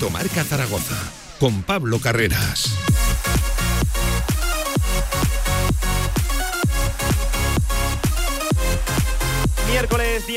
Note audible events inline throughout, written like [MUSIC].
Directo Marca Zaragoza con Pablo Carreras.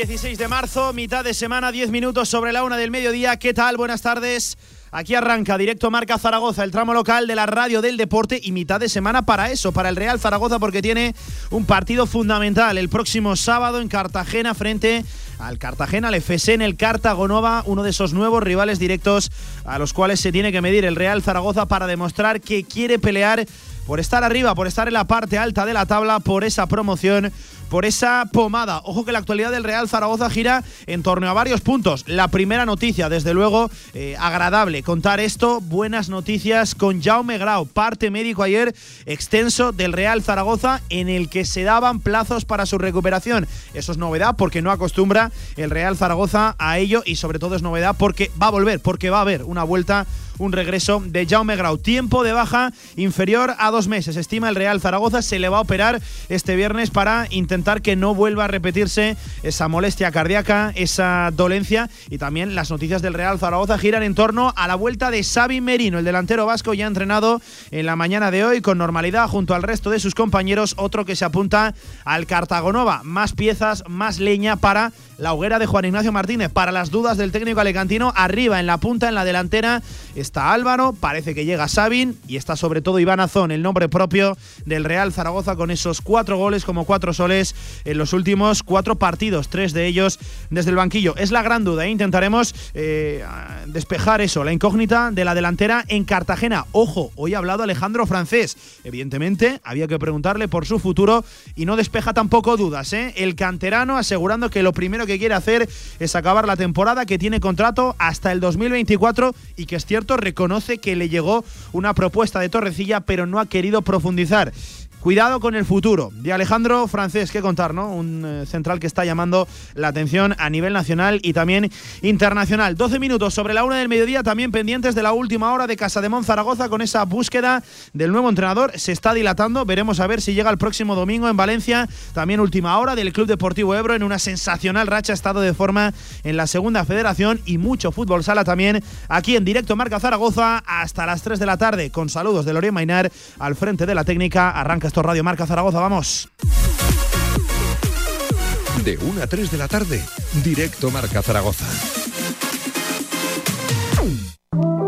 16 de marzo, mitad de semana, 10 minutos sobre la una del mediodía. ¿Qué tal? Buenas tardes. Aquí arranca directo Marca Zaragoza, el tramo local de la radio del deporte y mitad de semana para eso, para el Real Zaragoza, porque tiene un partido fundamental el próximo sábado en Cartagena frente al Cartagena, al FC en el Cartagonova, uno de esos nuevos rivales directos a los cuales se tiene que medir el Real Zaragoza para demostrar que quiere pelear por estar arriba, por estar en la parte alta de la tabla, por esa promoción por esa pomada. Ojo que la actualidad del Real Zaragoza gira en torno a varios puntos. La primera noticia, desde luego, eh, agradable contar esto. Buenas noticias con Jaume Grau, parte médico ayer extenso del Real Zaragoza en el que se daban plazos para su recuperación. Eso es novedad porque no acostumbra el Real Zaragoza a ello y sobre todo es novedad porque va a volver, porque va a haber una vuelta un regreso de Jaume Grau. Tiempo de baja inferior a dos meses. Estima el Real Zaragoza. Se le va a operar este viernes para intentar que no vuelva a repetirse esa molestia cardíaca, esa dolencia. Y también las noticias del Real Zaragoza giran en torno a la vuelta de Xavi Merino, el delantero vasco ya entrenado en la mañana de hoy con normalidad junto al resto de sus compañeros. Otro que se apunta al Cartagonova. Más piezas, más leña para la hoguera de Juan Ignacio Martínez. Para las dudas del técnico alecantino, arriba en la punta, en la delantera, está Álvaro, parece que llega Sabin y está sobre todo Iván Azón, el nombre propio del Real Zaragoza con esos cuatro goles como cuatro soles en los últimos cuatro partidos, tres de ellos desde el banquillo. Es la gran duda, ¿eh? intentaremos eh, despejar eso, la incógnita de la delantera en Cartagena. Ojo, hoy ha hablado Alejandro Francés. Evidentemente, había que preguntarle por su futuro y no despeja tampoco dudas. ¿eh? El canterano asegurando que lo primero que quiere hacer es acabar la temporada, que tiene contrato hasta el 2024 y que es cierto, reconoce que le llegó una propuesta de Torrecilla, pero no ha querido profundizar. Cuidado con el futuro. De Alejandro Francés, que contar, ¿no? Un eh, central que está llamando la atención a nivel nacional y también internacional. 12 minutos sobre la una del mediodía, también pendientes de la última hora de Casa de Zaragoza con esa búsqueda del nuevo entrenador. Se está dilatando, veremos a ver si llega el próximo domingo en Valencia. También última hora del Club Deportivo Ebro en una sensacional racha, estado de forma en la segunda federación y mucho fútbol sala también aquí en directo Marca Zaragoza hasta las 3 de la tarde con saludos de Lorena Mainar al frente de la técnica. Arranca esto Radio Marca Zaragoza, vamos. De 1 a 3 de la tarde, directo Marca Zaragoza.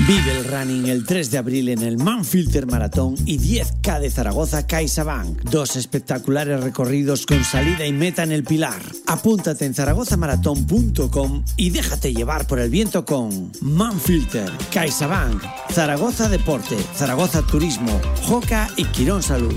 Vive el running el 3 de abril en el Manfilter Maratón y 10K de Zaragoza CaixaBank. Dos espectaculares recorridos con salida y meta en el Pilar. Apúntate en zaragozamaratón.com y déjate llevar por el viento con Manfilter, CaixaBank, Zaragoza Deporte, Zaragoza Turismo, Joca y Quirón Salud.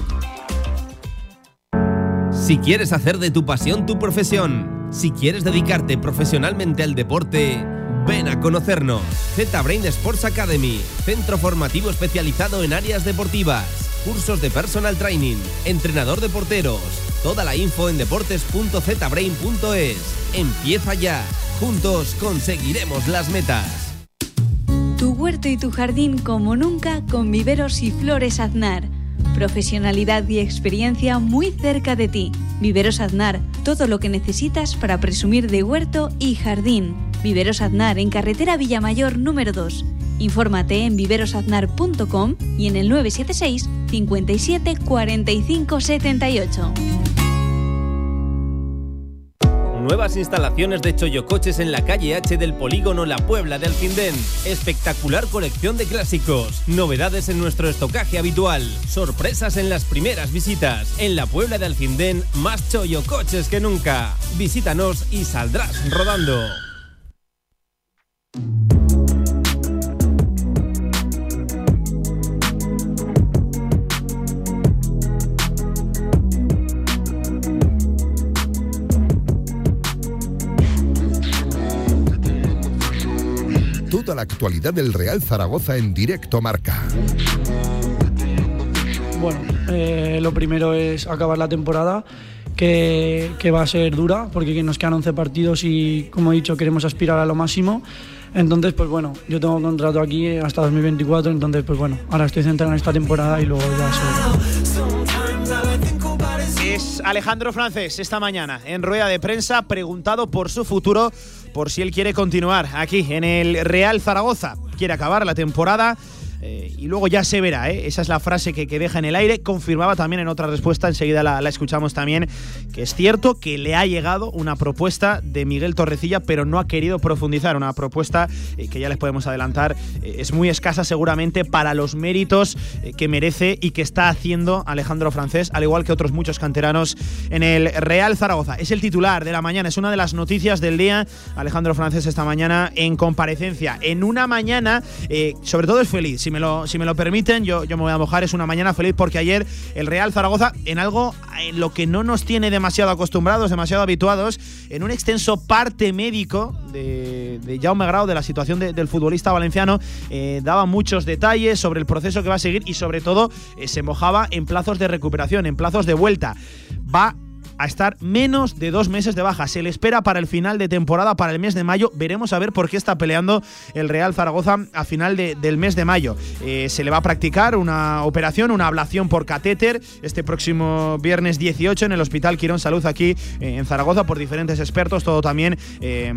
Si quieres hacer de tu pasión tu profesión, si quieres dedicarte profesionalmente al deporte, Ven a conocernos. Z-Brain Sports Academy, centro formativo especializado en áreas deportivas, cursos de personal training, entrenador de porteros. Toda la info en deportes.zbrain.es. Empieza ya. Juntos conseguiremos las metas. Tu huerto y tu jardín como nunca con viveros y flores aznar. Profesionalidad y experiencia muy cerca de ti. Viveros Aznar, todo lo que necesitas para presumir de huerto y jardín Viveros Aznar en carretera Villamayor número 2. Infórmate en viverosaznar.com y en el 976 57 45 78. Nuevas instalaciones de Choyocoches en la calle H del Polígono La Puebla de Alcindén. Espectacular colección de clásicos. Novedades en nuestro estocaje habitual. Sorpresas en las primeras visitas. En la Puebla de Alcindén, más Choyocoches que nunca. Visítanos y saldrás rodando. Toda la actualidad del Real Zaragoza en directo marca. Bueno, eh, lo primero es acabar la temporada que, que va a ser dura porque nos quedan 11 partidos y como he dicho queremos aspirar a lo máximo. Entonces, pues bueno, yo tengo contrato aquí hasta 2024, entonces, pues bueno, ahora estoy centrado en esta temporada y luego ya se Es Alejandro Francés esta mañana en rueda de prensa preguntado por su futuro, por si él quiere continuar aquí en el Real Zaragoza. Quiere acabar la temporada eh, y luego ya se verá, ¿eh? esa es la frase que, deja en el aire. Confirmaba también en otra respuesta, enseguida la, escuchamos también, que es cierto que le ha llegado una propuesta de Miguel Torrecilla, pero no ha querido profundizar. Una propuesta eh, que ya les podemos adelantar, es muy escasa seguramente para los méritos que merece y que está haciendo Alejandro Francés, al igual que otros muchos canteranos en el Real Zaragoza. Es el titular de la mañana, es una de las noticias del día. Alejandro Francés esta mañana en comparecencia, en una mañana, sobre todo es feliz si si me lo permiten, yo, yo me voy a mojar. Es una mañana feliz porque ayer el Real Zaragoza, en algo en lo que no nos tiene demasiado acostumbrados, demasiado habituados, en un extenso parte médico de, de Jaume Grau, de la situación del futbolista valenciano, eh, daba muchos detalles sobre el proceso que va a seguir y sobre todo eh, se mojaba en plazos de recuperación, en plazos de vuelta. Va a estar menos de dos meses de baja. Se le espera para el final de temporada, para el mes de mayo. Veremos a ver por qué está peleando el Real Zaragoza a final del mes de mayo. Eh, se le va a practicar una operación, una ablación por catéter este próximo viernes 18 en el Hospital Quirón Salud aquí eh, en Zaragoza por diferentes expertos, todo también eh,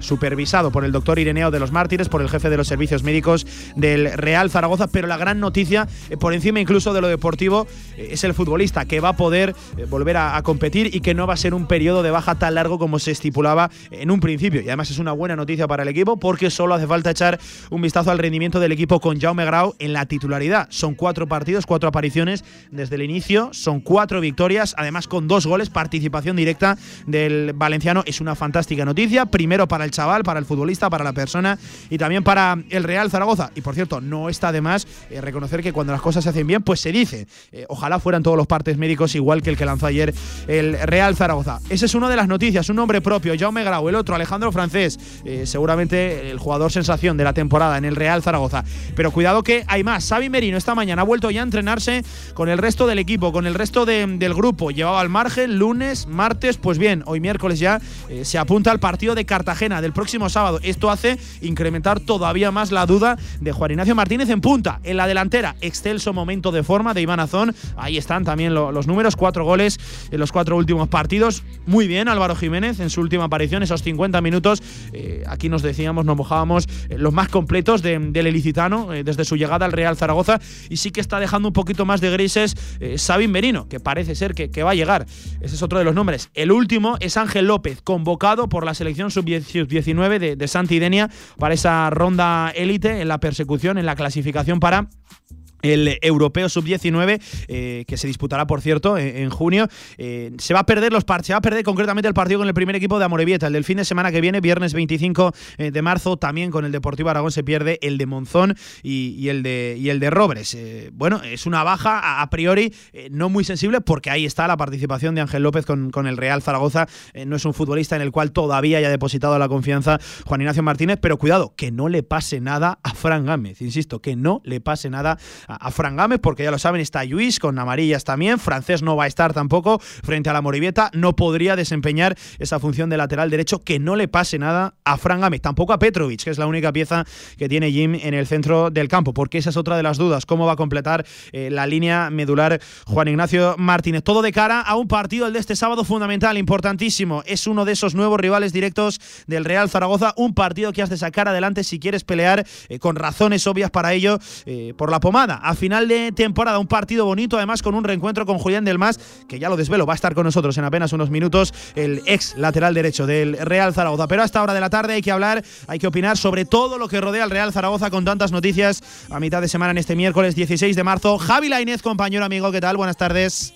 supervisado por el doctor Ireneo de los Mártires, por el jefe de los servicios médicos del Real Zaragoza. Pero la gran noticia, por encima incluso de lo deportivo, es el futbolista que va a poder volver a competir y que no va a ser un periodo de baja tan largo como se estipulaba en un principio. Y además es una buena noticia para el equipo porque solo hace falta echar un vistazo al rendimiento del equipo con Jaume Grau en la titularidad. Son cuatro partidos, cuatro apariciones desde el inicio, son cuatro victorias, además con dos goles, participación directa del valenciano. Es una fantástica noticia, primero para el chaval, para el futbolista, para la persona y también para el Real Zaragoza. Y por cierto, no está de más eh, reconocer que cuando las cosas se hacen bien, pues se dice. Eh, ojalá fueran todos los partes médicos igual que el que lanzó ayer el Real Zaragoza. Esa es una de las noticias, un nombre propio, Jaume Grau, el otro, Alejandro Francés, eh, seguramente el jugador sensación de la temporada en el Real Zaragoza. Pero cuidado que hay más. Xavi Merino esta mañana ha vuelto ya a entrenarse con el resto del equipo, con el resto del grupo. Llevaba al margen lunes, martes, pues bien, hoy miércoles ya eh, se apunta al partido de Cartagena del próximo sábado. Esto hace incrementar todavía más la duda de Juan Ignacio Martínez en punta, en la delantera. Excelso momento de forma de Iván Azón. Ahí están también los números, cuatro goles en los cuatro últimos partidos. Muy bien, Álvaro Jiménez en su última aparición, esos 50 minutos. Eh, aquí nos decíamos, nos mojábamos eh, los más completos del ilicitano eh, desde su llegada al Real Zaragoza. Y sí que está dejando un poquito más de grises Sabin Merino, que parece ser que, va a llegar. Ese es otro de los nombres. El último es Ángel López, convocado por la selección sub-19 de, de Santidenia para esa ronda élite en la persecución, en la clasificación para el europeo sub-19, eh, que se disputará, por cierto, en, junio. Eh, se va a perder los se va a perder concretamente el partido con el primer equipo de Amorebieta, el del fin de semana que viene, viernes 25 eh, de marzo, también con el Deportivo Aragón se pierde el de Monzón y, el, de, y el de Robres. bueno, es una baja a, priori no muy sensible porque ahí está la participación de Ángel López con, con el Real Zaragoza. no es un futbolista en el cual todavía haya depositado la confianza Juan Ignacio Martínez, pero cuidado, que no le pase nada a Fran Gámez, insisto, que no le pase nada a, Fran Gámez, porque ya lo saben, está Luis con amarillas también. Francés no va a estar tampoco frente a la Morivieta. No podría desempeñar esa función de lateral derecho. Que no le pase nada a Fran Gámez, tampoco a Petrovic, que es la única pieza que tiene Jim en el centro del campo, porque esa es otra de las dudas. ¿Cómo va a completar eh, la línea medular Juan Ignacio Martínez? Todo de cara a un partido, el de este sábado, fundamental, importantísimo. Es uno de esos nuevos rivales directos del Real Zaragoza. Un partido que has de sacar adelante si quieres pelear eh, con razones obvias para ello eh, por la pomada a final de temporada. Un partido bonito, además con un reencuentro con Julián Delmas, que ya lo desvelo, va a estar con nosotros en apenas unos minutos, el ex lateral derecho del Real Zaragoza. Pero a esta hora de la tarde hay que hablar, hay que opinar sobre todo lo que rodea al Real Zaragoza con tantas noticias a mitad de semana en este miércoles 16 de marzo. Javi Lainez, compañero amigo, ¿qué tal? Buenas tardes.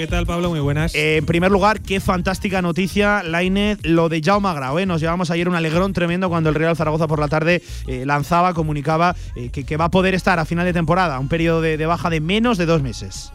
¿Qué tal, Pablo? Muy buenas. Eh, en primer lugar, qué fantástica noticia, Lainez, lo de Jaume Grau. ¿eh? Nos llevamos ayer un alegrón tremendo cuando el Real Zaragoza por la tarde eh, lanzaba, comunicaba eh, que, va a poder estar a final de temporada, un periodo de, baja de menos de dos meses.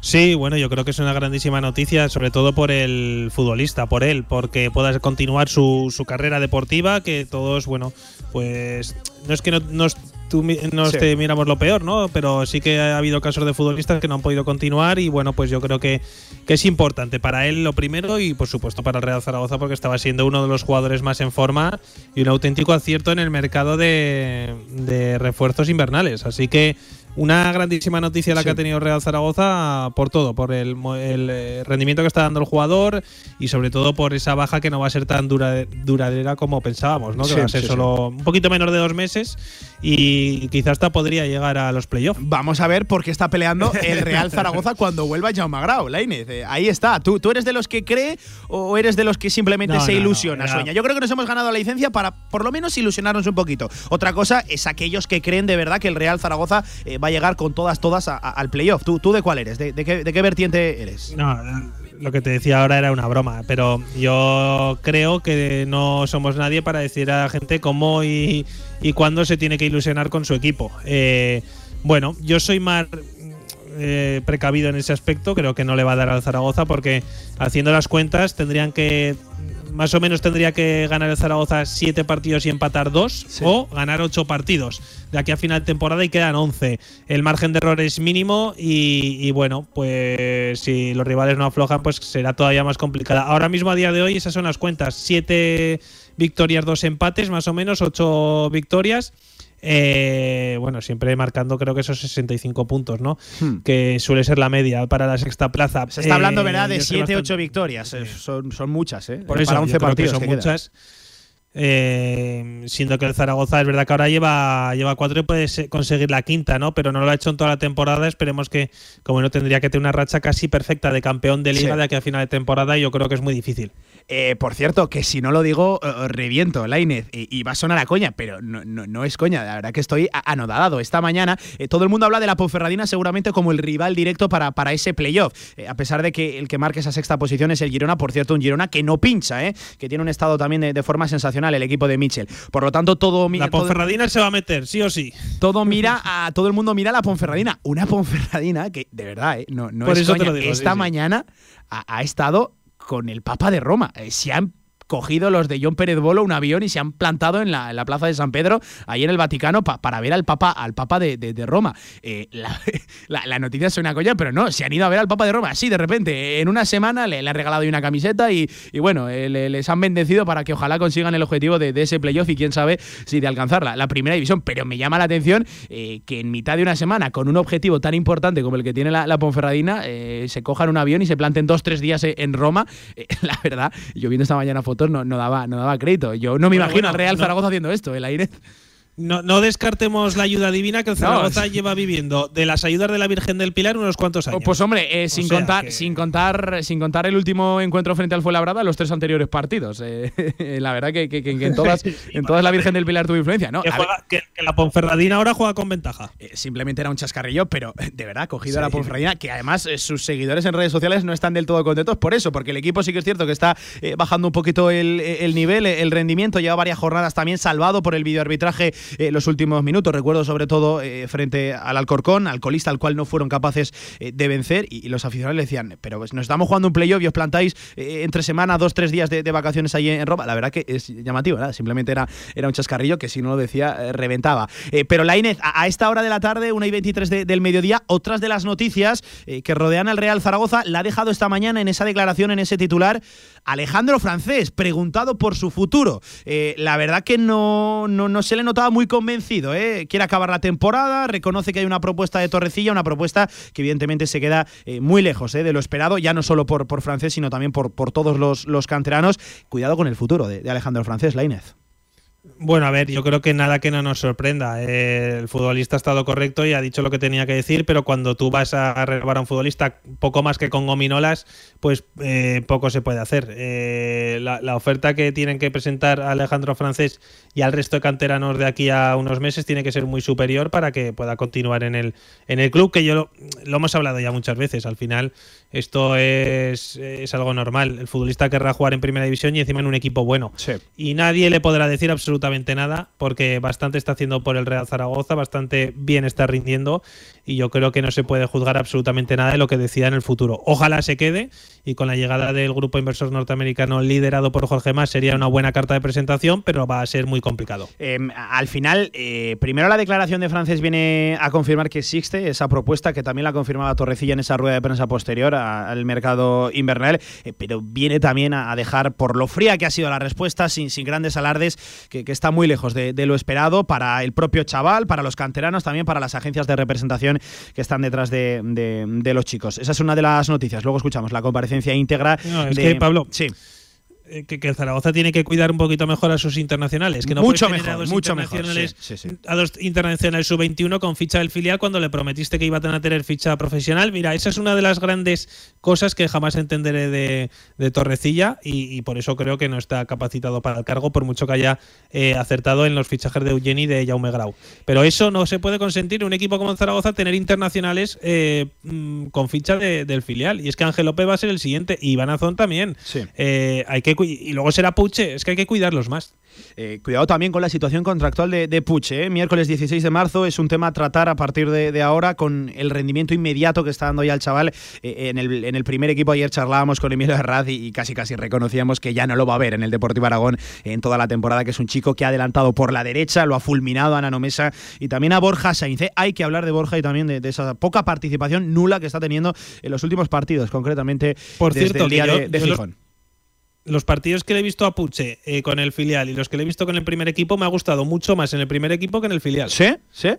Sí, bueno, yo creo que es una grandísima noticia, sobre todo por el futbolista, por él, porque pueda continuar su, su carrera deportiva, que todos, bueno, pues no es que no, tú no miramos lo peor, ¿no? Pero sí que ha habido casos de futbolistas que no han podido continuar y bueno, pues yo creo que, que es importante para él lo primero y por supuesto para el Real Zaragoza porque estaba siendo uno de los jugadores más en forma y un auténtico acierto en el mercado de, de refuerzos invernales. Así que una grandísima noticia la que ha tenido Real Zaragoza por todo, por el, eh, rendimiento que está dando el jugador y sobre todo por esa baja que no va a ser tan duradera como pensábamos, ¿no? Que va a ser solo un poquito menos de dos meses y quizás hasta podría llegar a los playoffs. Vamos a ver por qué está peleando el Real [LAUGHS] Zaragoza cuando vuelva Jaume Grau, Lainez. Ahí está. ¿Tú, ¿Tú eres de los que cree o eres de los que simplemente se ilusiona, sueña? Yo creo que nos hemos ganado la licencia para por lo menos ilusionarnos un poquito. Otra cosa es aquellos que creen de verdad que el Real Zaragoza eh, va a llegar con todas, todas al playoff. ¿Tú, ¿Tú de cuál eres? ¿De, qué, ¿De, qué, vertiente eres? No, lo que te decía ahora era una broma, pero yo creo que no somos nadie para decir a la gente cómo y, y cuándo se tiene que ilusionar con su equipo. Eh, bueno, yo soy más eh, precavido en ese aspecto, creo que no le va a dar al Zaragoza porque haciendo las cuentas tendrían que más o menos tendría que ganar el Zaragoza siete partidos y empatar dos o ganar ocho partidos de aquí a final de temporada y quedan 11. El margen de error es mínimo y, bueno, pues si los rivales no aflojan, pues será todavía más complicada. Ahora mismo a día de hoy esas son las cuentas. Siete victorias, dos empates, más o menos, ocho victorias. Eh, bueno, siempre marcando creo que esos 65 puntos, ¿no? Hmm. Que suele ser la media para la sexta plaza. Se está hablando, ¿verdad?, de 7, 8 victorias. Eh, son, son, muchas, ¿eh? Por eso, para 11 partidos. son muchas. Eh, siendo que el Zaragoza es verdad que ahora lleva, lleva cuatro y puede conseguir la quinta, ¿no? Pero no lo ha hecho en toda la temporada. Esperemos que, como no, tendría que tener una racha casi perfecta de campeón de liga de aquí a final de temporada y yo creo que es muy difícil. Eh, por cierto, que si no lo digo, eh, reviento, Lainez, y, va a sonar a coña, pero no, no, es coña, la verdad que estoy anodado. Esta mañana eh, todo el mundo habla de la Ponferradina seguramente como el rival directo para, para ese playoff, a pesar de que el que marque esa sexta posición es el Girona, por cierto, un Girona que no pincha, que tiene un estado también de, forma sensacional el equipo de Mitchell. Por lo tanto, todo La Ponferradina se va a meter, sí o sí. Todo mira a todo el mundo mira a la Ponferradina, una Ponferradina que de verdad, no, no es coña, esta mañana ha, estado con el Papa de Roma. Eh, se han cogido los de John Pérez Bolo un avión y se han plantado en la, plaza de San Pedro, ahí en el Vaticano, para ver al Papa, al Papa de, Roma. Eh, la, [LAUGHS] noticia es una coña, pero no, se han ido a ver al Papa de Roma, así de repente, en una semana le, ha regalado una camiseta y, bueno, eh, les han bendecido para que ojalá consigan el objetivo de, ese playoff y quién sabe si de alcanzar la, primera división. Pero me llama la atención eh, que en mitad de una semana, con un objetivo tan importante como el que tiene la, Ponferradina, se cojan un avión y se planten dos, tres días en Roma. [LAUGHS] la verdad, yo viendo esta mañana fotos no, no, daba, no daba crédito. Yo no me imagino al Real Zaragoza haciendo esto, el aire. No, no, descartemos la ayuda divina que el Zaragoza lleva viviendo de las ayudas de la Virgen del Pilar unos cuantos años. Pues hombre, eh, sin contar, sin contar, sin contar el último encuentro frente al Fuenlabrada, los tres anteriores partidos. Eh, [LAUGHS] la verdad que, en todas, [LAUGHS] en todas la Virgen del Pilar tuvo influencia, ¿no? Que, la Ponferradina ahora juega con ventaja. Eh, simplemente era un chascarrillo, pero [LAUGHS] de verdad, cogido a la Ponferradina, que además sus seguidores en redes sociales no están del todo contentos por eso, porque el equipo sí que es cierto que está bajando un poquito el, el nivel, el rendimiento, lleva varias jornadas también salvado por el videoarbitraje eh, los últimos minutos. Recuerdo sobre todo eh, frente al Alcorcón, alcoholista al cual no fueron capaces eh, de vencer y, los aficionados le decían, pero pues, nos estamos jugando un playoff y os plantáis entre semana, dos, tres días de, vacaciones ahí en Roma. La verdad que es llamativo, simplemente era, era un chascarrillo que si no lo decía reventaba. pero la Inés, a, esta hora de la tarde, una y 23 del mediodía, otras de las noticias que rodean al Real Zaragoza la ha dejado esta mañana en esa declaración, en ese titular, Alejandro Francés, preguntado por su futuro. la verdad que no, no, no se le notaba muy convencido ¿eh? quiere acabar la temporada, reconoce que hay una propuesta de Torrecilla, una propuesta que evidentemente se queda eh, muy lejos ¿eh? de lo esperado, ya no solo por, por francés, sino también por, por todos los, los canteranos. Cuidado con el futuro de, de Alejandro Francés, Lainez. Bueno, a ver, yo creo que nada que no nos sorprenda. el futbolista ha estado correcto y ha dicho lo que tenía que decir, pero cuando tú vas a renovar a un futbolista poco más que con gominolas, pues eh, poco se puede hacer. Eh, la, oferta que tienen que presentar a Alejandro Francés y al resto de canteranos de aquí a unos meses tiene que ser muy superior para que pueda continuar en el, en el club, que yo lo, hemos hablado ya muchas veces. Al final, esto es, es, algo normal. El futbolista querrá jugar en primera división y encima en un equipo bueno. Y nadie le podrá decir absolutamente nada, porque bastante está haciendo por el Real Zaragoza, bastante bien está rindiendo y yo creo que no se puede juzgar absolutamente nada de lo que decida en el futuro. Ojalá se quede y con la llegada del grupo inversor norteamericano liderado por Jorge Más sería una buena carta de presentación, pero va a ser muy complicado. Em, al final, eh, primero la declaración de Francés viene a confirmar que existe esa propuesta, que también la confirmaba Torrecilla en esa rueda de prensa posterior al mercado invernal, eh, pero viene también a, dejar, por lo fría que ha sido la respuesta, sin, sin grandes alardes, que, está muy lejos de, lo esperado para el propio chaval, para los canteranos, también para las agencias de representación que están detrás de, los chicos. Esa es una de las noticias. Luego escuchamos la comparecencia íntegra. de, Pablo. Sí. Eh, que, que, Zaragoza tiene que cuidar un poquito mejor a sus internacionales. Que no mucho mejor, a dos mucho internacionales, A dos internacionales sub-21 con ficha del filial cuando le prometiste que iban a tener ficha profesional. Mira, esa es una de las grandes cosas que jamás entenderé de, Torrecilla y, por eso creo que no está capacitado para el cargo, por mucho que haya eh, acertado en los fichajes de Eugeni y de Jaume Grau. Pero eso no se puede consentir un equipo como Zaragoza tener internacionales eh, mm, con ficha del filial. Y es que Ángel López va a ser el siguiente y Iván Azón también. hay que y luego será Puche, es que hay que cuidarlos más. Eh, cuidado también con la situación contractual de, Puche. ¿eh? Miércoles 16 de marzo es un tema a tratar a partir de, ahora con el rendimiento inmediato que está dando ya el chaval. Eh, en, el, primer equipo ayer charlábamos con Emilio Herraz y, casi casi reconocíamos que ya no lo va a ver en el Deportivo Aragón en toda la temporada, que es un chico que ha adelantado por la derecha, lo ha fulminado a Nano Mesa y también a Borja Sainz. Hay que hablar de Borja y también de, esa poca participación nula que está teniendo en los últimos partidos, concretamente por desde cierto, el día de, Gijón los partidos que le he visto a Puche eh, con el filial y los que le he visto con el primer equipo me ha gustado mucho más en el primer equipo que en el filial. ¿Sí? ¿Sí?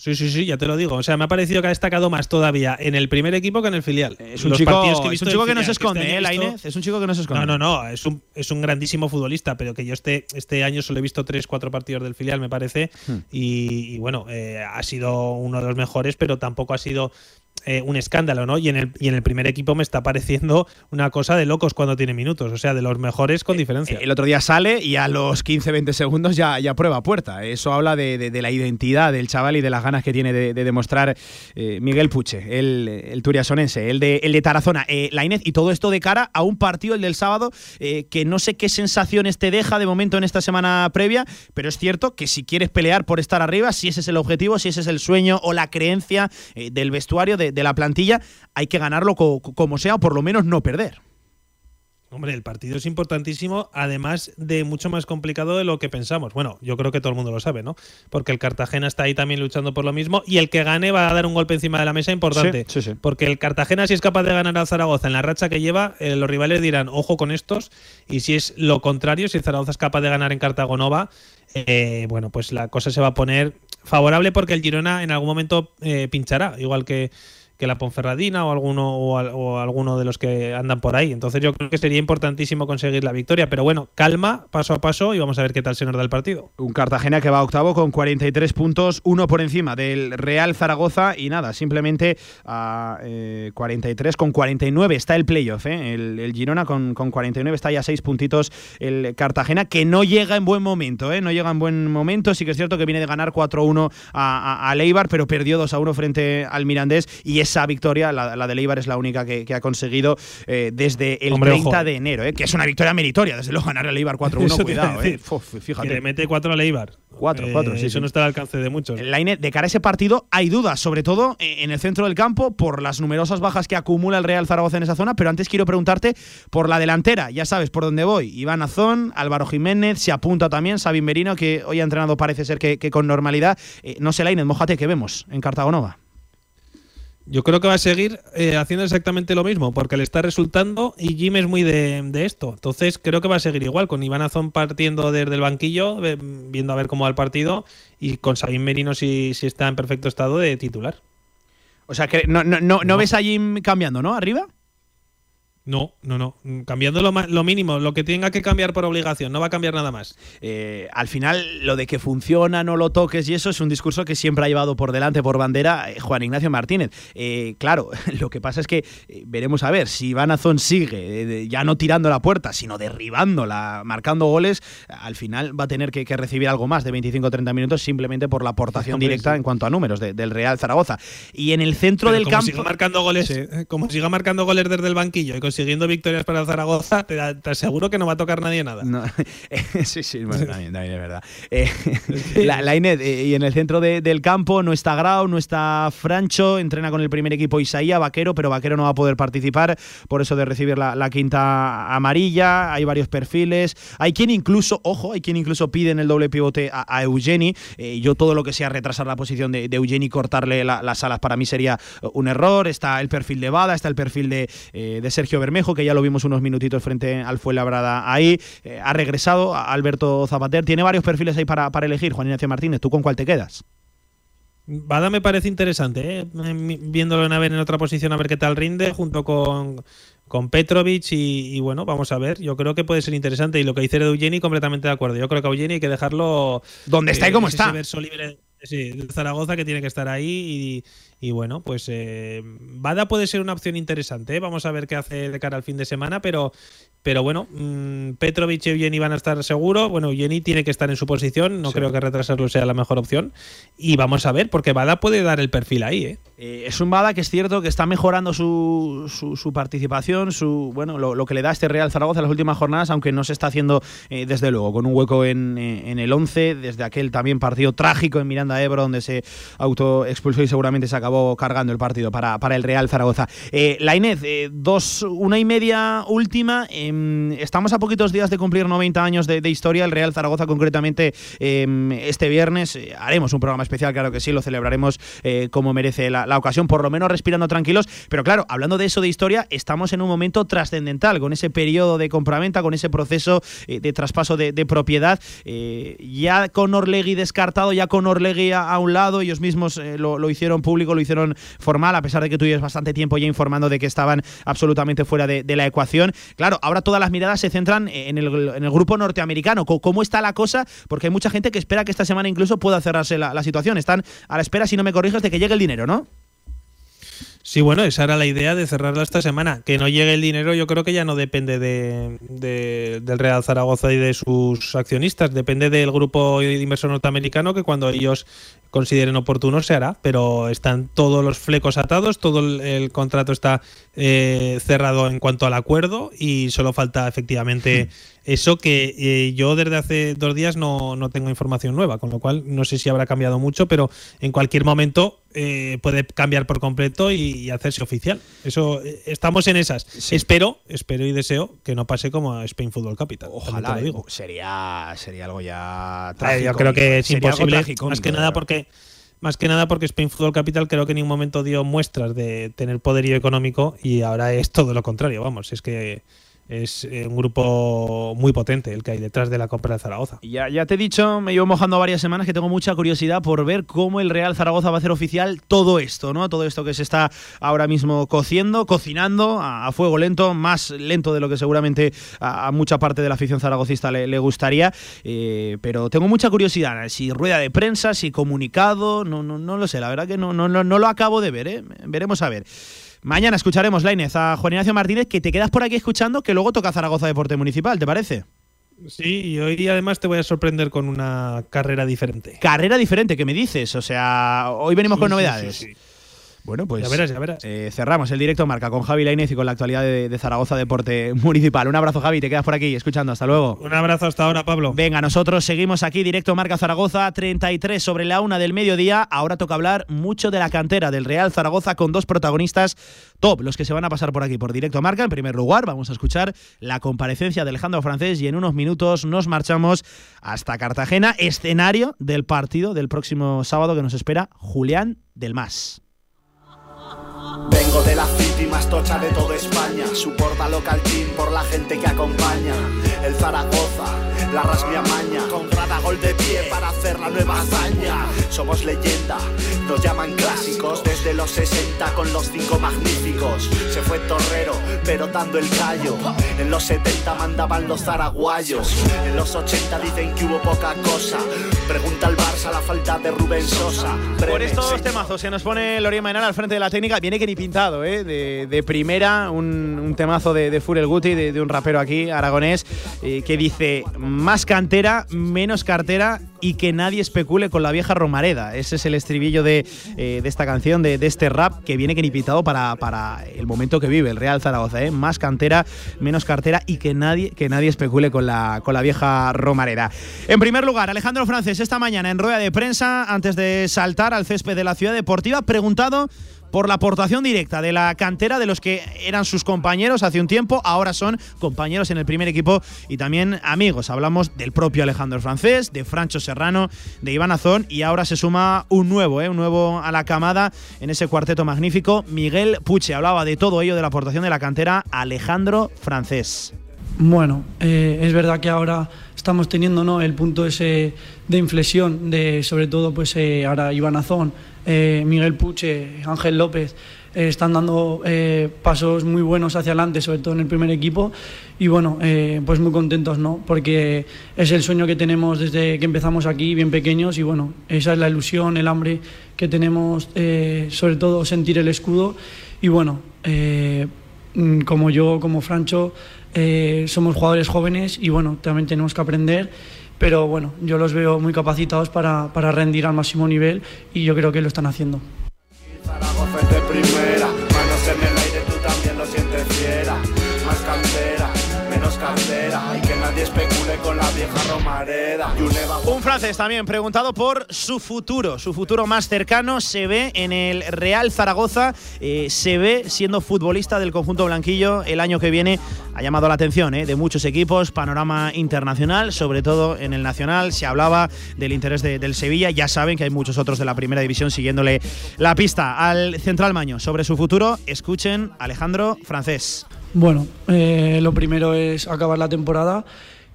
Sí, sí, sí, ya te lo digo. O sea, me ha parecido que ha destacado más todavía en el primer equipo que en el filial. Es un chico que, es un chico que no se este esconde, ¿eh, Lainez? Es un chico que no se esconde. No, no, no. Es un, es un grandísimo futbolista, pero que yo este, este año solo he visto tres, cuatro partidos del filial, me parece. Hmm. Y, bueno, eh, ha sido uno de los mejores, pero tampoco ha sido eh, un escándalo, ¿no? Y en, el, y en el primer equipo me está pareciendo una cosa de locos cuando tiene minutos, o sea, de los mejores con diferencia. El otro día sale y a los 15-20 segundos ya, ya prueba puerta. Eso habla de, la identidad del chaval y de las ganas que tiene de, demostrar eh, Miguel Puche, el, el turiasonense, el de, el de Tarazona, eh, la Inés, y todo esto de cara a un partido, el del sábado, que no sé qué sensaciones te deja de momento en esta semana previa, pero es cierto que si quieres pelear por estar arriba, si ese es el objetivo, si ese es el sueño o la creencia del vestuario de de, la plantilla, hay que ganarlo como sea o por lo menos no perder. Hombre, el partido es importantísimo, además de mucho más complicado de lo que pensamos. Bueno, yo creo que todo el mundo lo sabe, ¿no? Porque el Cartagena está ahí también luchando por lo mismo y el que gane va a dar un golpe encima de la mesa importante. Sí, sí, Porque el Cartagena, si es capaz de ganar al Zaragoza en la racha que lleva, eh, los rivales dirán, ojo con estos. Y si es lo contrario, si el Zaragoza es capaz de ganar en Cartagonova, eh, bueno, pues la cosa se va a poner favorable porque el Girona en algún momento eh, pinchará, igual que que la Ponferradina o alguno o, alguno de los que andan por ahí. Entonces yo creo que sería importantísimo conseguir la victoria. Pero bueno, calma, paso a paso y vamos a ver qué tal se nos da el partido. Un Cartagena que va octavo con 43 puntos, uno por encima del Real Zaragoza y nada, simplemente a 43 eh, con 49 está el playoff. ¿eh? El, Girona con, con, 49 está ya a 6 puntitos el Cartagena que no llega en buen momento. ¿eh? No llega en buen momento. Sí que es cierto que viene de ganar 4-1 a, a, Leibar, pero perdió 2-1 frente al Mirandés y es esa victoria, la, de Leibar es la única que, ha conseguido eh, desde el 30 de enero, eh, que es una victoria meritoria, desde luego ganar a Leibar 4-1, [LAUGHS] cuidado, eh. fíjate. Que le mete 4 a Leibar. 4, 4, sí. Eso no está al alcance de muchos. de cara a ese partido hay dudas, sobre todo en el centro del campo, por las numerosas bajas que acumula el Real Zaragoza en esa zona, pero antes quiero preguntarte por la delantera, ya sabes por dónde voy. Iván Azón, Álvaro Jiménez, se apunta también Sabin Merino, que hoy ha entrenado parece ser que, con normalidad. no sé, Lainez, mojate, ¿qué vemos en Cartagonova? Yo creo que va a seguir eh, haciendo exactamente lo mismo, porque le está resultando y Jim es muy de, esto. Entonces creo que va a seguir igual, con Iván Azón partiendo desde el banquillo, viendo a ver cómo va el partido, y con Sabin Merino si, si está en perfecto estado de titular. O sea, que no, no, no ves a Jim cambiando, ¿no? ¿Arriba? No, no, no. Cambiando lo, lo, mínimo, lo que tenga que cambiar por obligación, no va a cambiar nada más. Eh, al final, lo de que funciona, no lo toques y eso es un discurso que siempre ha llevado por delante, por bandera, eh, Juan Ignacio Martínez. Eh, claro, [LAUGHS] lo que pasa es que veremos a ver si Iván Azón sigue, ya no tirando la puerta, sino derribándola, marcando goles, al final va a tener que, recibir algo más de 25-30 minutos simplemente por la aportación [LAUGHS] directa en cuanto a números del Real Zaragoza. Y en el centro del como campo. Siga marcando goles, como siga marcando goles desde el banquillo y consiguiendo victorias para Zaragoza, te, aseguro que no va a tocar nadie nada. [LAUGHS] sí, sí, bueno, también, es verdad. Eh, [LAUGHS] la, la eh, y en el centro del campo no está Grau, no está Francho, entrena con el primer equipo Isaía, Vaquero, pero Vaquero no va a poder participar por eso de recibir la, quinta amarilla. Hay varios perfiles. Hay quien incluso, ojo, hay quien incluso pide en el doble pivote a, Eugeni. Eh, yo todo lo que sea retrasar la posición de, de Eugeni y cortarle las alas para mí sería un error. Está el perfil de Bada, está el perfil de, de Sergio Bermejo, que ya lo vimos unos minutitos frente al Fuenlabrada ahí. ha regresado Alberto Zapater. Tiene varios perfiles ahí para, para elegir. Juan Ignacio Martínez, ¿tú con cuál te quedas? Bada me parece interesante, ¿eh? viéndolo en, en otra posición a ver qué tal rinde, junto con, con Petrovic y, bueno, vamos a ver, yo creo que puede ser interesante y lo que dice de Eugeni completamente de acuerdo. Yo creo que a Eugeni hay que dejarlo... Donde está y cómo está. libre, sí, Zaragoza que tiene que estar ahí y, bueno, pues eh, Bada puede ser una opción interesante, ¿eh? vamos a ver qué hace de cara al fin de semana, pero pero bueno, mmm, Petrovic y Eugeni van a estar seguro. Bueno, Eugeni tiene que estar en su posición. No creo que retrasarlo sea la mejor opción. Y vamos a ver, porque Bada puede dar el perfil ahí. ¿eh? eh es un Bada que es cierto que está mejorando su, su, participación, su bueno lo, que le da este Real Zaragoza en las últimas jornadas, aunque no se está haciendo eh, desde luego, con un hueco en, eh, en, el 11, desde aquel también partido trágico en Miranda Ebro, donde se autoexpulsó y seguramente se acabó cargando el partido para, para el Real Zaragoza. la Inés, dos, una y media última. Em, estamos a poquitos días de cumplir 90 años de, historia. El Real Zaragoza, concretamente, em, este viernes eh, haremos un programa especial, claro que sí, lo celebraremos eh, como merece la, ocasión, por lo menos respirando tranquilos. Pero claro, hablando de eso de historia, estamos en un momento trascendental, con ese periodo de compraventa, con ese proceso eh, de traspaso de, propiedad. ya con Orlegui descartado, ya con Orlegui a, un lado, ellos mismos lo, hicieron público, lo hicieron formal, a pesar de que tú llevas bastante tiempo ya informando de que estaban absolutamente fuera de, la ecuación. Claro, ahora todas las miradas se centran en el, grupo norteamericano. ¿Cómo está la cosa? Porque hay mucha gente que espera que esta semana incluso pueda cerrarse la, la situación. Están a la espera, si no me corriges, de que llegue el dinero, ¿no? Sí, bueno, esa era la idea de cerrarla esta semana. Que no llegue el dinero, yo creo que ya no depende de, del Real Zaragoza y de sus accionistas. Depende del grupo de inversor norteamericano que cuando ellos consideren oportuno se hará. Pero están todos los flecos atados, todo el, contrato está eh, cerrado en cuanto al acuerdo y solo falta efectivamente [LAUGHS] eso que eh, yo desde hace dos días no, no, tengo información nueva, con lo cual no sé si habrá cambiado mucho, pero en cualquier momento eh, puede cambiar por completo y, hacerse oficial. Eso eh, estamos en esas. Espero, espero y deseo que no pase como a Spain Football Capital. Ojalá, lo digo. Sería, sería algo ya trágico. yo creo que es imposible, más que nada porque más que nada porque Spain Football Capital creo que en ningún momento dio muestras de tener poderío económico y ahora es todo lo contrario, vamos, es que es eh, un grupo muy potente el que hay detrás de la compra de Zaragoza. Ya, ya te he dicho, me llevo mojando varias semanas que tengo mucha curiosidad por ver cómo el Real Zaragoza va a hacer oficial todo esto, ¿no? Todo esto que se está ahora mismo cociendo, cocinando a, fuego lento, más lento de lo que seguramente a, mucha parte de la afición zaragocista le, gustaría. Eh, pero tengo mucha curiosidad, si rueda de prensa, si comunicado, no, no, no lo sé, la verdad que no, no, no, no lo acabo de ver, ¿eh? Veremos a ver. Mañana escucharemos, Lainez, a Juan Ignacio Martínez, que te quedas por aquí escuchando, que luego toca Zaragoza Deporte Municipal, ¿te parece? Sí, y hoy además te voy a sorprender con una carrera diferente. Carrera diferente, ¿qué me dices? O sea, hoy venimos con novedades. Sí, bueno, pues ya verás, ya verás. Eh, cerramos el directo marca con Javi Lainez y con la actualidad de, Zaragoza Deporte [LAUGHS] Municipal. Un abrazo, Javi, te quedas por aquí escuchando. Hasta luego. Un abrazo hasta ahora, Pablo. Venga, nosotros seguimos aquí, directo marca Zaragoza, 33 sobre la una del mediodía. Ahora toca hablar mucho de la cantera del Real Zaragoza con dos protagonistas top, los que se van a pasar por aquí por directo marca. En primer lugar, vamos a escuchar la comparecencia de Alejandro Francés y en unos minutos nos marchamos hasta Cartagena, escenario del partido del próximo sábado que nos espera Julián del Mas. Vengo de la city más tocha de toda España. Suporta local team por la gente que acompaña. El Zaragoza, la rasmia maña. Con grada gol de pie para hacer la nueva hazaña. Somos leyenda, nos llaman clásicos. Desde los 60 con los cinco magníficos. Se fue torrero, pero dando el callo. En los 70 mandaban los zaraguayos. En los 80 dicen que hubo poca cosa. Pregunta al Barça la falta de Rubén Sosa. Por estos temazos se nos pone Loría Mainal al frente de la técnica. Viene que ni pintado, ¿eh? de, primera, un, temazo de, de Furel Guti, de, un rapero aquí, aragonés, eh, que dice más cantera, menos cartera y que nadie especule con la vieja Romareda. Ese es el estribillo de, eh, esta canción, de, este rap que viene que ni pitado para, para el momento que vive el Real Zaragoza. ¿eh? Más cantera, menos cartera y que nadie, que nadie especule con la, con la vieja Romareda. En primer lugar, Alejandro Francés esta mañana en rueda de prensa, antes de saltar al césped de la ciudad deportiva, preguntado por la aportación directa de la cantera de los que eran sus compañeros hace un tiempo, ahora son compañeros en el primer equipo y también amigos. Hablamos del propio Alejandro Francés, de Francho Serrano, de Iván Azón y ahora se suma un nuevo, ¿eh? un nuevo a la camada en ese cuarteto magnífico. Miguel Puche hablaba de todo ello, de la aportación de la cantera Alejandro Francés. Bueno, eh, es verdad que ahora estamos teniendo ¿no? el punto ese de inflexión de sobre todo pues eh, ahora Iván Azón, eh, Miguel Puche, Ángel López eh, están dando eh, pasos muy buenos hacia adelante, sobre todo en el primer equipo. Y bueno, pues muy contentos, ¿no? Porque es el sueño que tenemos desde que empezamos aquí, bien pequeños y bueno, esa es la ilusión, el hambre que tenemos, sobre todo sentir el escudo. Y bueno, mm, como yo, como Francho, somos jugadores jóvenes y bueno, también tenemos que aprender pero bueno, yo los veo muy capacitados para, para rendir al máximo nivel y yo creo que lo están haciendo. Un francés también preguntado por su futuro, su futuro más cercano se ve en el Real Zaragoza, eh, se ve siendo futbolista del conjunto blanquillo el año que viene. Ha llamado la atención eh, de muchos equipos, panorama internacional, sobre todo en el nacional. Se hablaba del interés de- del Sevilla, ya saben que hay muchos otros de la primera división siguiéndole la pista al Central Maño sobre su futuro. Escuchen Alejandro Francés. Bueno, eh, lo primero es acabar la temporada,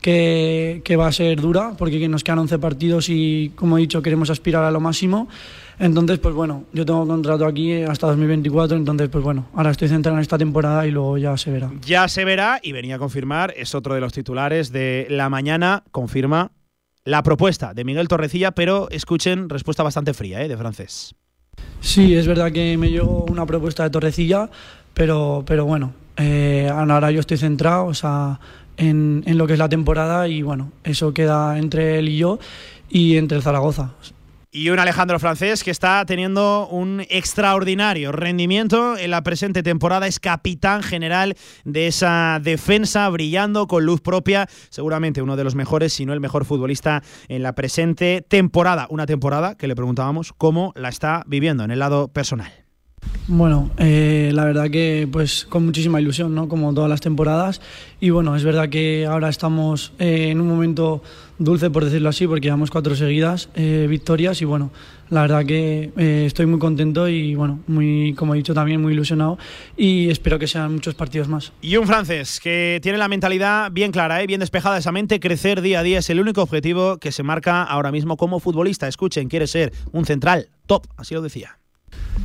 que, que va a ser dura, porque nos quedan 11 partidos y, como he dicho, queremos aspirar a lo máximo. Entonces, pues bueno, yo tengo contrato aquí hasta 2024, entonces, pues bueno, ahora estoy centrado en esta temporada y luego ya se verá. Ya se verá y venía a confirmar, es otro de los titulares de la mañana, confirma la propuesta de Miguel Torrecilla, pero escuchen, respuesta bastante fría ¿eh? de francés. Sí, es verdad que me llegó una propuesta de Torrecilla, pero, pero bueno, eh, ahora yo estoy centrado o sea, en, lo que es la temporada y bueno, eso queda entre él y yo y entre el Zaragoza. Y un Alejandro Francés que está teniendo un extraordinario rendimiento en la presente temporada. Es capitán general de esa defensa, brillando con luz propia. Seguramente uno de los mejores, si no el mejor futbolista en la presente temporada. Una temporada que le preguntábamos cómo la está viviendo en el lado personal. Bueno, eh, la verdad que pues con muchísima ilusión, ¿no? Como todas las temporadas. Y bueno, es verdad que ahora estamos eh, en un momento dulce, por decirlo así, porque llevamos cuatro seguidas eh, victorias y bueno, la verdad que eh, estoy muy contento y bueno, muy, como he dicho también, muy ilusionado y espero que sean muchos partidos más. Y un francés que tiene la mentalidad bien clara, bien despejada esa mente, crecer día a día es el único objetivo que se marca ahora mismo como futbolista. Escuchen, quiere ser un central top, así lo decía.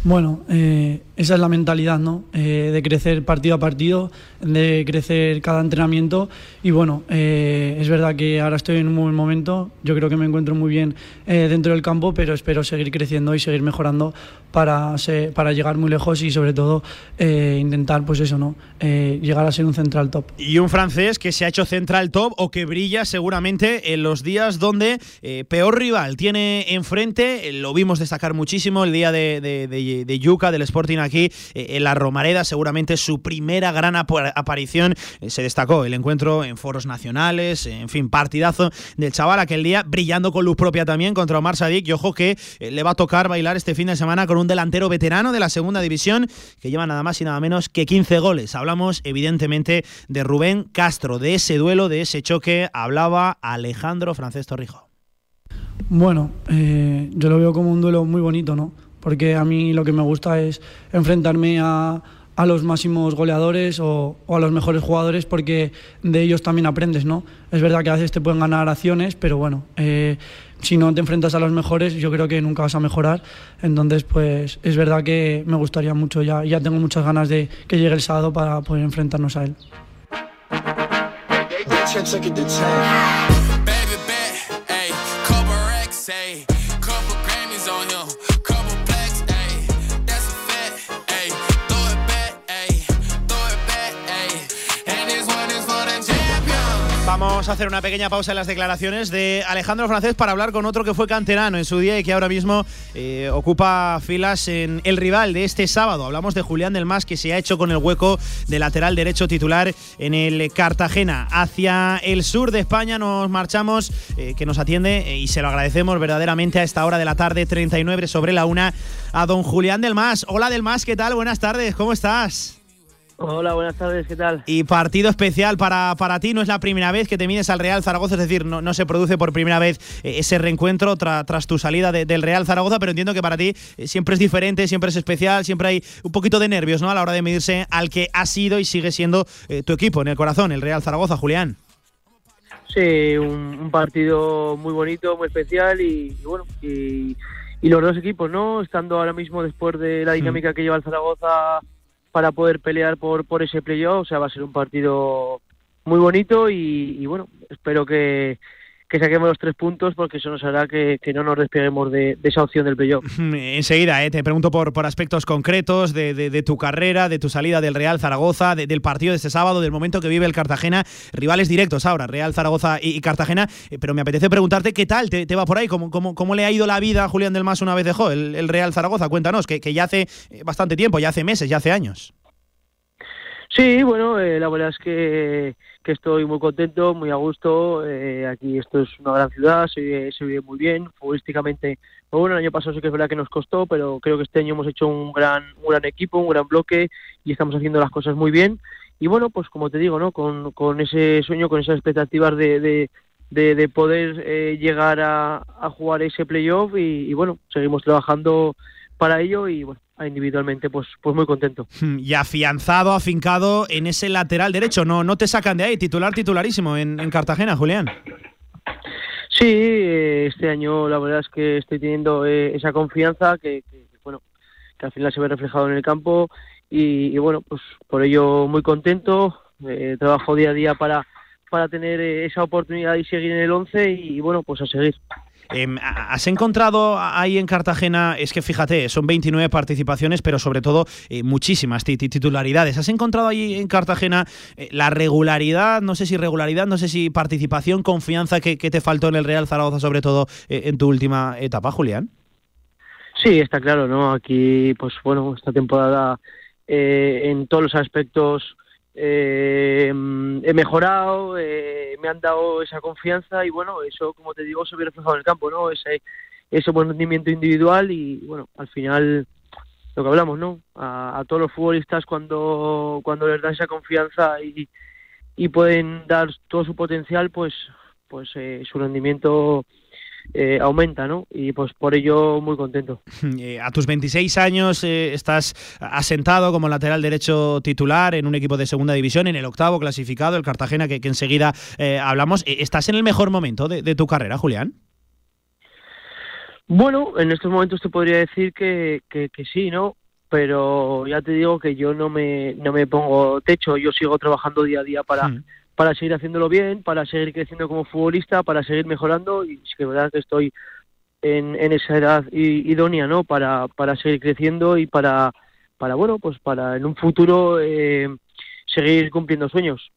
Bueno, eh, esa es la mentalidad, ¿no? Eh, de crecer partido a partido, de crecer cada entrenamiento. Y bueno, eh, es verdad que ahora estoy en un buen momento. Yo creo que me encuentro muy bien eh, dentro del campo, pero espero seguir creciendo y seguir mejorando para, se- para llegar muy lejos y sobre todo eh, intentar, pues eso, ¿no? Eh, llegar a ser un central top. Y un francés que se ha hecho central top o que brilla seguramente en los días donde peor rival tiene enfrente. Lo vimos destacar muchísimo el día de, de, de- de Yuca, del Sporting aquí, eh, en la Romareda, seguramente su primera gran apa- aparición. Eh, se destacó el encuentro en foros nacionales, en fin, partidazo del chaval aquel día, brillando con luz propia también contra Omar Sadik. Y ojo que eh, le va a tocar bailar este fin de semana con un delantero veterano de la segunda división que lleva nada más y nada menos que 15 goles. Hablamos evidentemente de Rubén Castro, de ese duelo, de ese choque, hablaba Alejandro Francés Torrijo. Bueno, yo lo veo como un duelo muy bonito, ¿no? Porque a mí lo que me gusta es enfrentarme a, a los máximos goleadores o, o a los mejores jugadores porque de ellos también aprendes, ¿no? Es verdad que a veces te pueden ganar acciones, pero bueno, eh, si no te enfrentas a los mejores, yo creo que nunca vas a mejorar. Entonces, pues es verdad que me gustaría mucho, ya, ya tengo muchas ganas de que llegue el sábado para poder enfrentarnos a él. Vamos a hacer una pequeña pausa en las declaraciones de Alejandro Francés para hablar con otro que fue canterano en su día y que ahora mismo eh, ocupa filas en el rival de este sábado. Hablamos de Julián del Mas que se ha hecho con el hueco de lateral derecho titular en el Cartagena. Hacia el sur de España nos marchamos, eh, que nos atiende eh, y se lo agradecemos verdaderamente a esta hora de la tarde, 39 sobre la una, a don Julián del Mas. Hola del Mas, ¿qué tal? Buenas tardes, ¿cómo estás? Hola, buenas tardes, ¿qué tal? Y partido especial para, para ti, no es la primera vez que te mides al Real Zaragoza, es decir, no, no se produce por primera vez eh, ese reencuentro tras tu salida del Real Zaragoza, pero entiendo que para ti eh, siempre es diferente, siempre es especial, siempre hay un poquito de nervios ¿no? a la hora de medirse al que ha sido y sigue siendo eh, tu equipo en el corazón, el Real Zaragoza, Julián. Sí, un, partido muy bonito, muy especial y, bueno, y, y, los dos equipos, ¿no? Estando ahora mismo después de la dinámica que lleva el Zaragoza para poder pelear por, por ese playoff. O sea, va a ser un partido muy bonito y, bueno, espero que, que saquemos los tres puntos porque eso nos hará que, no nos despeguemos de, esa opción del playoff. [LAUGHS] Enseguida, eh, te pregunto por, por aspectos concretos de, tu carrera, de tu salida del Real Zaragoza, del partido de este sábado, del momento que vive el Cartagena, rivales directos ahora, Real Zaragoza y, Cartagena, eh, pero me apetece preguntarte qué tal te, va por ahí, ¿Cómo, cómo, cómo, le ha ido la vida a Julián del Mas una vez dejó el, el Real Zaragoza, cuéntanos, que, que ya hace eh, bastante tiempo, ya hace meses, ya hace años. Sí, bueno, la verdad es que que estoy muy contento, muy a gusto. Eh, aquí esto es una gran ciudad, se vive, se vive muy bien. Futbolísticamente, pues bueno, el año pasado sí que es verdad que nos costó, pero creo que este año hemos hecho un gran, un gran equipo, un gran bloque y estamos haciendo las cosas muy bien. Y bueno, pues como te digo, ¿no? Con, con ese sueño, con esas expectativas de, de, de, poder eh, llegar a, a, jugar ese playoff y, y bueno, seguimos trabajando para ello y bueno, individualmente pues, pues muy contento. Y afianzado, afincado en ese lateral derecho, no, no te sacan de ahí, titular, titularísimo en, Cartagena, Julián. Sí, eh, este año la verdad es que estoy teniendo eh, esa confianza que, bueno, que al final se ve reflejado en el campo y, bueno, pues por ello muy contento, eh, trabajo día a día para, para tener esa oportunidad y seguir en el 11 y bueno, pues a seguir. Em, ¿Has encontrado ahí en Cartagena, es que fíjate, son 29 participaciones, pero sobre todo eh, muchísimas titularidades. ¿Has encontrado ahí en Cartagena eh, la regularidad, no sé si regularidad, no sé si participación, confianza que, te faltó en el Real Zaragoza, sobre todo eh, en tu última etapa, Julián? Sí, está claro, ¿no? Aquí, pues bueno, esta temporada en todos los aspectos eh, he mejorado, eh, me han dado esa confianza y bueno, eso como te digo se ve reflejado en el campo, ¿no? Ese, ese buen rendimiento individual y bueno, al final lo que hablamos, ¿no? A, todos los futbolistas cuando, les da esa confianza y, y pueden dar todo su potencial, pues, pues eh, su rendimiento eh, aumenta, ¿no? Y pues por ello muy contento. [LAUGHS] Eh, a tus 26 años eh, estás asentado como lateral derecho titular en un equipo de segunda división, en el octavo clasificado, el Cartagena, que, enseguida hablamos. ¿Estás en el mejor momento de, tu carrera, Julián? Bueno, en estos momentos te podría decir que, que, sí, ¿no? Pero ya te digo que yo no me, no me pongo techo, yo sigo trabajando día a día para, hmm para seguir haciéndolo bien, para seguir creciendo como futbolista, para seguir mejorando y es que verdad que estoy en, en esa edad idónea, ¿no? Para, para seguir creciendo y para, para bueno, pues para en un futuro eh, seguir cumpliendo sueños.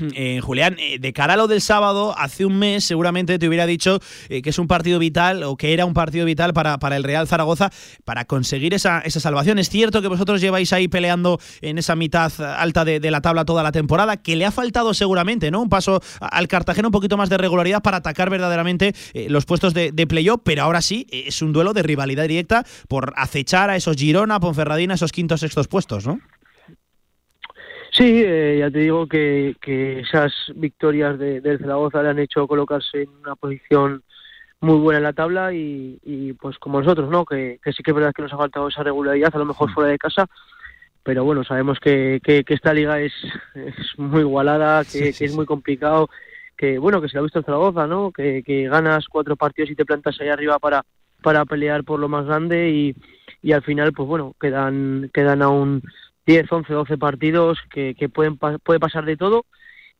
[CLEARS THROAT] Eh, Julián, eh, de cara a lo del sábado, hace un mes seguramente te hubiera dicho eh, que es un partido vital o que era un partido vital para, para el Real Zaragoza para conseguir esa, esa, salvación. Es cierto que vosotros lleváis ahí peleando en esa mitad alta de, la tabla toda la temporada, que le ha faltado seguramente ¿no? un paso al Cartagena, un poquito más de regularidad para atacar verdaderamente los puestos de, de playoff, pero ahora sí es un duelo de rivalidad directa por acechar a esos Girona, Ponferradina, esos quintos, sextos puestos, ¿no? Sí, eh, ya te digo que, que esas victorias de, del Zaragoza le han hecho colocarse en una posición muy buena en la tabla y, y pues como nosotros, ¿no? Que, que, sí que es verdad que nos ha faltado esa regularidad, a lo mejor fuera de casa, pero bueno, sabemos que, que, esta liga es, [LAUGHS] es muy igualada, que, es muy complicado, que bueno, que se ha visto el Zaragoza, ¿no? Que, que ganas cuatro partidos y te plantas ahí arriba para, para pelear por lo más grande y, y al final, pues bueno, quedan, quedan aún 10, 11, 12 partidos que, que pueden puede pasar de todo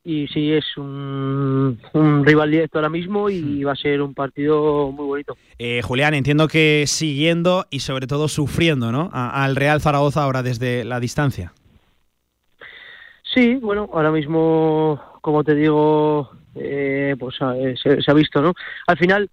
y sí es un, rival directo ahora mismo y hmm. va a ser un partido muy bonito. Eh, Julián, entiendo que siguiendo y sobre todo sufriendo ¿no? al Real Zaragoza ahora desde la distancia. Sí, bueno, ahora mismo, como te digo, eh, pues eh, se, se, ha visto, ¿no? Al final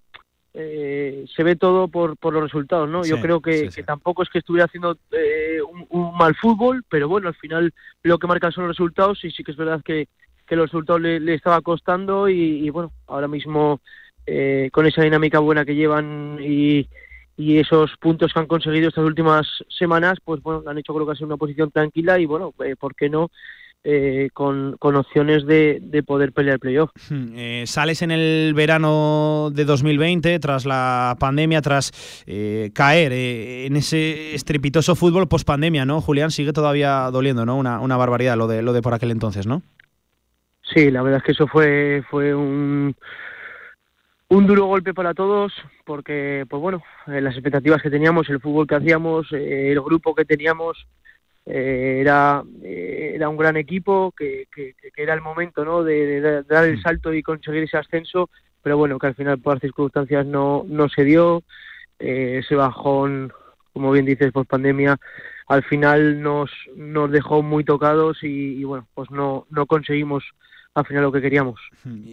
eh, se ve todo por, por los resultados, ¿no? Sí, Yo creo que, sí, sí. que tampoco es que estuviera haciendo eh, un, un mal fútbol, pero bueno, al final lo que marcan son los resultados y sí que es verdad que, que los resultados le, le estaba costando y, y, bueno, ahora mismo eh, con esa dinámica buena que llevan y, y esos puntos que han conseguido estas últimas semanas, pues bueno, han hecho colocarse en una posición tranquila y bueno, eh, ¿por qué no? Eh, con, con opciones de, de poder pelear el playoff. [LAUGHS] Hmm, eh, sales en el verano de 2020, tras la pandemia, tras eh, caer eh, en ese estrepitoso fútbol post pandemia, ¿no? Julián, sigue todavía doliendo, ¿no? Una, una barbaridad lo de, lo de por aquel entonces, ¿no? Sí, la verdad es que eso fue, fue un, un duro golpe para todos, porque, pues bueno, eh, las expectativas que teníamos, el fútbol que hacíamos, eh, el grupo que teníamos, eh, era, eh, era un gran equipo, que, que, que era el momento ¿no? de, de dar el salto y conseguir ese ascenso, pero bueno, que al final por las circunstancias no, no se dio, eh, ese bajón, como bien dices, por pandemia, al final nos, nos dejó muy tocados y, y bueno, pues no, no conseguimos al final lo que queríamos.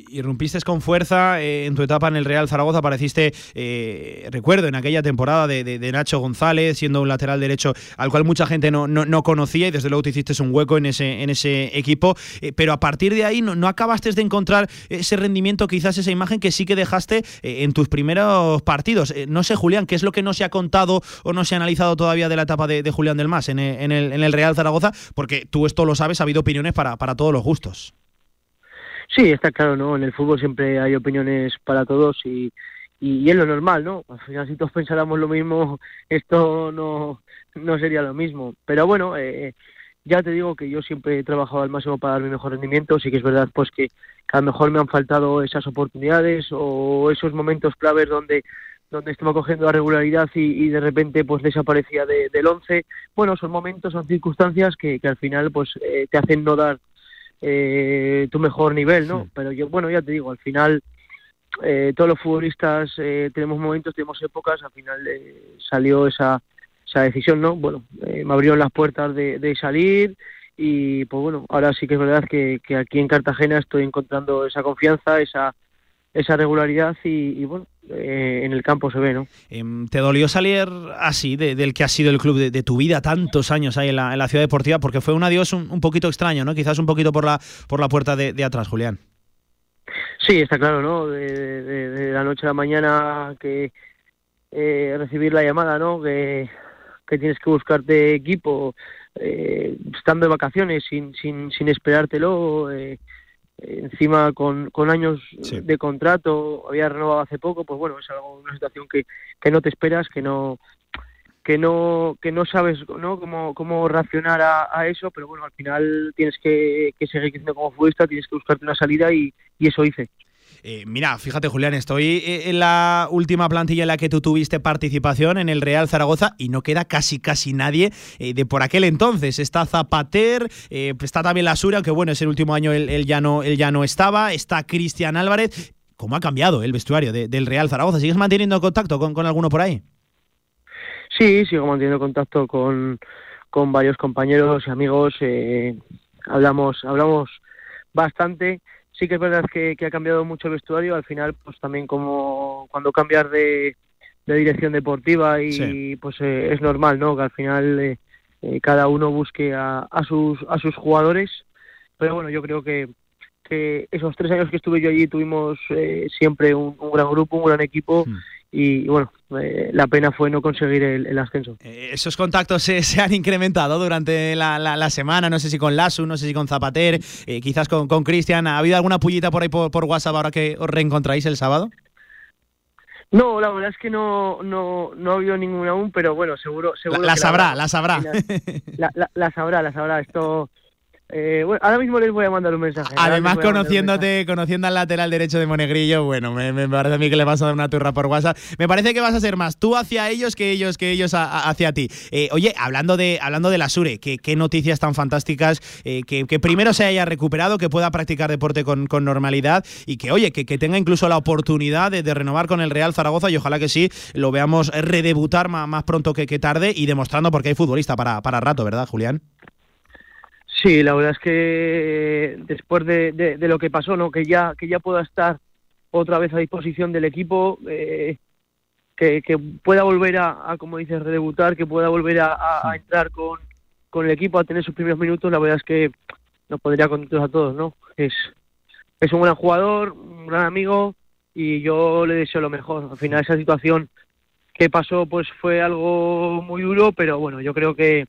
Irrumpiste con fuerza eh, en tu etapa en el Real Zaragoza, apareciste, eh, recuerdo, en aquella temporada de, Nacho González, siendo un lateral derecho al cual mucha gente no, no, no conocía y desde luego te hiciste un hueco en ese, equipo, eh, pero a partir de ahí no, acabaste de encontrar ese rendimiento, quizás esa imagen que sí que dejaste en tus primeros partidos. No sé, Julián, ¿qué es lo que no se ha contado o no se ha analizado todavía de la etapa de, Julián del Mas en el, Real Zaragoza? Porque tú esto lo sabes, ha habido opiniones para todos los gustos. Sí, está claro, ¿no? En el fútbol siempre hay opiniones para todos y, y, es lo normal, ¿no? Al final, si todos pensáramos lo mismo, [LAUGHS] esto no, no sería lo mismo. Pero bueno, eh, ya te digo que yo siempre he trabajado al máximo para dar mi mejor rendimiento. Sí que es verdad, pues que, a lo mejor me han faltado esas oportunidades o esos momentos claves donde donde estaba cogiendo la regularidad y, de repente pues desaparecía de, del once. Bueno, son momentos, son circunstancias que, que al final pues eh, te hacen no dar eh, tu mejor nivel, ¿no? Sí. Pero yo, bueno, ya te digo, al final eh, todos los futbolistas eh, tenemos momentos, tenemos épocas, al final eh, salió esa, esa decisión, ¿no? Bueno, eh, me abrieron las puertas de, de, salir y pues bueno, ahora sí que es verdad que, que aquí en Cartagena estoy encontrando esa confianza, esa esa regularidad y, y bueno, eh, en el campo se ve, ¿no? Eh, ¿Te dolió salir así de, del que ha sido el club de, de, tu vida tantos años ahí en la, en la ciudad deportiva? Porque fue un adiós un, un, poquito extraño, ¿no? Quizás un poquito por la, por la puerta de, de atrás, Julián. Sí, está claro, ¿no? De, de la noche a la mañana que eh, recibir la llamada, ¿no? Que, que tienes que buscarte equipo eh, estando de vacaciones sin, sin, sin esperártelo. Eh, encima con, con años sí. de contrato, había renovado hace poco, pues bueno, es algo, una situación que, que no te esperas, que no que no que no sabes ¿no? cómo, cómo reaccionar a, a eso, pero bueno, al final tienes que, que seguir creciendo como futbolista, tienes que buscarte una salida y, y eso hice. Eh, mira, fíjate Julián, estoy eh, en la última plantilla en la que tú tuviste participación en el Real Zaragoza y no queda casi casi nadie eh, de por aquel entonces. Está Zapater, eh, está también la Sura, aunque bueno, ese último año él, ya no, él ya no estaba, está Cristian Álvarez. ¿Cómo ha cambiado el vestuario de, del Real Zaragoza? ¿Sigues manteniendo contacto con, con alguno por ahí? Sí, sigo manteniendo contacto con, con varios compañeros y amigos. Eh, hablamos, hablamos bastante. Sí que es verdad que, que, ha cambiado mucho el vestuario. Al final, pues también como cuando cambias de, de dirección deportiva y sí. pues eh, es normal, ¿no? Que al final eh, eh, cada uno busque a, a, sus a sus jugadores. Pero bueno, yo creo que que esos tres años que estuve yo allí tuvimos eh, siempre un, un, gran grupo, un gran equipo. Hmm y, bueno, eh, la pena fue no conseguir el, el ascenso. Eh, esos contactos se, se, han incrementado durante la, la, la, semana, no sé si con Lasu, no sé si con Zapater, eh, quizás con Cristian. ¿Ha habido alguna pullita por ahí por, por, WhatsApp ahora que os reencontráis el sábado? No, la verdad es que no, no, no ha habido ninguna aún, pero bueno, seguro. seguro la, sabrá, la, sabrá. La, sabrá, la sabrá. Esto eh, bueno, ahora mismo les voy a mandar un mensaje. Además, conociéndote, conociendo al lateral derecho de Monegrillo, bueno, me, me, parece a mí que le vas a dar una turra por WhatsApp. Me parece que vas a ser más tú hacia ellos que ellos que ellos a, a, hacia ti. Eh, oye, hablando de hablando de la Sure, qué noticias tan fantásticas, eh, que, que, primero se haya recuperado, que pueda practicar deporte con, con normalidad y que, oye, que, que, tenga incluso la oportunidad de, de, renovar con el Real Zaragoza y ojalá que sí lo veamos redebutar más, más pronto que, que tarde y demostrando porque hay futbolista para, para rato, ¿verdad, Julián? Sí, la verdad es que después de, de, lo que pasó, ¿no? Que ya, que ya pueda estar otra vez a disposición del equipo, eh, que, que, pueda volver a, como dices, redebutar, que pueda volver a, entrar con, con, el equipo, a tener sus primeros minutos, la verdad es que nos podría contentos a todos, ¿no? Es, es un gran jugador, un gran amigo y yo le deseo lo mejor. Al final esa situación que pasó pues fue algo muy duro, pero bueno, yo creo que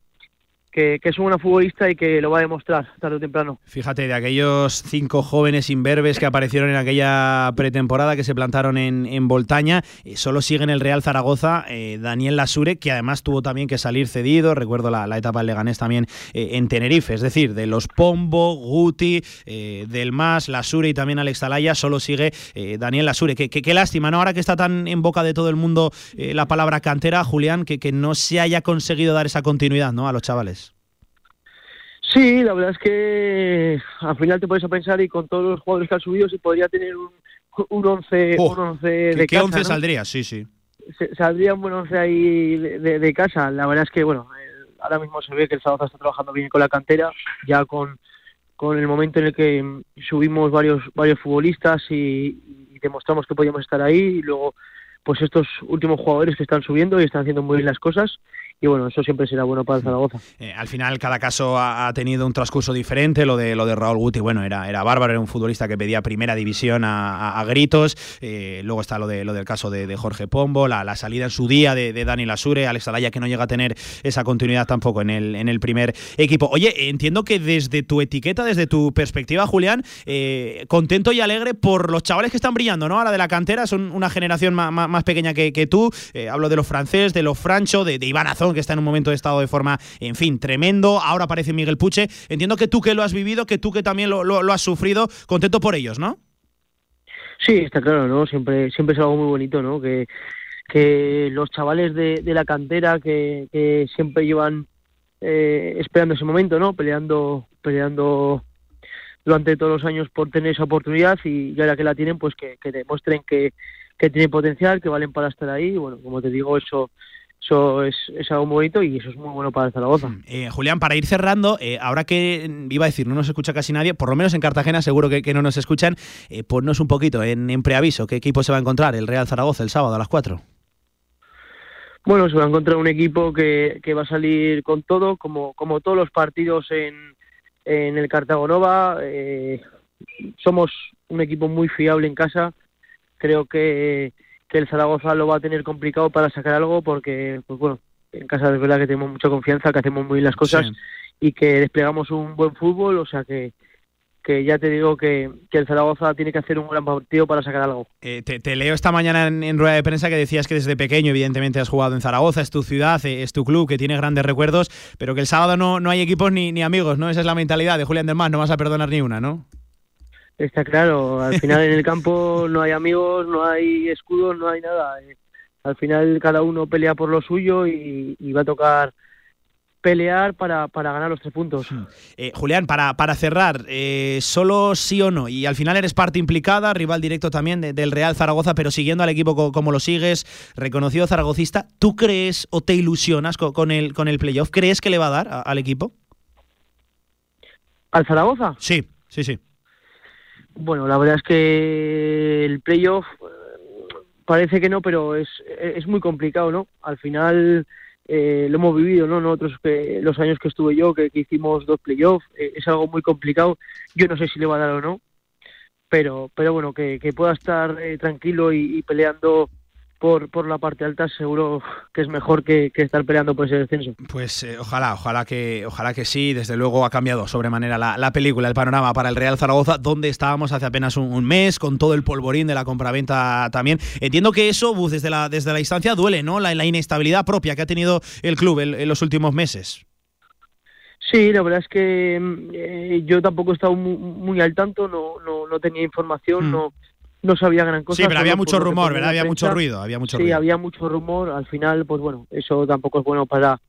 que, es un buen futbolista y que lo va a demostrar tarde o temprano. Fíjate, de aquellos cinco jóvenes imberbes que aparecieron en aquella pretemporada que se plantaron en, en Voltaña, eh, solo sigue en el Real Zaragoza eh, Daniel Lasure, que además tuvo también que salir cedido, recuerdo la, etapa del Leganés también eh, en Tenerife, es decir, de los Pombo, Guti, del Mas, Lasure y también Alex Talaya, solo sigue Daniel Lasure. Qué, qué, lástima, ¿no? Ahora que está tan en boca de todo el mundo la palabra cantera, Julián, que, que no se haya conseguido dar esa continuidad ¿no? a los chavales. Sí, la verdad es que al final te puedes a pensar y con todos los jugadores que han subido se podría tener un, un 11 un once de ¿Qué, casa, 11 saldría? Sí, sí. saldría un buen 11 ahí de, casa. La verdad es que, bueno, eh, ahora mismo se ve que el Zaragoza está trabajando bien con la cantera, ya con, con el momento en el que subimos varios varios futbolistas y, y demostramos que podíamos estar ahí y luego pues estos últimos jugadores que están subiendo y están haciendo muy bien las cosas y bueno, eso siempre será bueno para el Zaragoza. Eh, al final cada caso ha, tenido un transcurso diferente, lo de lo de Raúl Guti, bueno, era, era bárbaro, era un futbolista que pedía primera división a, gritos, eh, luego está lo de lo del caso de, Jorge Pombo, la, salida en su día de, Dani Lasure, Alex Alaya que no llega a tener esa continuidad tampoco en el, en el primer equipo. Oye, entiendo que desde tu etiqueta, desde tu perspectiva, Julián, eh, contento y alegre por los chavales que están brillando, ¿no? Ahora de la cantera, son una generación más, pequeña que, tú, hablo de los franceses, de los Francho, de, de Iván Azón, que está en un momento de estado de forma, en fin, tremendo. Ahora aparece Miguel Puche. Entiendo que tú que lo has vivido, que tú que también lo, lo, has sufrido, contento por ellos, ¿no? Sí, está claro, ¿no? Siempre, siempre es algo muy bonito, ¿no? Que, que los chavales de, la cantera que, siempre llevan eh, esperando ese momento, ¿no? Peleando, peleando durante todos los años por tener esa oportunidad y ahora que la tienen, pues que, demuestren que, que tienen potencial, que valen para estar ahí. Bueno, como te digo, eso eso es, algo muy bonito y eso es muy bueno para el Zaragoza. Mm, eh, Julián, para ir cerrando, eh, ahora que iba a decir, no nos escucha casi nadie, por lo menos en Cartagena seguro que, no nos escuchan, eh, ponnos un poquito en, preaviso, ¿qué equipo se va a encontrar el Real Zaragoza el sábado a las 4? Bueno, se va a encontrar un equipo que, va a salir con todo, como, como todos los partidos en, en el Cartagonova. Eh, somos un equipo muy fiable en casa. Creo que que el Zaragoza lo va a tener complicado para sacar algo porque, pues bueno, en casa es verdad que tenemos mucha confianza, que hacemos muy bien las cosas y que desplegamos un buen fútbol, o sea que, que ya te digo que, que, el Zaragoza tiene que hacer un gran partido para sacar algo. Eh, te, leo esta mañana en, rueda de prensa que decías que desde pequeño evidentemente has jugado en Zaragoza, es tu ciudad, eh, es tu club, que tiene grandes recuerdos, pero que el sábado no, no hay equipos ni, ni amigos, ¿no? Esa es la mentalidad de Julián del Mar, no vas a perdonar ni una, ¿no? Está claro, al [LAUGHS] final en el campo no hay amigos, no hay escudos, no hay nada. Eh, al final cada uno pelea por lo suyo y, va a tocar pelear para, para, ganar los tres puntos. Hmm. Eh, Julián, para, para cerrar, eh, solo sí o no, y al final eres parte implicada, rival directo también del Real Zaragoza, pero siguiendo al equipo como, lo sigues, reconocido zaragocista, ¿tú crees o te ilusionas con, el, con el playoff? ¿Crees que le va a dar al equipo? ¿Al Zaragoza? Sí, sí, sí. Bueno, la verdad es que el playoff eh, parece que no, pero es, es muy complicado, ¿no? Al final eh, lo hemos vivido, ¿no? Nosotros que los años que estuve yo, que, hicimos dos playoffs, eh, es algo muy complicado. Yo no sé si le va a dar o no, pero, pero bueno, que, que pueda estar tranquilo y, peleando por, por la parte alta seguro que es mejor que, estar peleando por ese descenso. Pues eh, ojalá, ojalá que, ojalá que sí. Desde luego ha cambiado sobremanera la, la, película, el panorama para el Real Zaragoza, donde estábamos hace apenas un, mes, con todo el polvorín de la compraventa también. Entiendo que eso, desde la, desde la distancia, duele, ¿no? La, la inestabilidad propia que ha tenido el club en, los últimos meses. Sí, la verdad es que mm, eh, yo tampoco he estado muy, al tanto, no, no, no tenía información, mm. no no sabía gran cosa. Sí, pero había mucho rumor, ¿verdad? Había mucho ruido, había mucho sí, había mucho rumor. Al final, pues bueno, eso tampoco es bueno para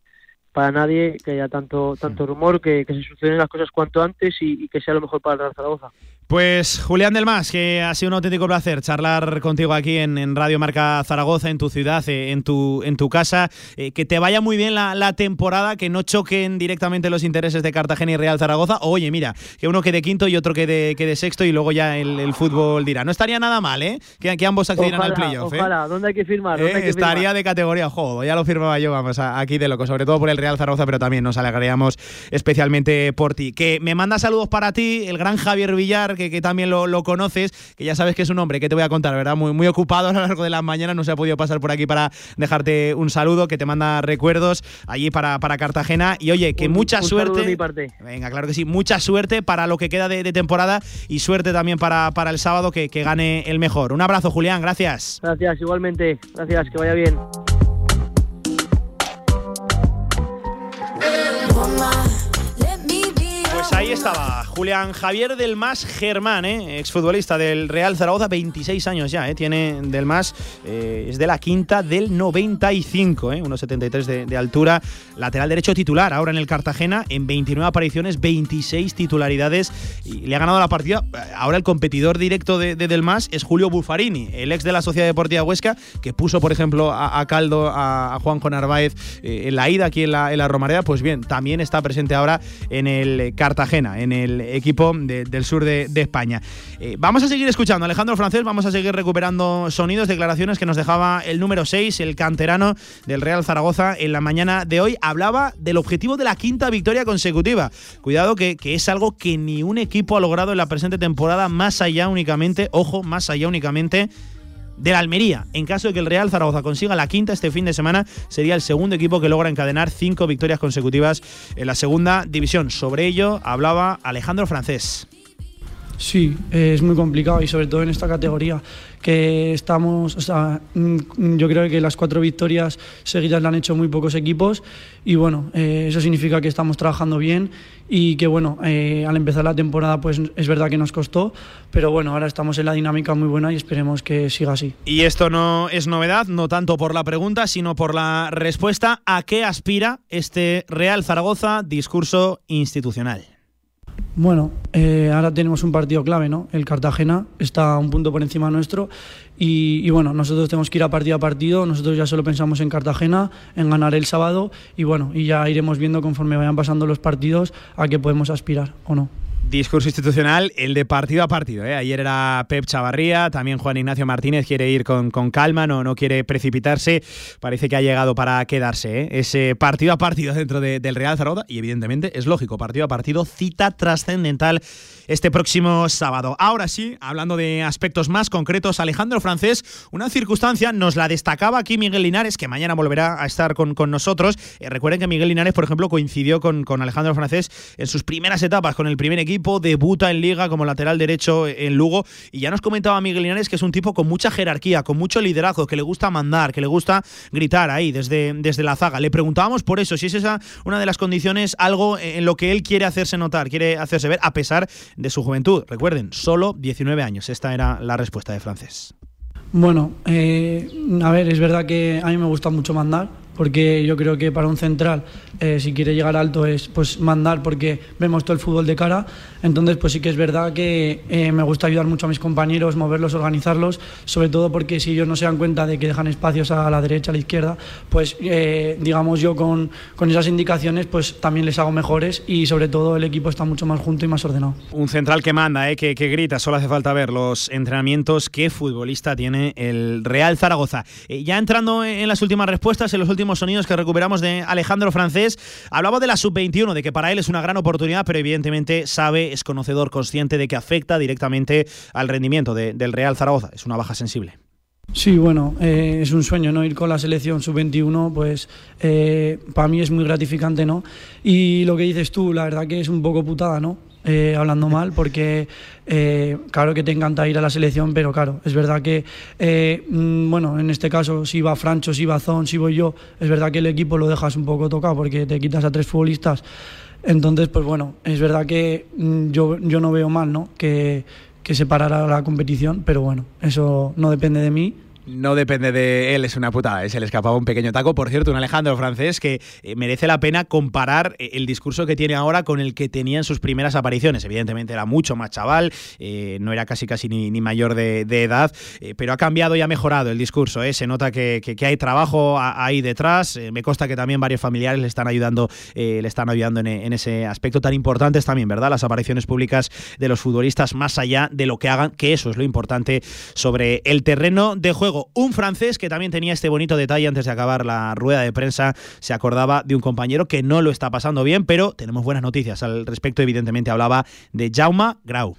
para nadie que haya tanto tanto rumor, que, se suceden las cosas cuanto antes y, que sea lo mejor para el Real Zaragoza. Pues Julián del Mas, que ha sido un auténtico placer charlar contigo aquí en, Radio Marca Zaragoza, en tu ciudad, eh, en tu, en tu casa. Eh, que te vaya muy bien la, temporada, que no choquen directamente los intereses de Cartagena y Real Zaragoza. Oye, mira, que uno quede quinto y otro quede, quede sexto y luego ya el, fútbol dirá. No estaría nada mal, ¿eh? Que, ambos accedieran al playoff. ¿eh? Ojalá, ¿dónde hay que firmar? estaría de categoría, juego, ya lo firmaba yo, vamos, aquí de loco, sobre todo por el Real Zaragoza, pero también nos alegraríamos especialmente por ti. Que me manda saludos para ti, el gran Javier Villar, que, que también lo conoces, que ya sabes que es un hombre que te voy a contar, ¿verdad? Muy, muy ocupado a lo largo de las mañanas, no se ha podido pasar por aquí para dejarte un saludo, que te manda recuerdos allí para, para Cartagena. Y oye, que mucha suerte. mi parte. Venga, claro que sí, mucha suerte para lo que queda de, temporada y suerte también para, para el sábado que, que gane el mejor. Un abrazo, Julián, gracias. Gracias, igualmente. Gracias, que vaya bien. ahí estaba Julián Javier del Mas Germán, ¿eh? exfutbolista del Real Zaragoza, 26 años ya, ¿eh? tiene del Mas, eh, es de la quinta del 95, ¿eh? 1,73 de, de, altura, lateral derecho titular, ahora en el Cartagena, en 29 apariciones, 26 titularidades y le ha ganado la partida. Ahora el competidor directo de, del Mas es Julio Buffarini, el ex de la Sociedad Deportiva Huesca, que puso, por ejemplo, a, Caldo, a, Juanjo Narváez en la ida aquí en la, en la Romareda, pues bien, también está presente ahora en el Cartagena en el equipo del sur de, España. Eh, vamos a seguir escuchando Alejandro Francés, vamos a seguir recuperando sonidos, declaraciones que nos dejaba el número 6, el canterano del Real Zaragoza en la mañana de hoy. Hablaba del objetivo de la quinta victoria consecutiva. Cuidado que, que es algo que ni un equipo ha logrado en la presente temporada, más allá únicamente, ojo, más allá únicamente de la Almería. En caso de que el Real Zaragoza consiga la quinta este fin de semana, sería el segundo equipo que logra encadenar cinco victorias consecutivas en la segunda división. Sobre ello hablaba Alejandro Francés. Sí, es muy complicado y sobre todo en esta categoría que estamos, o sea, mm, yo creo que las cuatro victorias seguidas la han hecho muy pocos equipos y bueno, eh, eso significa que estamos trabajando bien y que bueno, eh, al empezar la temporada pues es verdad que nos costó, pero bueno, ahora estamos en la dinámica muy buena y esperemos que siga así. Y esto no es novedad, no tanto por la pregunta, sino por la respuesta a qué aspira este Real Zaragoza discurso institucional. Bueno, eh, ahora tenemos un partido clave, ¿no? El Cartagena está un punto por encima nuestro y, bueno, nosotros tenemos que ir a partido a partido, nosotros ya solo pensamos en Cartagena, en ganar el sábado y bueno, y ya iremos viendo conforme vayan pasando los partidos a qué podemos aspirar o no. Discurso institucional, el de partido a partido. ¿eh? Ayer era Pep Chavarría, también Juan Ignacio Martínez quiere ir con, calma, no, no quiere precipitarse. Parece que ha llegado para quedarse. ¿eh? Ese partido a partido dentro del Real Zaragoza y evidentemente es lógico, partido a partido, cita trascendental este próximo sábado. Ahora sí, hablando de aspectos más concretos, Alejandro Francés, una circunstancia nos la destacaba aquí Miguel Linares, que mañana volverá a estar con, con nosotros. Eh, recuerden que Miguel Linares, por ejemplo, coincidió con, con Alejandro Francés en sus primeras etapas con el primer equipo, debuta en liga como lateral derecho en Lugo y ya nos comentaba Miguel Linares que es un tipo con mucha jerarquía, con mucho liderazgo, que le gusta mandar, que le gusta gritar ahí desde, desde la zaga. Le preguntábamos por eso, si es esa una de las condiciones, algo en lo que él quiere hacerse notar, quiere hacerse ver, a pesar de su juventud. Recuerden, solo 19 años. Esta era la respuesta de Francés. Bueno, eh, a ver, es verdad que a mí me gusta mucho mandar, porque yo creo que para un central, eh, si quiere llegar alto, es pues mandar, porque vemos todo el fútbol de cara. Entonces, pues sí que es verdad que eh, me gusta ayudar mucho a mis compañeros, moverlos, organizarlos, sobre todo porque si ellos no se dan cuenta de que dejan espacios a la derecha, a la izquierda, pues eh, digamos yo con, con esas indicaciones, pues también les hago mejores y sobre todo el equipo está mucho más junto y más ordenado. Un central que manda, que, que grita, solo hace falta ver los entrenamientos. ¿Qué futbolista tiene el Real Zaragoza? ya entrando en las últimas respuestas, en los últimos sonidos que recuperamos de Alejandro Francés. Hablaba de la sub-21, de que para él es una gran oportunidad, pero evidentemente sabe, es conocedor, consciente de que afecta directamente al rendimiento del Real Zaragoza. Es una baja sensible. Sí, bueno, eh, es un sueño, ¿no? Ir con la selección sub-21, pues eh, para mí es muy gratificante, ¿no? Y lo que dices tú, la verdad que es un poco putada, ¿no? Eh, hablando mal, porque eh, claro que te encanta ir a la selección, pero claro, es verdad que, eh, mm, bueno, en este caso, si va Francho, si va Zon, si voy yo, es verdad que el equipo lo dejas un poco tocado porque te quitas a tres futbolistas. Entonces, pues bueno, es verdad que mm, yo, yo no veo mal, ¿no? Que, que se parara la competición, pero bueno, eso no depende de mí no depende de él, es una putada, se le escapaba un pequeño taco. Por cierto, un Alejandro francés que eh, merece la pena comparar eh, el discurso que tiene ahora con el que tenía en sus primeras apariciones. Evidentemente era mucho más chaval, eh, no era casi casi ni, mayor de, edad, pero ha cambiado y ha mejorado el discurso. Se nota que, hay trabajo ahí detrás. me consta que también varios familiares le están ayudando, le están ayudando en, ese aspecto tan importante también, ¿verdad? Las apariciones públicas de los futbolistas más allá de lo que hagan, que eso es lo importante sobre el terreno de juego. Un francés que también tenía este bonito detalle antes de acabar la rueda de prensa, se acordaba de un compañero que no lo está pasando bien, pero tenemos buenas noticias al respecto. Evidentemente hablaba de Jaume Grau.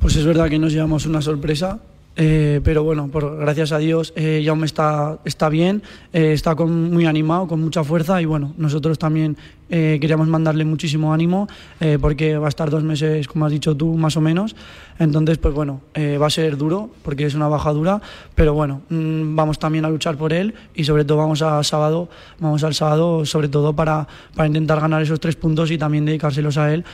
Pues es verdad que nos llevamos una sorpresa, eh, pero bueno, por, gracias a Dios, eh, Jaume está, está bien, eh, está con, muy animado, con mucha fuerza y bueno, nosotros también eh, queríamos mandarle muchísimo ánimo porque va a estar dos meses, como has dicho tú, más o menos. Entonces, pues bueno, va a ser duro porque es una baja dura, pero bueno, mm, vamos también a luchar por él y sobre todo vamos a sábado, vamos al sábado sobre todo para, para intentar ganar esos tres puntos y también dedicárselos a él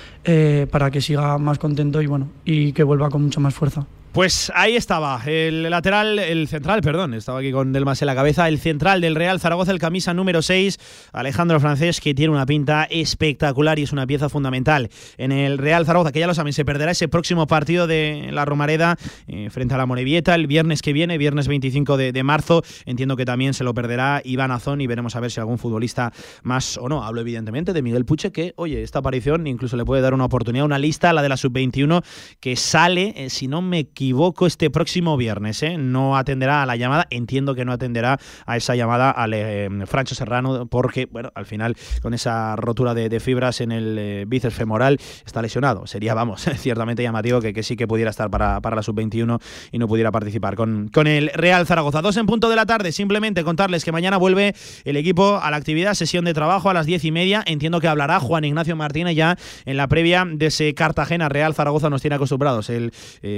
para que siga más contento y bueno, y que vuelva con mucha más fuerza. Pues ahí estaba, el lateral, el central, perdón, estaba aquí con Delmas en la cabeza, el central del Real Zaragoza, el camisa número 6, Alejandro Francés, que tiene una pinta espectacular y es una pieza fundamental en el Real Zaragoza, que ya lo saben, se perderá ese próximo partido de la Romareda eh, frente a la Morevieta el viernes que viene, viernes 25 de, marzo. Entiendo que también se lo perderá Iván Azón y veremos a ver si algún futbolista más o no. Hablo evidentemente de Miguel Puche, que, oye, esta aparición incluso le puede dar una oportunidad, una lista, la de la sub-21, que sale, eh, si no me equivoco, este próximo viernes. ¿eh? No atenderá a la llamada, entiendo que no atenderá a esa llamada al eh, Francho Serrano, porque, bueno, al final, con esa rotura de, fibras en el eh, bíceps femoral, está lesionado. Sería, vamos, [LAUGHS] ciertamente llamativo que, que, sí que pudiera estar para, para la sub-21 y no pudiera participar con, con el Real Zaragoza. Dos en punto de la tarde, simplemente contarles que mañana vuelve el equipo a la actividad, sesión de trabajo a las diez y media. Entiendo que hablará Juan Ignacio Martínez ya en la previa de ese Cartagena Real Zaragoza. Nos tiene acostumbrados el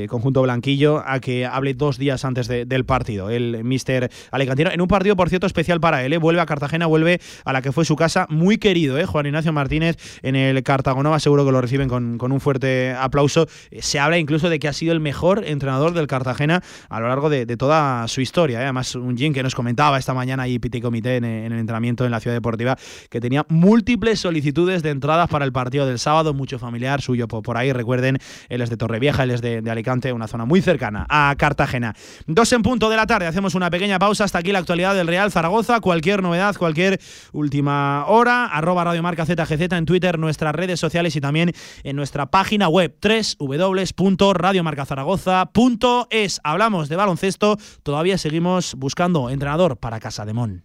conjunto blanco Blanquillo a que hable dos días antes del partido. El mister Alicantino, en un partido, por cierto, especial para él. ¿eh? Vuelve a Cartagena, vuelve a la que fue su casa. Muy querido, ¿eh? Juan Ignacio Martínez en el Cartagonova. Seguro que lo reciben con, un fuerte aplauso. Se habla incluso de que ha sido el mejor entrenador del Cartagena a lo largo de, toda su historia. ¿eh? Además, un Jim que nos comentaba esta mañana ahí Piti Comité en, el entrenamiento en la ciudad deportiva que tenía múltiples solicitudes de entradas para el partido del sábado. Mucho familiar suyo por, ahí. Recuerden, él es de Torrevieja, él es de, de Alicante, una zona muy cercana a Cartagena. Dos en punto de la tarde, hacemos una pequeña pausa. Hasta aquí la actualidad del Real Zaragoza. Cualquier novedad, cualquier última hora, arroba Radiomarca ZGZ en Twitter, nuestras redes sociales y también en nuestra página web www.radiomarcazaragoza.es. Hablamos de baloncesto, todavía seguimos buscando entrenador para Casa de Mon.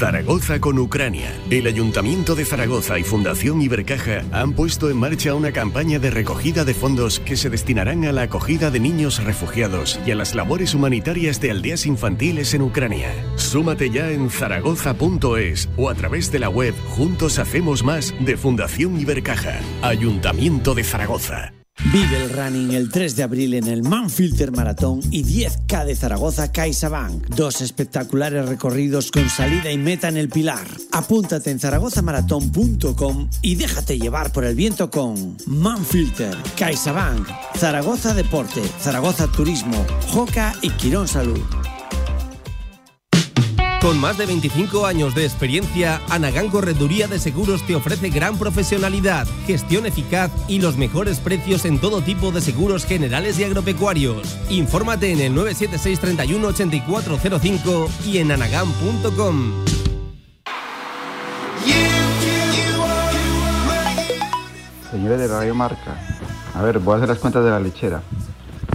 Zaragoza con Ucrania. El Ayuntamiento de Zaragoza y Fundación Ibercaja han puesto en marcha una campaña de recogida de fondos que se destinarán a la acogida de niños refugiados y a las labores humanitarias de aldeas infantiles en Ucrania. Súmate ya en zaragoza.es o a través de la web Juntos Hacemos Más de Fundación Ibercaja. Ayuntamiento de Zaragoza. Vive el running el 3 de abril en el Manfilter Maratón y 10K de Zaragoza CaixaBank. Dos espectaculares recorridos con salida y meta en el Pilar. Apúntate en zaragozamaratón.com y déjate llevar por el viento con Manfilter, CaixaBank, Zaragoza Deporte, Zaragoza Turismo, Joca y Quirón Salud. Con más de 25 años de experiencia, Anagán Correduría de Seguros te ofrece gran profesionalidad, gestión eficaz y los mejores precios en todo tipo de seguros generales y agropecuarios. Infórmate en el 976 31 8405 y en anagán.com. Señores de Radio Marca, a ver, voy a hacer las cuentas de la lechera.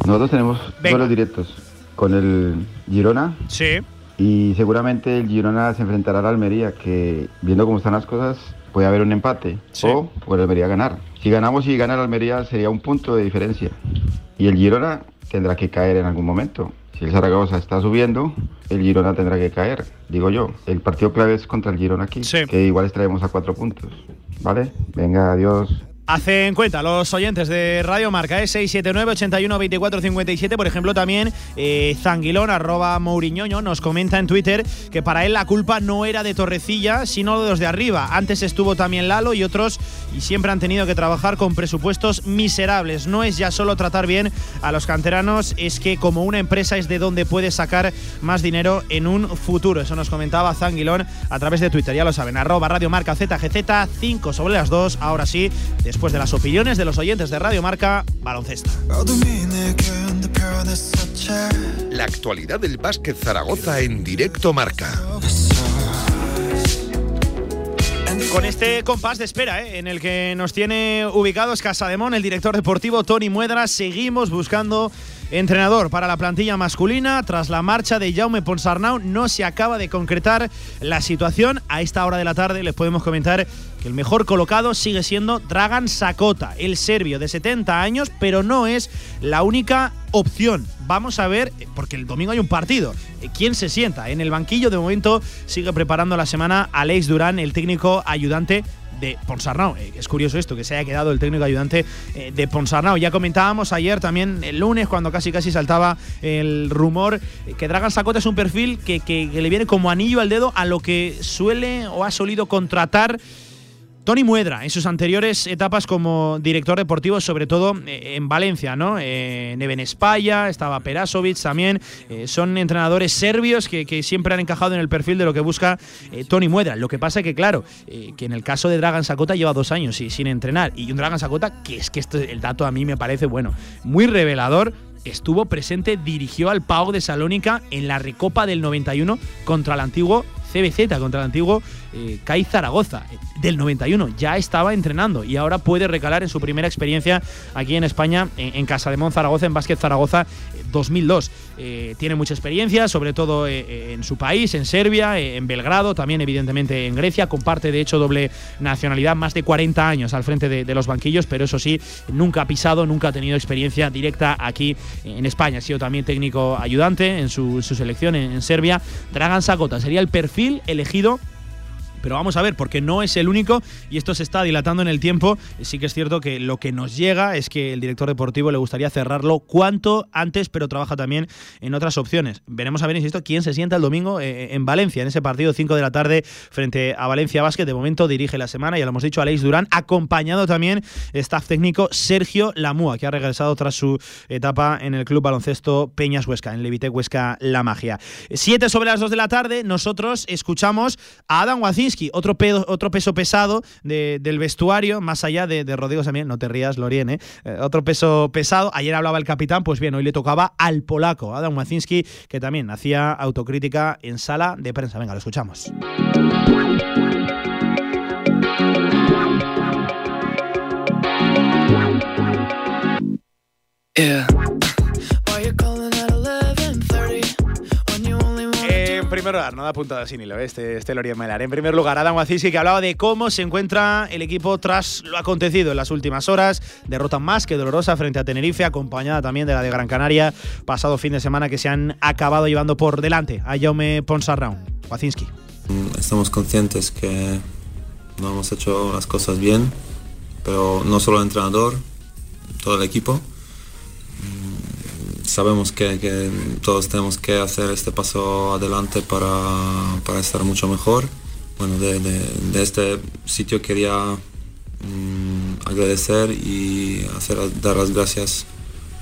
Nosotros tenemos duelos directos con el Girona. Sí. Y seguramente el Girona se enfrentará al Almería, que viendo cómo están las cosas, puede haber un empate. O puede Almería ganar. Si ganamos y gana el Almería sería un punto de diferencia. Y el Girona tendrá que caer en algún momento. Si el Zaragoza está subiendo, el Girona tendrá que caer, digo yo. El partido clave es contra el Girona aquí, que igual traemos a cuatro puntos. ¿Vale? Venga, adiós. Hacen cuenta los oyentes de Radio Marca, ¿eh? 679 81 24 57. Por ejemplo, también eh, Zanguilón, arroba Mouriñoño, nos comenta en Twitter que para él la culpa no era de Torrecilla, sino de los de arriba. Antes estuvo también Lalo y otros, y siempre han tenido que trabajar con presupuestos miserables. No es ya solo tratar bien a los canteranos, es que como una empresa es de donde puede sacar más dinero en un futuro. Eso nos comentaba Zanguilón a través de Twitter, ya lo saben, arroba Radio Marca ZGZ, 5 sobre las 2. Ahora sí, después de las opiniones de los oyentes de Radio Marca, baloncesto. La actualidad del básquet Zaragoza en directo Marca. Con este compás de espera, ¿eh? en el que nos tiene ubicados Casademón, el director deportivo Tony Muedra, seguimos buscando entrenador para la plantilla masculina. Tras la marcha de Jaume Ponsarnau, no se acaba de concretar la situación. A esta hora de la tarde les podemos comentar el mejor colocado sigue siendo Dragan Sakota, el serbio de 70 años, pero no es la única opción. Vamos a ver, porque el domingo hay un partido. ¿Quién se sienta? En el banquillo de momento sigue preparando la semana Alex Durán, el técnico ayudante de Ponsarnau. Eh, es curioso esto, que se haya quedado el técnico ayudante eh, de Ponsarnau. Ya comentábamos ayer también, el lunes, cuando casi casi saltaba el rumor, eh, que Dragan Sakota es un perfil que, que le viene como anillo al dedo a lo que suele o ha solido contratar Tony Muedra, en sus anteriores etapas como director deportivo, sobre todo eh, en Valencia, ¿no? Eh, Neven Espaya, estaba Perasovic también. Eh, son entrenadores serbios que, siempre han encajado en el perfil de lo que busca Tony Muedra. Lo que pasa es que, claro, que en el caso de Dragan Sakota lleva dos años sin entrenar. Y un Dragan Sakota, que es que este, el dato a mí me parece, bueno, muy revelador estuvo presente, dirigió al Pau de Salónica en la Recopa del 91 contra el antiguo CBZ, contra el antiguo eh, CAI Zaragoza del 91. Ya estaba entrenando y ahora puede recalar en su primera experiencia aquí en España, en, Casa de Mon Zaragoza, en Básquet Zaragoza 2002. Eh, tiene mucha experiencia, sobre todo eh, en su país, en Serbia, en Belgrado, también evidentemente en Grecia. Comparte de hecho doble nacionalidad, más de 40 años al frente de, los banquillos, pero eso sí, nunca ha pisado, nunca ha tenido experiencia directa aquí en España. Ha sido también técnico ayudante en su, selección en, en Serbia. Dragan Sakota sería el perfil elegido pero vamos a ver, porque no es el único y esto se está dilatando en el tiempo. Sí que es cierto que lo que nos llega es que el director deportivo le gustaría cerrarlo cuanto antes, pero trabaja también en otras opciones. Veremos a ver, insisto, quién se sienta el domingo eh, en Valencia, en ese partido 5 de la tarde frente a Valencia Basket. De momento dirige la semana, ya lo hemos dicho, Aleix Durán, acompañado también staff técnico Sergio Lamúa, que ha regresado tras su etapa en el club baloncesto Peñas Huesca, en Levite Huesca La Magia. Siete sobre las 2 de la tarde, nosotros escuchamos a Adam Wacinski otro, peso pesado del vestuario, más allá de, de Rodrigo también, no te rías, Lorien, ¿eh? ¿eh? otro peso pesado. Ayer hablaba el capitán, pues bien, hoy le tocaba al polaco, Adam Macinski, que también hacía autocrítica en sala de prensa. Venga, lo escuchamos. Primer lugar, no da puntada así ni lo este, este Lorien Melar. En primer lugar, Adam Waziski que hablaba de cómo se encuentra el equipo tras lo acontecido en las últimas horas. Derrota más que dolorosa frente a Tenerife, acompañada también de la de Gran Canaria, pasado fin de semana que se han acabado llevando por delante a Jaume Ponsarraun. Wazinski. Estamos conscientes que no hemos hecho las cosas bien, pero no solo el entrenador, todo el equipo sabemos que, todos tenemos que hacer este paso adelante para, estar mucho mejor. Bueno, de, este sitio quería mm, agradecer y hacer, dar las gracias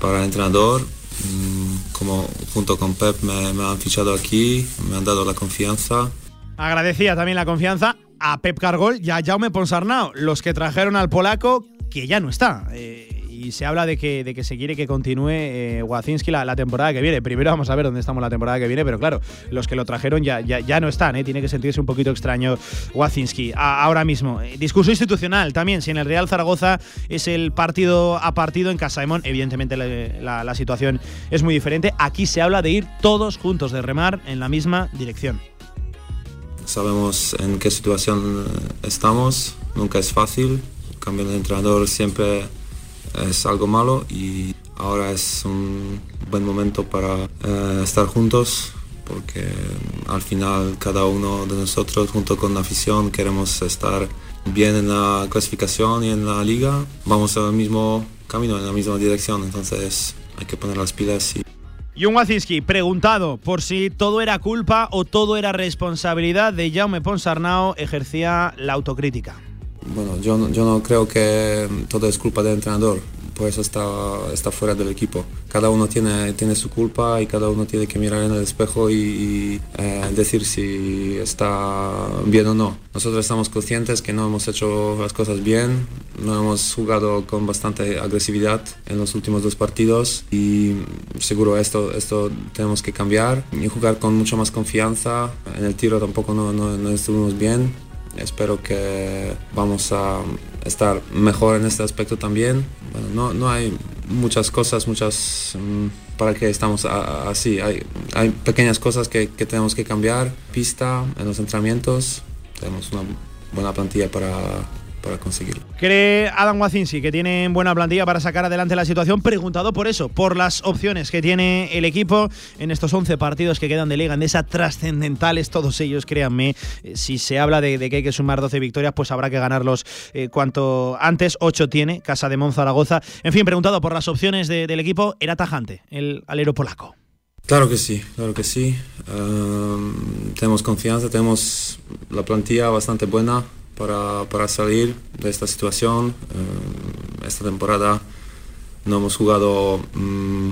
para el entrenador. Mm, como junto con Pep me, me han fichado aquí, me han dado la confianza. Agradecía también la confianza a Pep Cargol y a Jaume Ponsarnau, los que trajeron al polaco que ya no está. Eh, se habla de que, de que se quiere que continúe eh, Wacinski la, temporada que viene. Primero vamos a ver dónde estamos la temporada que viene, pero claro, los que lo trajeron ya, ya, ya no están, ¿eh? tiene que sentirse un poquito extraño Wacinski. ahora mismo, eh, discurso institucional también, si en el Real Zaragoza es el partido a partido en Casa Mon, evidentemente la, la situación es muy diferente. Aquí se habla de ir todos juntos, de remar en la misma dirección. Sabemos en qué situación estamos, nunca es fácil, cambio de entrenador siempre es algo malo y ahora es un buen momento para eh, estar juntos porque al final cada uno de nosotros junto con la afición queremos estar bien en la clasificación y en la liga. Vamos al mismo camino, en la misma dirección, entonces hay que poner las pilas y Jun Wacinski, preguntado por si todo era culpa o todo era responsabilidad de Jaume Ponsarnau, ejercía la autocrítica. Bueno, yo, yo no creo que todo es culpa del entrenador por eso está, está fuera del equipo. Cada uno tiene, tiene su culpa y cada uno tiene que mirar en el espejo y, eh, decir si está bien o no. Nosotros estamos conscientes que no hemos hecho las cosas bien, no hemos jugado con bastante agresividad en los últimos dos partidos y seguro esto, esto tenemos que cambiar y jugar con mucho más confianza. En el tiro tampoco no, no, no estuvimos bien espero que vamos a estar mejor en este aspecto también. Bueno, no, no hay muchas cosas, muchas mm, para que estamos así. Hay, hay pequeñas cosas que, que tenemos que cambiar. Pista en los entrenamientos. Tenemos una buena plantilla para para conseguirlo. Cree Adam Wacinski que tiene buena plantilla para sacar adelante la situación, preguntado por eso, por las opciones que tiene el equipo en estos 11 partidos que quedan de liga, en esa trascendentales, todos ellos, créanme, eh, si se habla de, que hay que sumar 12 victorias, pues habrá que ganarlos eh, cuanto antes, 8 tiene, Casa de Monzaragoza. En fin, preguntado por las opciones del equipo, era tajante el alero polaco. Claro que sí, claro que sí. tenemos confianza, tenemos la plantilla bastante buena para, para salir de esta situación. Eh, esta temporada no hemos jugado mm,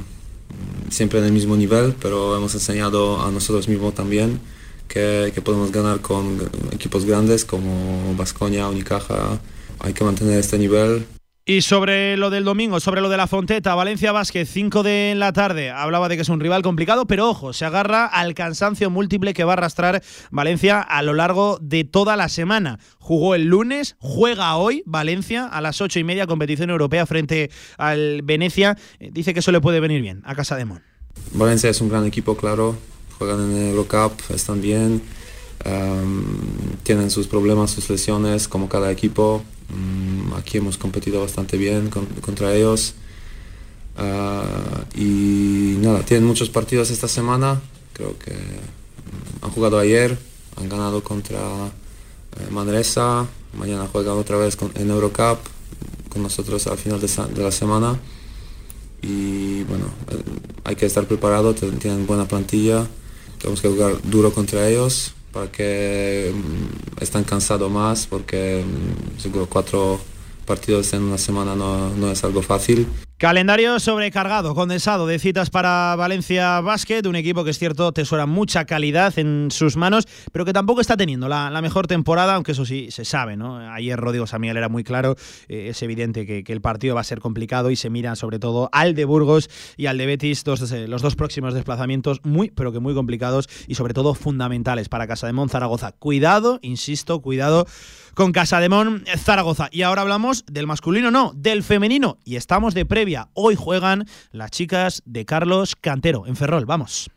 siempre en el mismo nivel, pero hemos enseñado a nosotros mismos también que, que podemos ganar con equipos grandes como Vasconia, Unicaja. Hay que mantener este nivel y sobre lo del domingo, sobre lo de la Fonteta, Valencia Vázquez, 5 de la tarde, hablaba de que es un rival complicado, pero ojo, se agarra al cansancio múltiple que va a arrastrar Valencia a lo largo de toda la semana. Jugó el lunes, juega hoy Valencia a las ocho y media, competición europea frente al Venecia. Eh, dice que eso le puede venir bien a Casa de Mon. Valencia es un gran equipo, claro, juegan en el Eurocup, están bien, tienen sus problemas, sus lesiones, como cada equipo aquí hemos competido bastante bien contra ellos. Ah, y nada, tienen muchos partidos esta semana. Creo que mm, han jugado ayer, han ganado contra eh, Manresa. Mañana juegan otra vez en Eurocup con nosotros al final de, de la semana. Y bueno, eh, hay que estar preparado, tienen buena plantilla. Tenemos que jugar duro contra ellos para que mm, están cansados más porque mm, seguro cuatro partidos en una semana no, no es algo fácil. Calendario sobrecargado, condensado de citas para Valencia Basket, un equipo que es cierto tesora mucha calidad en sus manos, pero que tampoco está teniendo la, mejor temporada, aunque eso sí se sabe, ¿no? Ayer Rodrigo Samiel era muy claro, eh, es evidente que, el partido va a ser complicado y se mira sobre todo al de Burgos y al de Betis, eh, los dos próximos desplazamientos muy, pero que muy complicados y sobre todo fundamentales para Casa de Mon Zaragoza. Cuidado, insisto, cuidado con Casa de Mon Zaragoza. Y ahora hablamos del masculino, no, del femenino, y estamos de previa Hoy juegan las chicas de Carlos Cantero en Ferrol. Vamos.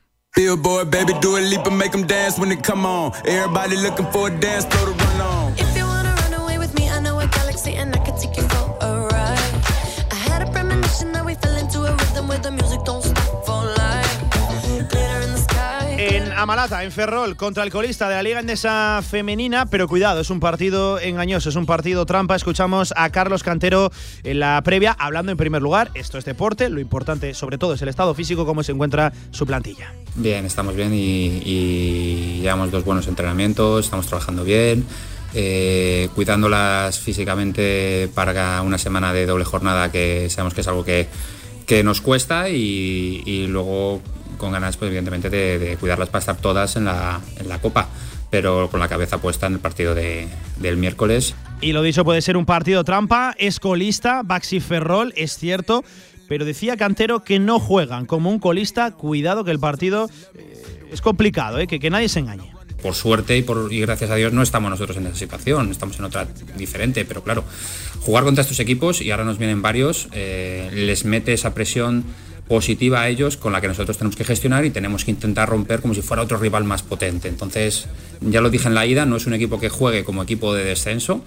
Amalata, en Ferrol, contra el colista de la Liga Endesa Femenina, pero cuidado, es un partido engañoso, es un partido trampa. Escuchamos a Carlos Cantero en la previa, hablando en primer lugar, esto es deporte, lo importante sobre todo es el estado físico, cómo se encuentra su plantilla. Bien, estamos bien y, llevamos dos buenos entrenamientos, estamos trabajando bien. Eh, cuidándolas físicamente para una semana de doble jornada que sabemos que es algo que, que nos cuesta y luego con ganas, pues, evidentemente, de, de, cuidarlas para estar todas en la, en la Copa, pero con la cabeza puesta en el partido de, del miércoles. Y lo dicho, puede ser un partido trampa, es colista, Baxi Ferrol, es cierto, pero decía Cantero que no juegan como un colista, cuidado que el partido eh, es complicado, eh, que, que nadie se engañe por suerte y, por, y gracias a Dios no estamos nosotros en esa situación, estamos en otra diferente, pero claro, jugar contra estos equipos, y ahora nos vienen varios, eh, les mete esa presión positiva a ellos con la que nosotros tenemos que gestionar y tenemos que intentar romper como si fuera otro rival más potente. Entonces, ya lo dije en la ida, no es un equipo que juegue como equipo de descenso,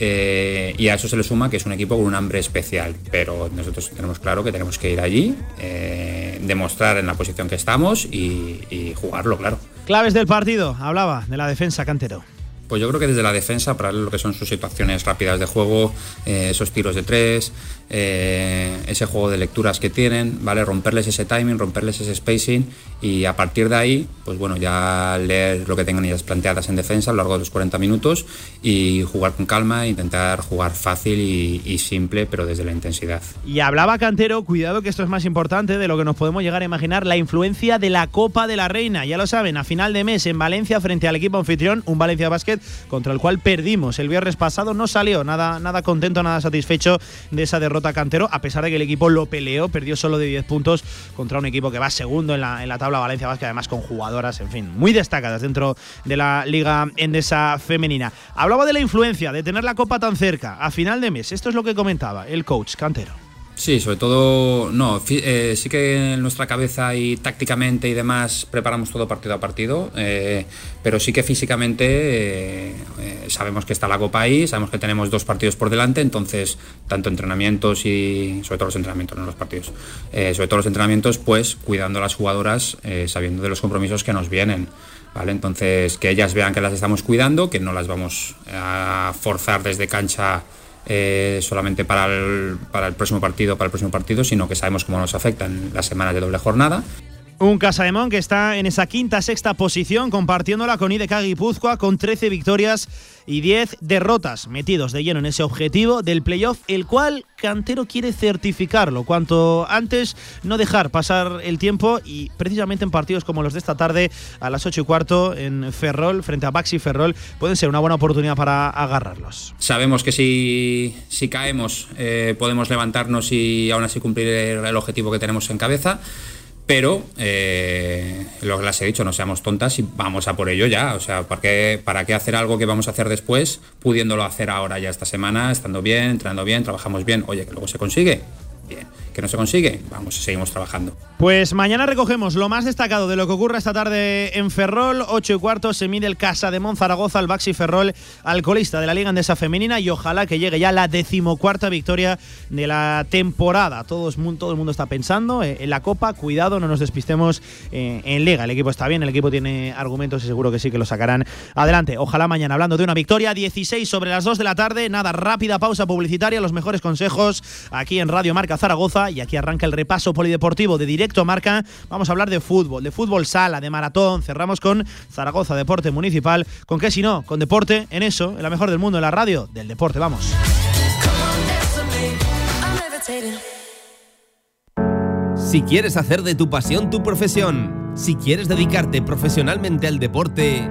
eh, y a eso se le suma que es un equipo con un hambre especial, pero nosotros tenemos claro que tenemos que ir allí, eh, demostrar en la posición que estamos y, y, jugarlo, claro. Claves del partido, hablaba de la defensa Cantero. Pues yo creo que desde la defensa, para lo que son sus situaciones rápidas de juego, eh, esos tiros de tres, eh, ese juego de lecturas que tienen, ¿vale? Romperles ese timing, romperles ese spacing y a partir de ahí, pues bueno, ya leer lo que tengan ellas planteadas en defensa a lo largo de los 40 minutos y jugar con calma, intentar jugar fácil y, y simple, pero desde la intensidad. Y hablaba Cantero, cuidado que esto es más importante de lo que nos podemos llegar a imaginar, la influencia de la Copa de la Reina. Ya lo saben, a final de mes en Valencia frente al equipo anfitrión, un Valencia Basket contra el cual perdimos el viernes pasado, no salió nada, nada contento, nada satisfecho de esa derrota Cantero, a pesar de que el equipo lo peleó, perdió solo de 10 puntos contra un equipo que va segundo en la, en la tabla Valencia Basket, además con jugadoras, en fin, muy destacadas dentro de la Liga Endesa Femenina. Hablaba de la influencia, de tener la Copa tan cerca, a final de mes, esto es lo que comentaba el coach Cantero. Sí, sobre todo, no, eh, sí que en nuestra cabeza y tácticamente y demás preparamos todo partido a partido, eh, pero sí que físicamente eh, sabemos que está la Copa ahí, sabemos que tenemos dos partidos por delante, entonces tanto entrenamientos y sobre todo los entrenamientos, no los partidos, sobre todo los entrenamientos, pues cuidando a las jugadoras, sabiendo de los compromisos que nos vienen. ¿Vale? Entonces, que ellas vean que las estamos cuidando, que no las vamos a forzar desde cancha eh, solamente para el, para el próximo partido, para el próximo partido, sino que sabemos cómo nos afectan las semanas de doble jornada. Un Casaemón que está en esa quinta, sexta posición, compartiéndola con IDK Guipúzcoa con 13 victorias y 10 derrotas, metidos de lleno en ese objetivo del playoff, el cual Cantero quiere certificarlo cuanto antes, no dejar pasar el tiempo y precisamente en partidos como los de esta tarde a las 8 y cuarto en Ferrol, frente a Baxi Ferrol, pueden ser una buena oportunidad para agarrarlos. Sabemos que si, si caemos eh, podemos levantarnos y aún así cumplir el objetivo que tenemos en cabeza pero eh, lo que les he dicho, no seamos tontas y vamos a por ello ya. O sea, ¿para qué, ¿para qué hacer algo que vamos a hacer después, pudiéndolo hacer ahora ya esta semana, estando bien, entrenando bien, trabajamos bien? Oye, que luego se consigue. ¿Que no se consigue? Vamos, seguimos trabajando. Pues mañana recogemos lo más destacado de lo que ocurre esta tarde en Ferrol. 8 y cuarto se mide el Casa de Monzaragoza, el Baxi Ferrol, alcoholista de la Liga Andesa Femenina. Y ojalá que llegue ya la decimocuarta victoria de la temporada. Todo, todo el mundo está pensando en la Copa. Cuidado, no nos despistemos eh, en Liga. El equipo está bien, el equipo tiene argumentos y seguro que sí que lo sacarán adelante. Ojalá mañana, hablando de una victoria, 16 sobre las 2 de la tarde. Nada, rápida pausa publicitaria. Los mejores consejos aquí en Radio Marca Zaragoza y aquí arranca el repaso polideportivo de directo marca. Vamos a hablar de fútbol, de fútbol sala, de maratón. Cerramos con Zaragoza Deporte Municipal. ¿Con qué si no? Con deporte, en eso, en la mejor del mundo, en la radio del deporte. Vamos. Si quieres hacer de tu pasión tu profesión, si quieres dedicarte profesionalmente al deporte,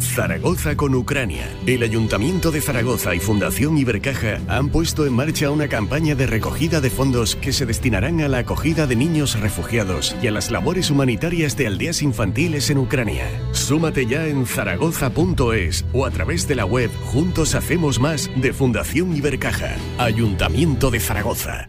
Zaragoza con Ucrania. El Ayuntamiento de Zaragoza y Fundación Ibercaja han puesto en marcha una campaña de recogida de fondos que se destinarán a la acogida de niños refugiados y a las labores humanitarias de aldeas infantiles en Ucrania. Súmate ya en zaragoza.es o a través de la web Juntos Hacemos Más de Fundación Ibercaja. Ayuntamiento de Zaragoza.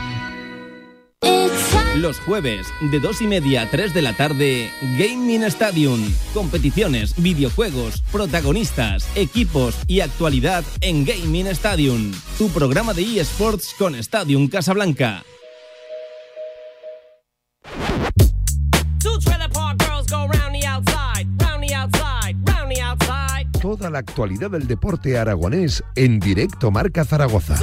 Los jueves, de 2 y media a 3 de la tarde, Gaming Stadium. Competiciones, videojuegos, protagonistas, equipos y actualidad en Gaming Stadium. Tu programa de eSports con Stadium Casablanca. Toda la actualidad del deporte aragonés en directo Marca Zaragoza.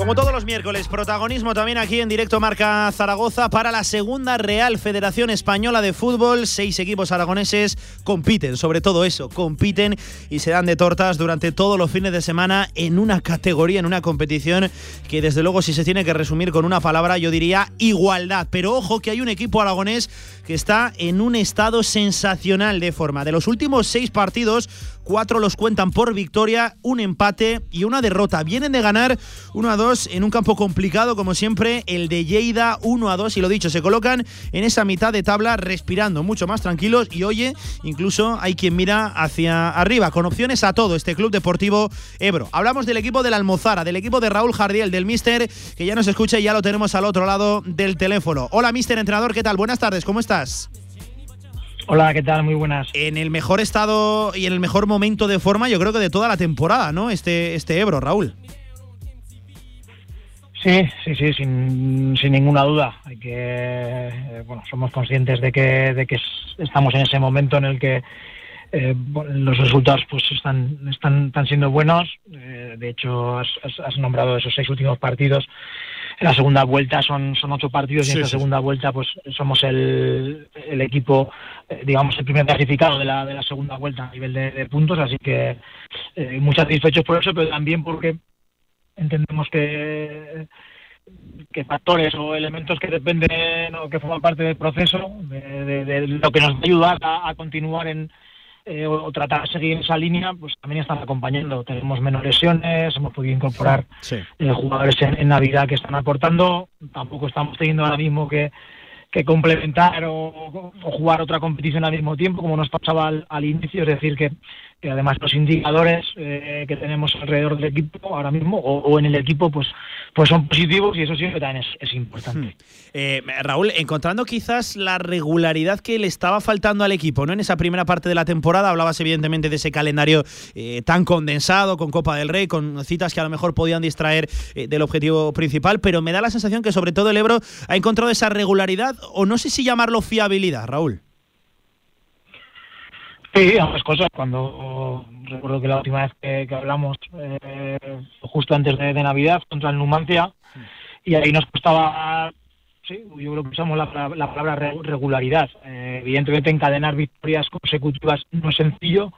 Como todos los miércoles, protagonismo también aquí en directo Marca Zaragoza para la segunda Real Federación Española de Fútbol. Seis equipos aragoneses compiten, sobre todo eso, compiten y se dan de tortas durante todos los fines de semana en una categoría, en una competición que desde luego si se tiene que resumir con una palabra yo diría igualdad. Pero ojo que hay un equipo aragonés que está en un estado sensacional de forma. De los últimos seis partidos, cuatro los cuentan por victoria, un empate y una derrota. Vienen de ganar 1 a 2 en un campo complicado, como siempre, el de Lleida 1 a 2. Y lo dicho, se colocan en esa mitad de tabla respirando mucho más tranquilos. Y oye, incluso hay quien mira hacia arriba, con opciones a todo este club deportivo Ebro. Hablamos del equipo del Almozara, del equipo de Raúl Jardiel, del Mister, que ya nos escucha y ya lo tenemos al otro lado del teléfono. Hola, Mister, entrenador, ¿qué tal? Buenas tardes, ¿cómo estás? Hola, ¿qué tal? Muy buenas. En el mejor estado y en el mejor momento de forma, yo creo que de toda la temporada, ¿no? Este, este Ebro, Raúl. Sí, sí, sí, sin, sin ninguna duda. Hay que, eh, bueno, somos conscientes de que, de que estamos en ese momento en el que eh, los resultados pues están, están, están siendo buenos. Eh, de hecho, has, has, nombrado esos seis últimos partidos. En la segunda vuelta son, son ocho partidos y en la segunda vuelta pues somos el, el equipo, eh, digamos, el primer clasificado de la, de la segunda vuelta a nivel de, puntos. Así que muy satisfechos por eso, pero también porque entendemos que que factores o elementos que dependen o que forman parte del proceso, de, lo que nos va a ayudar a continuar en, eh, o, tratar de seguir esa línea, pues también están acompañando. Tenemos menos lesiones, hemos podido incorporar eh, jugadores en, Navidad que están aportando. Tampoco estamos teniendo ahora mismo que, que complementar o, jugar otra competición al mismo tiempo, como nos pasaba al, inicio. Es decir, que, además los indicadores eh, que tenemos alrededor del equipo ahora mismo o, en el equipo, pues, pues son positivos y eso que también es, importante. Hmm. Eh, Raúl, encontrando quizás la regularidad que le estaba faltando al equipo, ¿no? En esa primera parte de la temporada hablabas evidentemente de ese calendario eh, tan condensado, con Copa del Rey, con citas que a lo mejor podían distraer eh, del objetivo principal, pero me da la sensación que sobre todo el Ebro ha encontrado esa regularidad, o no sé si llamarlo fiabilidad, Raúl. Sí, ambas cosas. Cuando recuerdo que la última vez que, hablamos, justo antes de, Navidad, contra el Numancia, y ahí nos costaba sí, yo creo que usamos la, palabra regularidad. Eh, evidentemente, encadenar victorias consecutivas no es sencillo,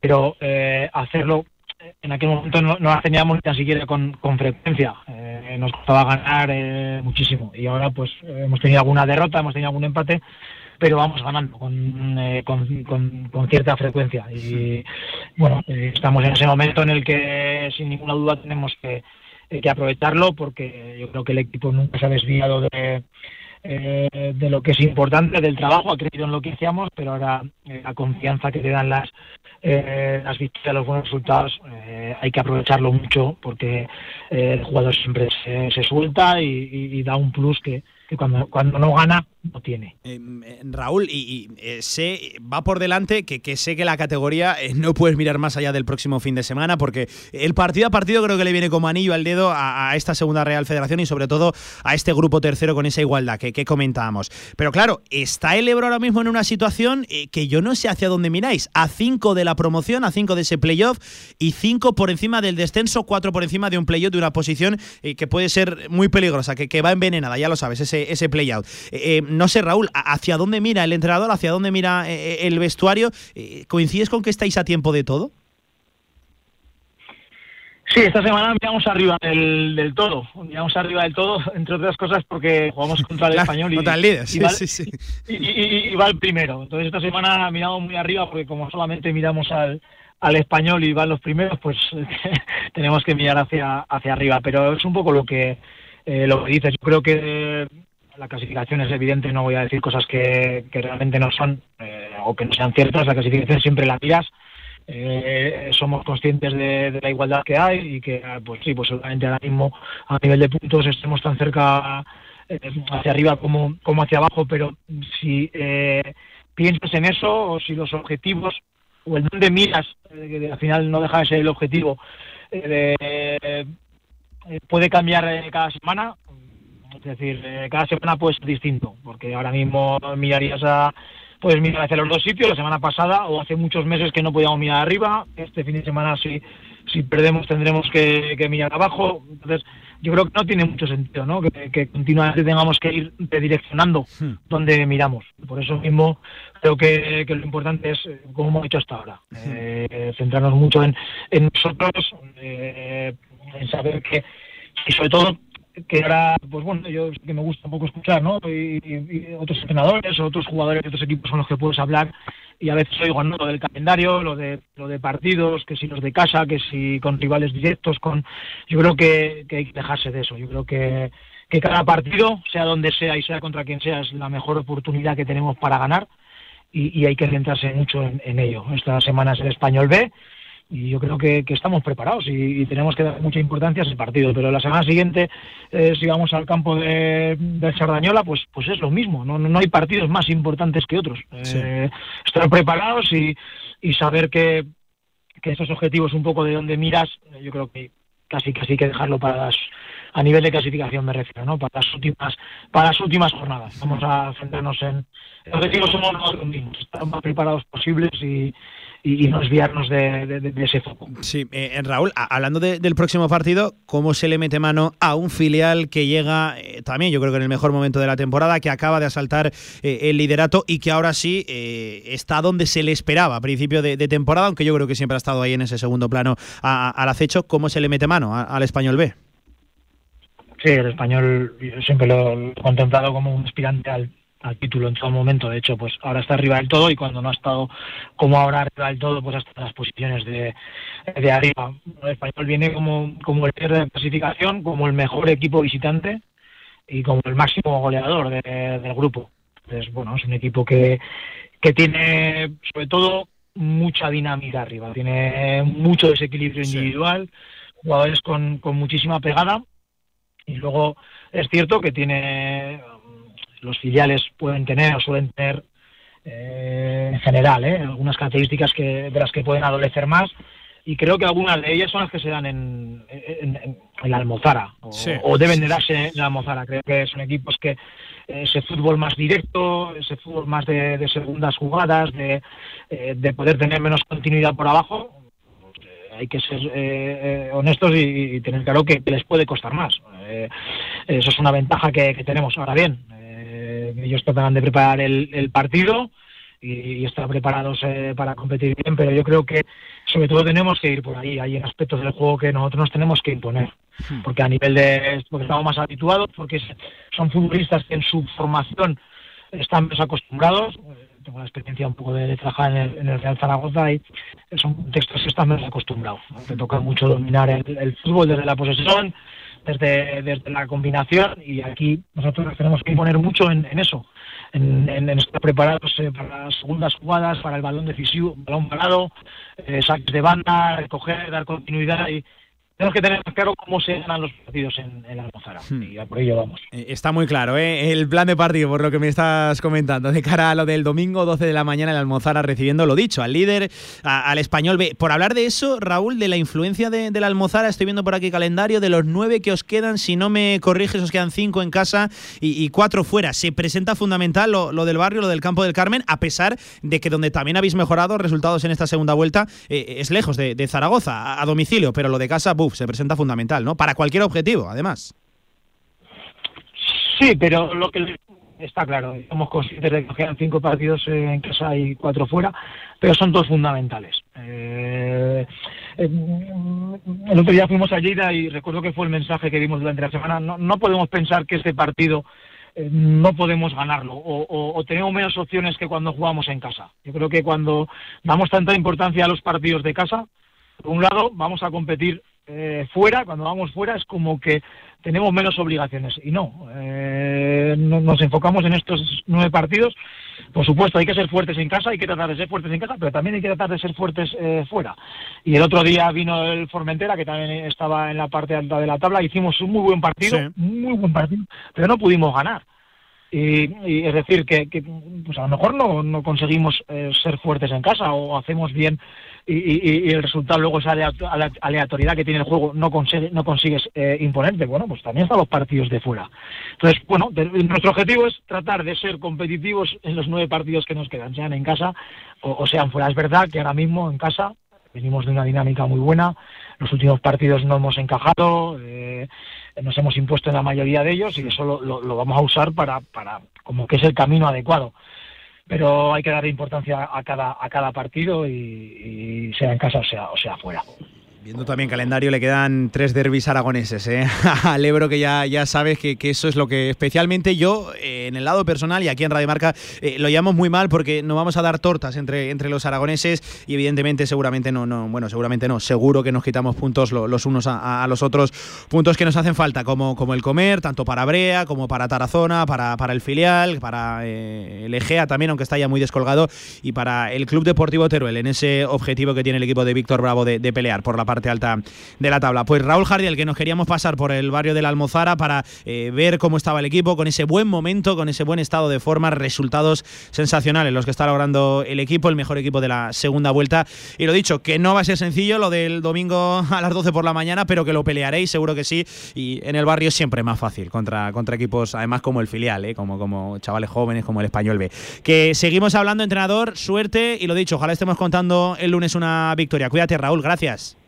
pero eh, hacerlo eh, en aquel momento no, no teníamos ni tan siquiera con, frecuencia. nos costaba ganar muchísimo y ahora pues hemos tenido alguna derrota, hemos tenido algún empate, pero vamos ganando con, con, con, cierta frecuencia. Y bueno, estamos en ese momento en el que sin ninguna duda tenemos que hay que aprovecharlo porque yo creo que el equipo nunca se ha desviado de, eh, de lo que es importante, del trabajo, ha creído en lo que hacíamos, pero ahora eh, la confianza que te dan las, eh, las victorias, los buenos resultados, hay que aprovecharlo mucho porque el jugador siempre se, suelta y, da un plus que, que cuando, cuando no gana no tiene. Em, eh, Raúl, y, eh, sé, va por delante que, sé que la categoría eh, no puedes mirar más allá del próximo fin de semana, porque el partido a partido creo que le viene como anillo al dedo a, esta segunda Real Federación y sobre todo a este grupo tercero con esa igualdad que, comentábamos. Pero claro, está el Ebro ahora mismo en una situación que yo no sé hacia dónde miráis. A 5 de la promoción, a 5 de ese playoff y 5 por encima del descenso, 4 por encima de un playoff de una posición que puede ser muy peligrosa, que, va envenenada, ya lo sabes, ese, ese no sé, Raúl, ¿hacia dónde mira el entrenador? ¿Hacia dónde mira eh, eh, el vestuario? Eh, ¿Coincides con que estáis a tiempo de todo? Sí, esta semana miramos arriba del, todo. Miramos arriba del todo, [LAUGHS] entre otras cosas, porque jugamos contra el [LAUGHS] español y, contra el líder, sí, va, sí, sí. Y, va el primero. Entonces, esta semana miramos muy arriba, porque como solamente miramos al, al español y van los primeros, pues [LAUGHS] tenemos que mirar hacia, hacia arriba. Pero es un poco lo que, lo que dices. Yo creo que la clasificación es evidente, no voy a decir cosas que, realmente no son eh, o que no sean ciertas, la clasificación siempre la miras. Eh, somos conscientes de, la igualdad que hay y que, pues sí, pues seguramente ahora mismo a nivel de puntos estemos tan cerca eh, hacia arriba como, como hacia abajo, pero si eh, piensas en eso o si los objetivos o el dónde miras, que al final no deja de ser el objetivo, puede cambiar cada semana, es decir, cada semana puede ser distinto, porque ahora mismo mirarías a pues mirar hacia los dos sitios, la semana pasada o hace muchos meses que no podíamos mirar arriba, este fin de semana si, si perdemos tendremos que, mirar abajo, entonces yo creo que no tiene mucho sentido, ¿no? Que, continuamente tengamos que ir redireccionando hmm. donde miramos. Por eso mismo creo que, lo importante es, como hemos hecho hasta ahora, hmm. eh, centrarnos mucho en, en nosotros, eh, en saber que, y sobre todo que ahora, pues bueno, yo que me gusta un poco escuchar, ¿no? Y, otros entrenadores otros jugadores de otros equipos con los que puedes hablar y a veces oigo ¿no? lo del calendario, lo de lo de partidos, que si los de casa, que si con rivales directos, con yo creo que, hay que dejarse de eso. Yo creo que, que cada partido, sea donde sea y sea contra quien sea, es la mejor oportunidad que tenemos para ganar y, hay que centrarse mucho en, en ello. Esta semana es el Español B y yo creo que, estamos preparados y, tenemos que dar mucha importancia a ese partido. Pero la semana siguiente, eh, si vamos al campo de, de Sardañola, pues, pues es lo mismo. No, no hay partidos más importantes que otros. Eh, estar preparados y, y saber que, que esos objetivos, un poco de donde miras, yo creo que casi casi que dejarlo para las a nivel de clasificación me refiero, ¿no? Para las últimas, para las últimas jornadas. Vamos a centrarnos en el objetivo somos nosotros mismos, estar más preparados posibles y, y, no desviarnos de, ese foco. Sí, eh, Raúl, hablando del próximo partido, ¿cómo se le mete mano a un filial que llega eh, también, yo creo que en el mejor momento de la temporada, que acaba de asaltar eh, el liderato y que ahora sí está donde se le esperaba a principio de, temporada, aunque yo creo que siempre ha estado ahí en ese segundo plano al acecho, ¿cómo se le mete mano al español B? Sí, el español siempre lo he contemplado como un aspirante al, al título en todo momento. De hecho, pues ahora está arriba del todo y cuando no ha estado como ahora arriba del todo, pues hasta las posiciones de, de arriba. El español viene como, como el líder de clasificación, como el mejor equipo visitante y como el máximo goleador del grupo. Entonces, bueno, es un equipo que, que tiene sobre todo mucha dinámica arriba, tiene mucho desequilibrio individual, jugadores con, con muchísima pegada y luego es cierto que tiene los filiales pueden tener o suelen tener eh, en general ¿eh? algunas características que, de las que pueden adolecer más y creo que algunas de ellas son las que se dan en, en, la Almozara o, deben de darse en la Almozara. Creo que son equipos que ese fútbol más directo, ese fútbol más de, segundas jugadas, de, eh, de, poder tener menos continuidad por abajo, hay que ser honestos y, tener claro que, les puede costar más. eso es una ventaja que, que tenemos. Ahora bien, ellos tratarán de preparar el, partido y, estar preparados eh, para competir bien, pero yo creo que sobre todo tenemos que ir por ahí. Hay aspectos del juego que nosotros nos tenemos que imponer, hmm. porque a nivel de. porque estamos más habituados, porque son futbolistas que en su formación están más acostumbrados. Tengo la experiencia un poco de, trabajar en el, Real Zaragoza y son contextos que están más acostumbrados. Te toca mucho dominar el fútbol desde la posesión, desde, desde la combinación y aquí nosotros tenemos que poner mucho en, eso, en, estar preparados eh, para las segundas jugadas, para el balón decisivo, balón parado, eh, saques de banda, recoger, dar continuidad y tenemos que tener claro cómo se ganan los partidos en, la Almozara. Hmm. Y por ello vamos. Eh, está muy claro, ¿eh? El plan de partido, por lo que me estás comentando, de cara a lo del domingo 12 de la mañana en la Almozara, recibiendo lo dicho, al líder, al español B. Por hablar de eso, Raúl, de la influencia de, la Almozara, estoy viendo por aquí calendario, de los nueve que os quedan, si no me corriges, os quedan cinco en casa y, cuatro fuera. Se presenta fundamental lo, del barrio, lo del campo del Carmen, a pesar de que donde también habéis mejorado resultados en esta segunda vuelta eh, es lejos de, Zaragoza, a, domicilio, pero lo de casa, buf, se presenta fundamental, ¿no? Para cualquier objetivo, además. Sí, pero lo que está claro, somos conscientes que quedan cinco partidos en casa y cuatro fuera, pero son dos fundamentales. Eh, el otro día fuimos a Lleida y recuerdo que fue el mensaje que dimos durante la semana. No, podemos pensar que este partido eh, no podemos ganarlo o, o, tenemos menos opciones que cuando jugamos en casa. Yo creo que cuando damos tanta importancia a los partidos de casa, por un lado vamos a competir eh, fuera, cuando vamos fuera, es como que tenemos menos obligaciones. Y no, eh, no- nos enfocamos en estos nueve partidos. Por supuesto, hay que ser fuertes en casa, hay que tratar de ser fuertes en casa, pero también hay que tratar de ser fuertes eh, fuera. Y el otro día vino el Formentera, que también estaba en la parte alta de la tabla, hicimos un muy buen partido, Sí. muy buen partido, pero no pudimos ganar. Y, y es decir, que, que, pues a lo mejor no, no conseguimos eh, ser fuertes en casa o hacemos bien y, y- y el resultado luego esa alea- ale- aleatoriedad que tiene el juego no, consigue, no consigues eh, imponerte. Bueno, pues también están los partidos de fuera. Entonces, bueno, nuestro objetivo es tratar de ser competitivos en los nueve partidos que nos quedan, sean en casa o, sean fuera. Es verdad que ahora mismo en casa venimos de una dinámica muy buena. Los últimos partidos no hemos encajado, eh, nos hemos impuesto en la mayoría de ellos y eso lo- lo vamos a usar para, para como que es el camino adecuado. Pero hay que darle importancia a cada, a cada partido y sea en casa o sea, o sea fuera. Viendo también calendario, le quedan tres derbis aragoneses. ¿eh? [LAUGHS] Al Ebro, que ya, ya sabes que, que eso es lo que especialmente yo, eh, en el lado personal y aquí en Radio Marca, eh, lo llamamos muy mal porque no vamos a dar tortas entre, entre los aragoneses y evidentemente seguramente no, no, bueno, seguramente no, seguro que nos quitamos puntos lo- los unos a, a los otros, puntos que nos hacen falta, como, como el comer, tanto para Brea como para Tarazona, para, para el filial, para eh, el Egea también, aunque está ya muy descolgado, y para el Club Deportivo Teruel, en ese objetivo que tiene el equipo de Víctor Bravo de, de pelear por la parte alta de la tabla. Pues Raúl Jardiel, que nos queríamos pasar por el barrio de la Almozara para eh, ver cómo estaba el equipo, con ese buen momento, con ese buen estado de forma, resultados sensacionales los que está logrando el equipo, el mejor equipo de la segunda vuelta. Y lo dicho, que no va a ser sencillo lo del domingo a las 12 por la mañana, pero que lo pelearéis, seguro que sí. Y en el barrio siempre más fácil contra, contra equipos, además como el filial, ¿eh? como, como chavales jóvenes, como el español B. Que seguimos hablando, entrenador, suerte y lo dicho, ojalá estemos contando el lunes una victoria. Cuídate, Raúl, gracias.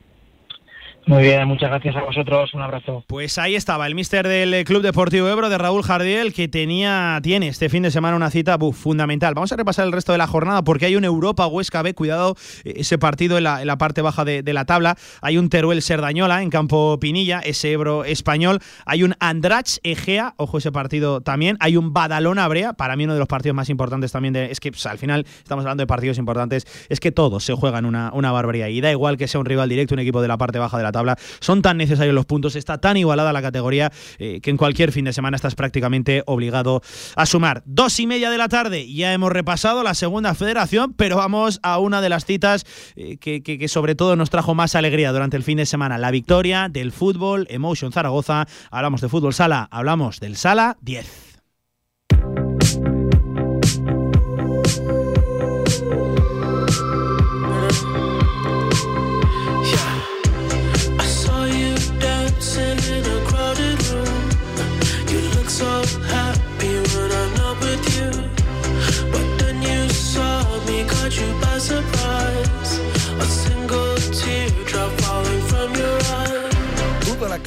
Muy bien, muchas gracias a vosotros, un abrazo. Pues ahí estaba el mister del eh, Club Deportivo Ebro de Raúl Jardiel que tenía tiene este fin de semana una cita fundamental. Vamos a repasar el resto de la jornada porque hay un Europa Huesca B, cuidado eh, ese partido en la, parte baja de, de la tabla. Hay un Teruel Serdañola en campo Pinilla, ese Ebro español. Hay un Andrach Egea, ojo ese partido también. Hay un Badalona Brea, para mí uno de los partidos más importantes también. De, es que pues, al final estamos hablando de partidos importantes, es que todos se juegan una, una barbaridad y da igual que sea un rival directo, un equipo de la parte baja de la tabla. Son tan necesarios los puntos, está tan igualada la categoría eh, que en cualquier fin de semana estás prácticamente obligado a sumar. Dos y media de la tarde, ya hemos repasado la segunda federación, pero vamos a una de las citas eh, que, que- que sobre todo nos trajo más alegría durante el fin de semana. La victoria del fútbol Emotion Zaragoza. Hablamos de fútbol sala, hablamos del sala 10.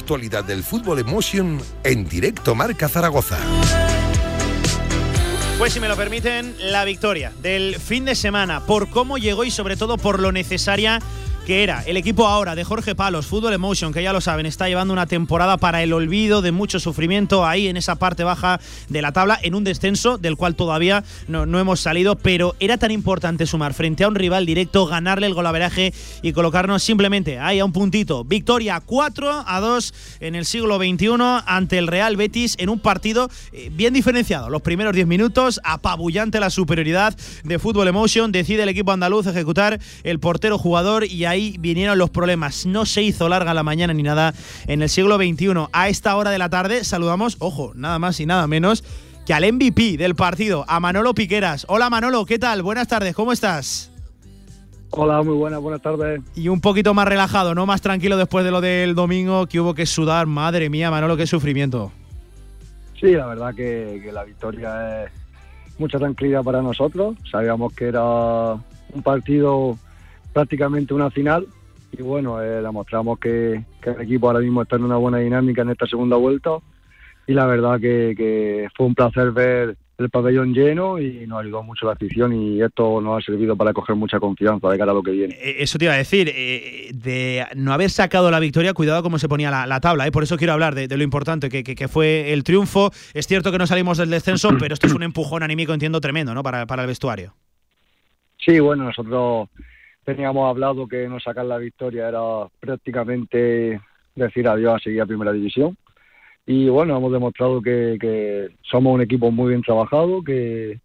Actualidad del fútbol emotion en directo Marca Zaragoza. Pues si me lo permiten, la victoria del fin de semana, por cómo llegó y sobre todo por lo necesaria que era el equipo ahora de Jorge Palos, Fútbol Emotion, que ya lo saben, está llevando una temporada para el olvido de mucho sufrimiento ahí en esa parte baja de la tabla, en un descenso del cual todavía no, no hemos salido, pero era tan importante sumar frente a un rival directo, ganarle el golaveraje y colocarnos simplemente ahí a un puntito. Victoria 4 a 2 en el siglo XXI ante el Real Betis en un partido eh, bien diferenciado. Los primeros 10 minutos, apabullante la superioridad de Fútbol Emotion, decide el equipo andaluz ejecutar el portero jugador y ahí vinieron los problemas. No se hizo larga la mañana ni nada en el siglo XXI. A esta hora de la tarde saludamos, ojo, nada más y nada menos que al MVP del partido, a Manolo Piqueras. Hola Manolo, ¿qué tal? Buenas tardes, ¿cómo estás? Hola, muy buenas, buenas tardes. Y un poquito más relajado, ¿no? Más tranquilo después de lo del domingo que hubo que sudar. Madre mía, Manolo, qué sufrimiento. Sí, la verdad que, que la victoria es mucha tranquilidad para nosotros. Sabíamos que era un partido prácticamente una final y bueno, eh, demostramos que, que el equipo ahora mismo está en una buena dinámica en esta segunda vuelta y la verdad que, que fue un placer ver el pabellón lleno y nos ayudó mucho la afición y esto nos ha servido para coger mucha confianza de cara a lo que viene. Eh, Eso te iba a decir, eh, de no haber sacado la victoria, cuidado cómo se ponía la, la tabla, ¿eh? por eso quiero hablar de, de lo importante que, que- que fue el triunfo. Es cierto que no salimos del descenso, pero esto es un empujón anímico, entiendo, tremendo ¿no? para, para el vestuario. Sí, bueno, nosotros teníamos hablado que no sacar la victoria era prácticamente decir adiós a seguir a Primera División. Y bueno, hemos demostrado que, que somos un equipo muy bien trabajado, que,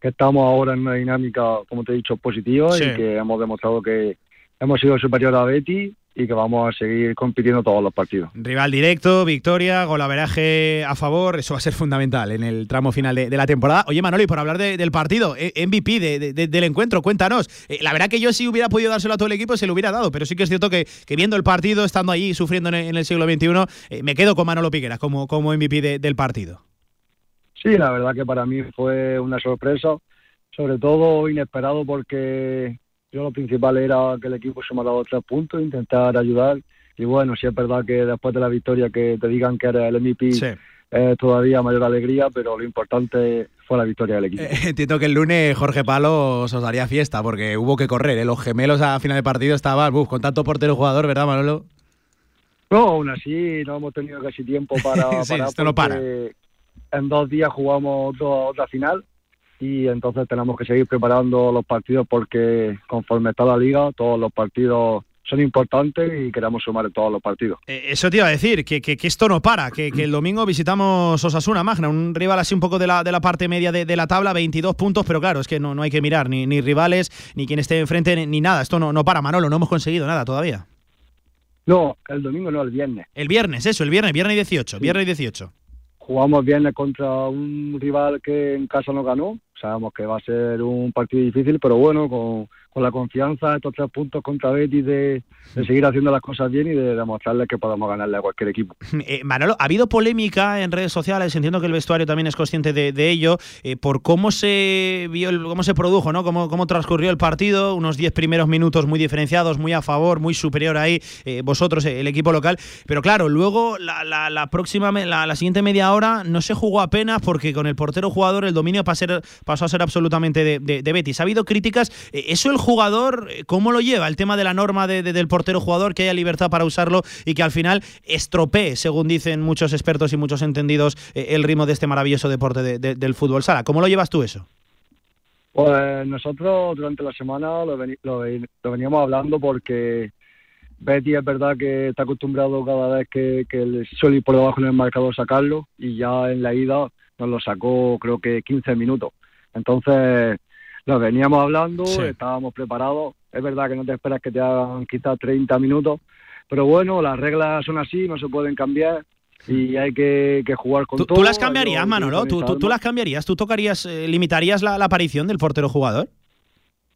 que estamos ahora en una dinámica, como te he dicho, positiva Sí. y que hemos demostrado que hemos sido superior a Betty y que vamos a seguir compitiendo todos los partidos. Rival directo, victoria, golaveraje a favor, eso va a ser fundamental en el tramo final de, de la temporada. Oye, Manoli, por hablar de- del partido, eh, MVP de- de- de- del encuentro, cuéntanos. Eh, la verdad que yo si hubiera podido dárselo a todo el equipo, se lo hubiera dado, pero sí que es cierto que, que viendo el partido, estando allí sufriendo en el, en el siglo XXI, eh, me quedo con Manolo Piqueras como, como MVP de- del partido. Sí, la verdad que para mí fue una sorpresa, sobre todo inesperado porque yo lo principal era que el equipo se me ha dado tres puntos, intentar ayudar y bueno, sí es verdad que después de la victoria que te digan que eres el MVP es todavía mayor alegría, pero lo importante fue la victoria del equipo. Eh, [LAUGHS] entiendo que el lunes Jorge Palo os daría fiesta porque hubo que correr, ¿eh? los gemelos a final de partido estaban uf, con tanto portero jugador, ¿verdad, Manolo? No, aún así no hemos tenido casi tiempo para [LAUGHS] Sí, parar esto no para. En dos días jugamos otro- otra final y entonces tenemos que seguir preparando los partidos porque conforme está la liga, todos los partidos son importantes y queremos sumar en todos los partidos. Eh, Eso te iba a decir, que, que- que esto no para, que, que el domingo visitamos Osasuna Magna, un rival así un poco de la, de la parte media de, de la tabla, 22 puntos, pero claro, es que no, no hay que mirar ni, ni rivales, ni quien esté enfrente, ni, ni nada. Esto no, no para, Manolo, no hemos conseguido nada todavía. No, el domingo no, el viernes. El viernes, eso, el viernes, viernes 18, viernes 18. Jugamos viernes contra un rival que en casa no ganó. Sabemos que va a ser un partido difícil, pero bueno, con, con la confianza de estos tres puntos contra Betis de, de seguir haciendo las cosas bien y de demostrarles que podemos ganarle a cualquier equipo. [LAUGHS] Eh, Manolo, ha habido polémica en redes sociales, entiendo que el vestuario también es consciente de, de ello, eh, por cómo se vio, el- cómo se produjo, ¿no? Cómo, cómo transcurrió el partido, unos 10 primeros minutos muy diferenciados, muy a favor, muy superior ahí, eh, vosotros, eh, el equipo local. Pero claro, luego la, la- la próxima, la, la siguiente media hora no se jugó apenas porque con el portero jugador el dominio pa- ser- pasó a ser absolutamente de, de- de Betis. Ha habido críticas, eh, ¿eso el jugador eh, cómo lo lleva? El tema de la norma de- de- del portero jugador, que haya libertad para usarlo y que al final estropee, según dicen muchos expertos y muchos entendidos, eh, el ritmo de este maravilloso deporte de- de- del fútbol sala. ¿Cómo lo llevas tú eso? Pues nosotros durante la semana lo, veníamos hablando porque Betty es verdad que está acostumbrado cada vez que, que le suele ir por debajo en el marcador sacarlo y ya en la ida nos lo sacó creo que 15 minutos. Entonces lo veníamos hablando, estábamos preparados. Es verdad que no te esperas que te hagan quizás 30 minutos, pero bueno, las reglas son así, no se pueden cambiar y hay que, que jugar con ¿Tú, todo. tú las cambiarías, Manolo? ¿Tú, tú, las cambiarías? ¿Tú tocarías, eh, limitarías la, la aparición del portero jugador?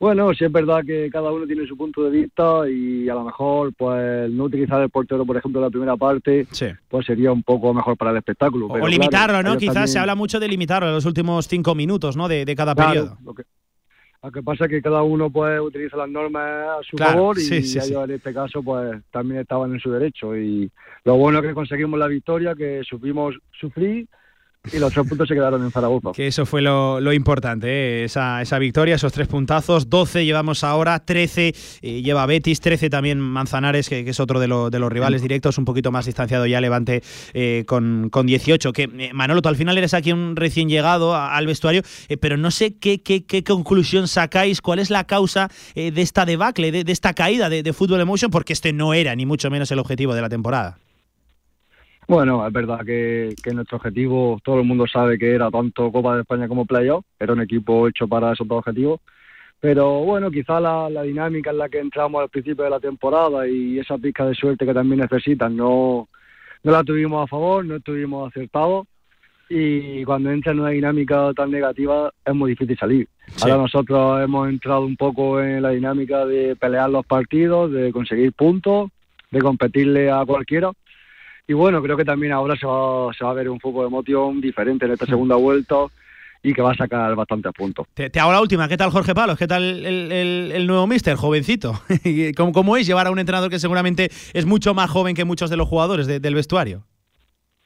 Bueno, sí es verdad que cada uno tiene su punto de vista y a lo mejor pues no utilizar el portero, por ejemplo, en la primera parte, pues sería un poco mejor para el espectáculo. pero o limitarlo, claro, ¿no? Quizás también- se habla mucho de limitarlo en los últimos cinco minutos, ¿no? De, de cada Claro, periodo. Lo que, lo que pasa es que cada uno pues utiliza las normas a su Claro, favor y sí, sí, ellos en este caso pues también estaban en su derecho y lo bueno es que conseguimos la victoria, que supimos sufrir y los tres puntos se quedaron en Zaragoza. Que eso fue lo, importante, ¿eh? esa, victoria, esos tres puntazos. 12 llevamos ahora, 13 eh, lleva Betis, 13 también Manzanares, que, es otro de, lo- de los rivales directos, un poquito más distanciado ya Levante eh, con, con 18. Que, eh, Manolo, tú al final eres aquí un recién llegado al vestuario, pero no sé qué, conclusión sacáis, cuál es la causa de esta debacle, de, de esta caída de, de Fútbol Emotion, porque este no era ni mucho menos el objetivo de la temporada. Bueno, es verdad que, que nuestro objetivo, todo el mundo sabe que era tanto Copa de España como Playoff, era un equipo hecho para esos dos objetivos, pero bueno, quizá la, la dinámica en la que entramos al principio de la temporada y esa pizca de suerte que también necesitan no, no la tuvimos a favor, no estuvimos acertados y cuando entra en una dinámica tan negativa es muy difícil salir. Ahora nosotros hemos entrado un poco en la dinámica de pelear los partidos, de conseguir puntos, de competirle a cualquiera. Y bueno, creo que también ahora se va, se va a ver un fútbol de emoción diferente en esta segunda vuelta y que va a sacar bastantes puntos. Te, te hago la última. ¿Qué tal Jorge Palos? ¿Qué tal el, el- el nuevo mister, jovencito? [LAUGHS] ¿Y ¿Cómo, cómo es llevar a un entrenador que seguramente es mucho más joven que muchos de los jugadores de- del vestuario?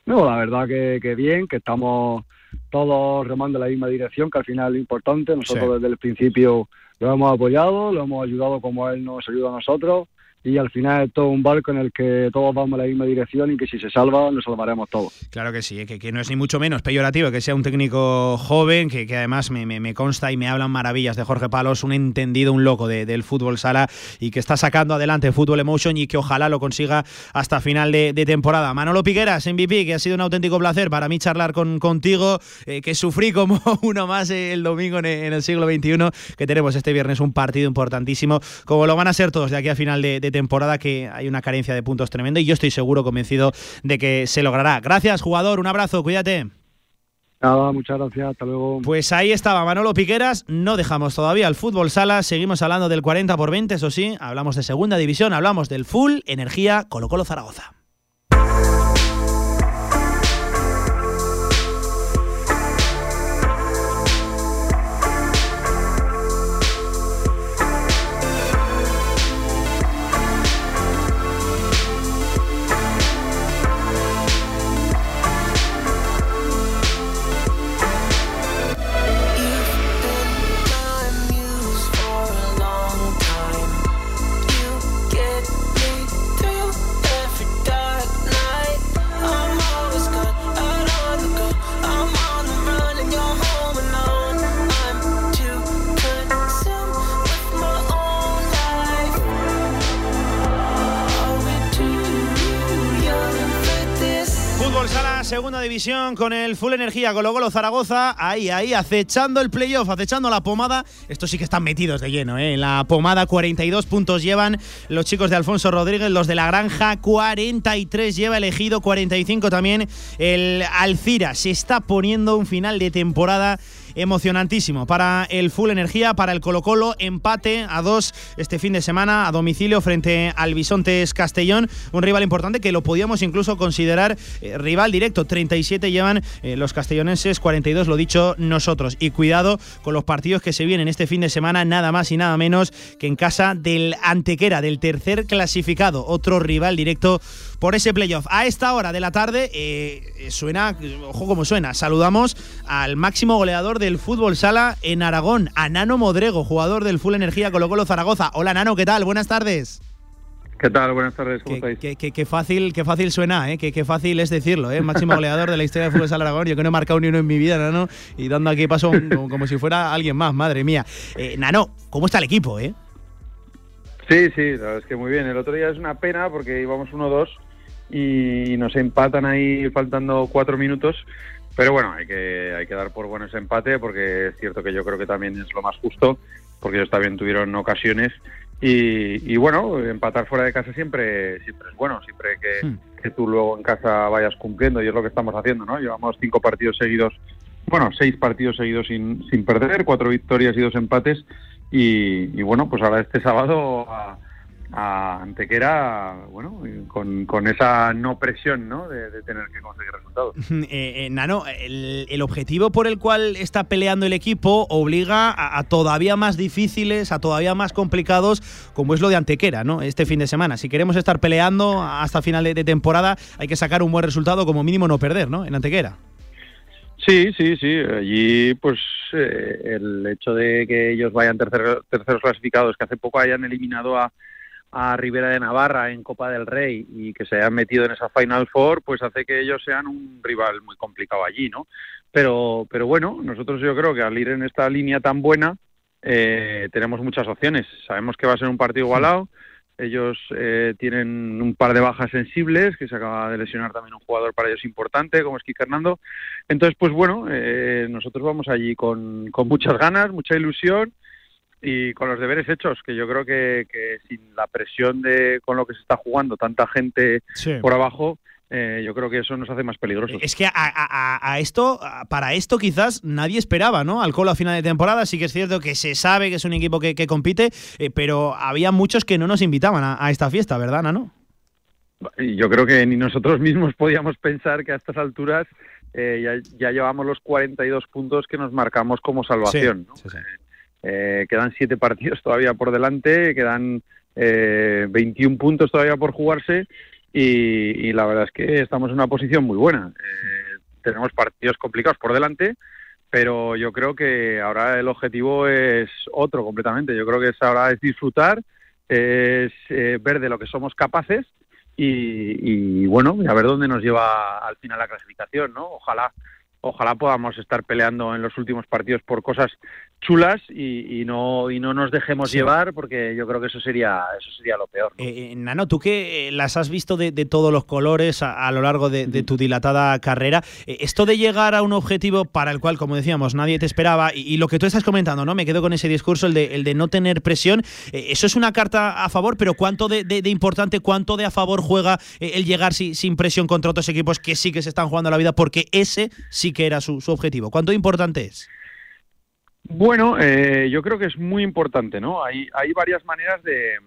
No, la verdad que, que bien, que estamos todos remando en la misma dirección, que al final es lo importante. Nosotros Sí. desde el principio lo hemos apoyado, lo hemos ayudado como él nos ayuda a nosotros y al final es todo un barco en el que todos vamos en la misma dirección y que si se salva, nos salvaremos todos. Claro que sí, que, que no es ni mucho menos peyorativo que sea un técnico joven, que, que además me, me- consta y me hablan maravillas de Jorge Palos, un entendido, un loco de- del fútbol sala y que está sacando adelante Fútbol Emotion y que ojalá lo consiga hasta final de, de temporada. Manolo Piqueras, MVP, que ha sido un auténtico placer para mí charlar con, contigo, eh, que sufrí como [LAUGHS] uno más el domingo en, en el siglo XXI, que tenemos este viernes un partido importantísimo, como lo van a ser todos de aquí a final de, de temporada, que hay una carencia de puntos tremenda y yo estoy seguro, convencido de que se logrará. Gracias, jugador, un abrazo, cuídate. Nada, muchas gracias, hasta luego. Pues ahí estaba Manolo Piqueras, no dejamos todavía el fútbol sala, seguimos hablando del 40 por 20, eso sí, hablamos de segunda división, hablamos del full energía Colo Colo Zaragoza. Segunda división con el full energía Colo Colo Zaragoza, ahí, ahí, acechando el playoff, acechando la pomada. Estos sí que están metidos de lleno, ¿eh? La pomada 42 puntos llevan los chicos de Alfonso Rodríguez, los de la granja 43 lleva elegido, 45 también el Alcira. Se está poniendo un final de temporada emocionantísimo. Para el Full Energía, para el Colo Colo, empate a dos este fin de semana a domicilio frente al Bisontes Castellón, un rival importante que lo podíamos incluso considerar eh, rival directo, 37 llevan eh, los castellonenses, 42 lo dicho nosotros, y cuidado con los partidos que se vienen este fin de semana, nada más y nada menos que en casa del Antequera, del tercer clasificado, otro rival directo por ese playoff. A esta hora de la tarde eh, suena, ojo como suena, saludamos al máximo goleador del fútbol sala en Aragón, a Nano Modrego, jugador del Full Energía Colo Colo Zaragoza. Hola Nano, ¿qué tal? Buenas tardes. ¿Qué tal? Buenas tardes, ¿cómo Qué, estáis? qué- fácil, qué fácil suena, ¿eh? qué, qué fácil es decirlo, ¿eh? máximo goleador de la historia del fútbol sala Aragón. Yo que no he marcado ni uno en mi vida, Nano, y dando aquí paso como, como si fuera alguien más, madre mía. Eh, Nano, ¿cómo está el equipo? Eh? Sí, sí, la verdad es que muy bien. El otro día es una pena porque íbamos 1-2 y nos empatan ahí faltando cuatro minutos. Pero bueno, hay que, hay que dar por bueno ese empate porque es cierto que yo creo que también es lo más justo porque ellos también tuvieron ocasiones. Y, y bueno, empatar fuera de casa siempre, siempre es bueno, siempre que, que tú luego en casa vayas cumpliendo y es lo que estamos haciendo, ¿no? Llevamos cinco partidos seguidos, bueno, seis partidos seguidos sin, sin perder, cuatro victorias y dos empates y, y bueno, pues ahora este sábado a, a Antequera, bueno, con, con esa no presión, ¿no? De, de tener que conseguir resultados. [LAUGHS] Eh, eh, Nano, el, el objetivo por el cual está peleando el equipo obliga a, a todavía más difíciles, a todavía más complicados, como es lo de Antequera, ¿no? Este fin de semana. Si queremos estar peleando hasta final de, de temporada, hay que sacar un buen resultado, como mínimo no perder, ¿no? En Antequera. Sí, sí, sí. Allí, pues, eh, el hecho de que ellos vayan tercer- terceros clasificados, que hace poco hayan eliminado a, a Rivera de Navarra en Copa del Rey y que se hayan metido en esa Final Four, pues hace que ellos sean un rival muy complicado allí, ¿no? Pero, pero bueno, nosotros yo creo que al ir en esta línea tan buena, eh, tenemos muchas opciones. Sabemos que va a ser un partido igualado. Ellos eh, tienen un par de bajas sensibles, que se acaba de lesionar también un jugador para ellos importante, como es Kike Hernando. Entonces, pues bueno, eh, nosotros vamos allí con, con muchas ganas, mucha ilusión y con los deberes hechos, que yo creo que, que sin la presión de con lo que se está jugando tanta gente Sí. por abajo, eh, yo creo que eso nos hace más peligrosos. Es que a, a- a- a esto, a- para esto quizás nadie esperaba, ¿no? Al Colo a final de temporada, sí que es cierto que se sabe que es un equipo que, que compite, eh, pero había muchos que no nos invitaban a, esta fiesta, ¿verdad, Nano? Yo creo que ni nosotros mismos podíamos pensar que a estas alturas eh, ya, ya llevamos los 42 puntos que nos marcamos como salvación. ¿no? Eh, quedan siete partidos todavía por delante, quedan eh, 21 puntos todavía por jugarse y, la verdad es que estamos en una posición muy buena. Eh, tenemos partidos complicados por delante, pero yo creo que ahora el objetivo es otro completamente. Yo creo que es ahora es disfrutar, es eh, ver de lo que somos capaces y, y, bueno, a ver dónde nos lleva al final la clasificación, ¿no? Ojalá ojalá podamos estar peleando en los últimos partidos por cosas chulas y, y no y no nos dejemos Sí. llevar porque yo creo que eso sería eso sería lo peor. ¿no? Eh, eh, Nano, tú que eh, las has visto de, de todos los colores a, a lo largo de, de tu dilatada carrera, eh, esto de llegar a un objetivo para el cual, como decíamos, nadie te esperaba, y, y lo que tú estás comentando, ¿no? Me quedo con ese discurso, el de, el de no tener presión, eh, eso es una carta a favor, pero ¿cuánto de, importante, cuánto de a favor juega el llegar si- sin presión contra otros equipos que sí que se están jugando la vida? Porque ese sí que era su, su objetivo. ¿Cuánto de importante es? Bueno, eh, yo creo que es muy importante, ¿no? Hay, hay varias maneras de,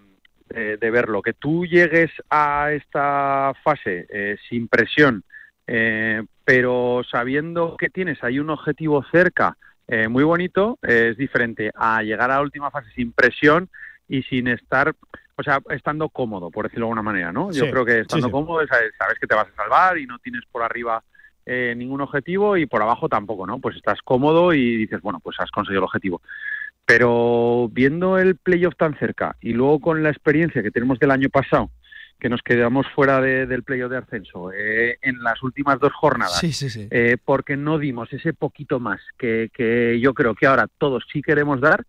de- de verlo. Que tú llegues a esta fase eh, sin presión, eh, pero sabiendo que tienes ahí un objetivo cerca eh, muy bonito, eh, es diferente a llegar a la última fase sin presión y sin estar, o sea, estando cómodo, por decirlo de alguna manera, ¿no? Yo Sí, creo que sí, estando sí. cómodo sabes, sabes que te vas a salvar y no tienes por arriba eh, ningún objetivo y por abajo tampoco, ¿no? Pues estás cómodo y dices, bueno, pues has conseguido el objetivo. Pero viendo el playoff tan cerca y luego con la experiencia que tenemos del año pasado, que nos quedamos fuera de- del playoff de ascenso eh, en las últimas dos jornadas, Sí, sí, sí. eh, porque no dimos ese poquito más que, que yo creo que ahora todos sí queremos dar,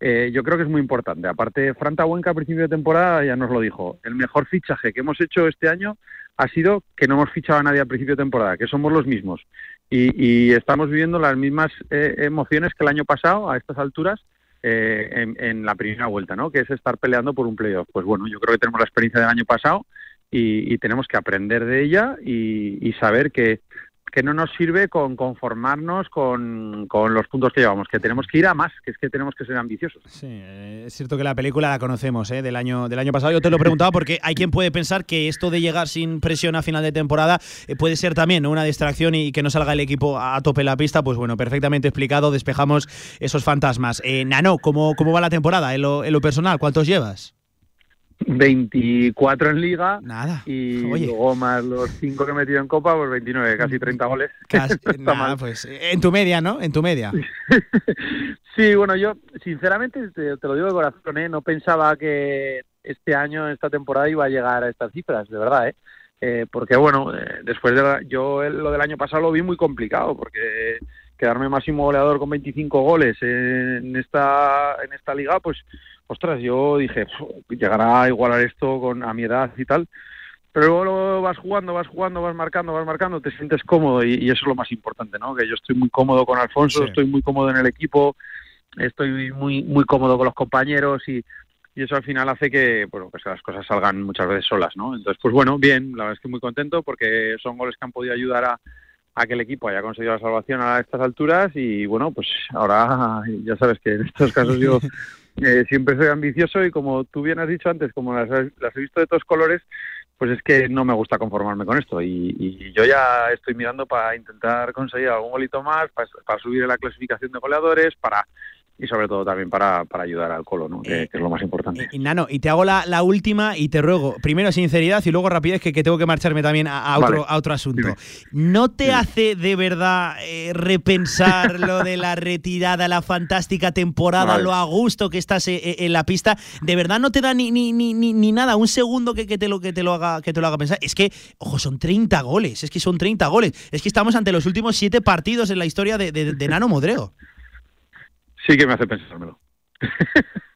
eh, yo creo que es muy importante. Aparte, Fran Tabuenca a principio de temporada ya nos lo dijo. El mejor fichaje que hemos hecho este año ha sido que no hemos fichado a nadie al principio de temporada, que somos los mismos. Y, y estamos viviendo las mismas eh, emociones que el año pasado a estas alturas eh, en, la primera vuelta, ¿no? Que es estar peleando por un playoff. Pues bueno, yo creo que tenemos la experiencia del año pasado y, y tenemos que aprender de ella y, y saber que, que no nos sirve con conformarnos con, con los puntos que llevamos, que tenemos que ir a más, que es que tenemos que ser ambiciosos. Sí, eh, es cierto que la película la conocemos ¿eh? del, año, del año pasado. Yo te lo preguntaba porque hay quien puede pensar que esto de llegar sin presión a final de temporada eh, puede ser también una distracción y que no salga el equipo a tope la pista. Pues bueno, perfectamente explicado, despejamos esos fantasmas. Eh, Nano, ¿cómo, ¿cómo va la temporada en lo, en lo personal? ¿Cuántos llevas? 24 en liga Nada. y Oye. luego más los 5 que he metido en copa, pues 29, casi 30 goles. [LAUGHS] Casi- [LAUGHS] Está nada, mal. pues en tu media, ¿no? En tu media. [LAUGHS] Sí, bueno, yo sinceramente te, te lo digo de corazón, ¿eh? no pensaba que este año, esta temporada iba a llegar a estas cifras, de verdad, ¿eh? Eh, porque bueno, eh, después de la- yo lo del año pasado lo vi muy complicado, porque quedarme máximo goleador con 25 goles en esta en esta liga, pues ostras, yo dije, "Pf, llegará a igualar esto con a mi edad y tal. Pero luego lo vas jugando, vas jugando, vas marcando, vas marcando, te sientes cómodo y, y eso es lo más importante, ¿no? Que yo estoy muy cómodo con Alfonso, Sí. estoy muy cómodo en el equipo, estoy muy muy cómodo con los compañeros y, y eso al final hace que bueno pues que las cosas salgan muchas veces solas, ¿no? Entonces, pues bueno, bien, la verdad es que muy contento porque son goles que han podido ayudar a, a que el equipo haya conseguido la salvación a estas alturas y bueno, pues ahora ya sabes que en estos casos yo [LAUGHS] eh, siempre soy ambicioso y como tú bien has dicho antes, como las, las he visto de todos colores, pues es que no me gusta conformarme con esto y, y yo ya estoy mirando para intentar conseguir algún golito más, para, para subir en la clasificación de goleadores, para y sobre todo también para, para ayudar al Colo, ¿no? que, que es lo más importante. Y Nano, y te hago la, la última y te ruego, primero sinceridad y luego rapidez, que, que tengo que marcharme también a, a otro, Vale. a otro asunto. ¿No te hace de verdad eh, repensar lo de la retirada, la fantástica temporada, Vale. lo a gusto que estás eh, eh, en la pista? ¿De verdad no te da ni, ni, ni, ni, nada, un segundo que, que te lo, que, te lo haga, que te lo haga pensar? Es que, ojo, son 30 goles, es que son 30 goles. Es que estamos ante los últimos siete partidos en la historia de, de- de Nano Modrego. Sí que me hace pensármelo. [LAUGHS]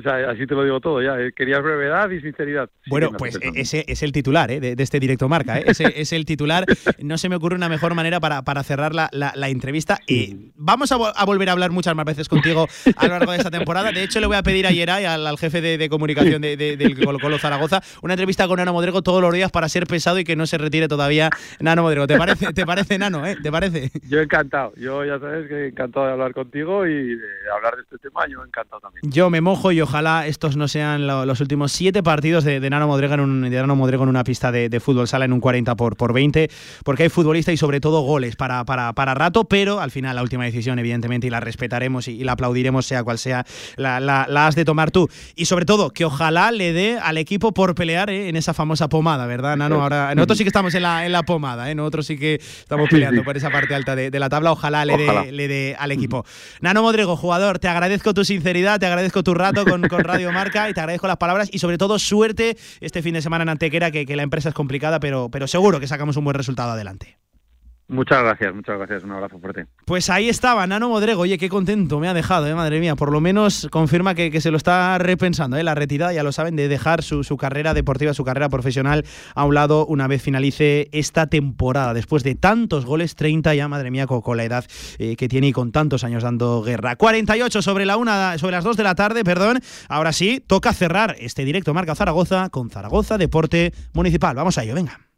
o sea, así te lo digo todo ya. eh, Querías brevedad y sinceridad. Bueno, pues pensármelo. ese es el titular ¿eh? de, de este directo marca. ¿eh? Ese es el titular. [LAUGHS] No se me ocurre una mejor manera para, para cerrar la, la- la entrevista. Y vamos a, vo- a volver a hablar muchas más veces contigo a lo largo de esta temporada. De hecho, le voy a pedir a Yeray, al, al jefe de, de comunicación de- de- del Colo Colo Zaragoza, una entrevista con Nano Modrego todos los días para ser pesado y que no se retire todavía Nano Modrego. ¿Te parece, te parece Nano? ¿eh? ¿Te parece? Yo encantado. Yo ya sabes que encantado de hablar contigo y de hablar de este tema. Yo encantado también. Yo me mojo y ojalá estos no sean lo- los últimos siete partidos de, de Nano Modrego en, un, de Nano Modrego en una pista de, de fútbol sala en un 40 por, por 20, porque hay futbolista y sobre todo goles para, para, para rato, pero al final la última decisión, evidentemente, y la respetaremos y, y la aplaudiremos, sea cual sea, la, la- la has de tomar tú. Y sobre todo, que ojalá le dé al equipo por pelear ¿eh? en esa famosa pomada, ¿verdad, Nano? Ahora, nosotros sí que estamos en la, en la pomada, ¿eh? nosotros sí que estamos peleando por esa parte alta de, de la tabla, ojalá le dé Ojalá. le dé al equipo. Nano Modrego, jugador, te agradezco tu sinceridad, te agradezco tu rato, con, Radio Marca y te agradezco las palabras y sobre todo suerte este fin de semana en Antequera, que, que la empresa es complicada, pero, pero seguro que sacamos un buen resultado adelante. Muchas gracias, muchas gracias. Un abrazo fuerte. Pues ahí estaba, Nano Modrego. Oye, qué contento me ha dejado, eh, madre mía. Por lo menos confirma que, que se lo está repensando, eh, la retirada, ya lo saben, de dejar su, su, carrera deportiva, su carrera profesional a un lado una vez finalice esta temporada. Después de tantos goles, 30 ya, madre mía, con, la edad eh, que tiene y con tantos años dando guerra. 48 sobre, la una, sobre las 2 de la tarde, perdón. Ahora sí, toca cerrar este directo Marca Zaragoza con Zaragoza Deporte Municipal. Vamos a ello, venga.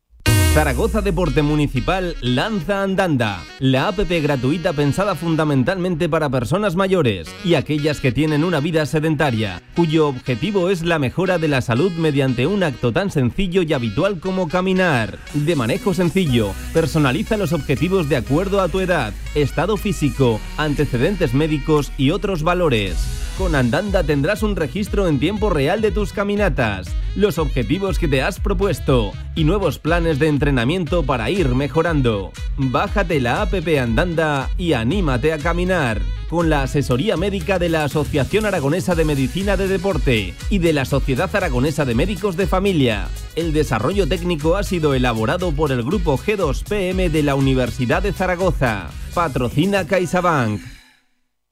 Zaragoza Deporte Municipal lanza Andanda, la APP gratuita pensada fundamentalmente para personas mayores y aquellas que tienen una vida sedentaria, cuyo objetivo es la mejora de la salud mediante un acto tan sencillo y habitual como caminar. De manejo sencillo, personaliza los objetivos de acuerdo a tu edad, estado físico, antecedentes médicos y otros valores. Con Andanda tendrás un registro en tiempo real de tus caminatas, los objetivos que te has propuesto y nuevos planes de entrenamiento para ir mejorando. Bájate la APP Andanda y anímate a caminar con la asesoría médica de la Asociación Aragonesa de Medicina de Deporte y de la Sociedad Aragonesa de Médicos de Familia. El desarrollo técnico ha sido elaborado por el grupo G2PM de la Universidad de Zaragoza. Patrocina CaixaBank.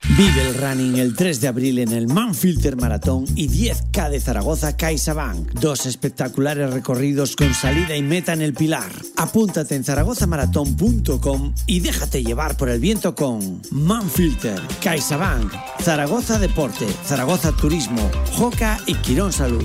Vive el running el 3 de abril en el Manfilter Maratón y 10K de Zaragoza CaixaBank. Dos espectaculares recorridos con salida y meta en el Pilar. Apúntate en zaragozamaratón.com y déjate llevar por el viento con Manfilter, CaixaBank, Zaragoza Deporte, Zaragoza Turismo, Joca y Quirón Salud.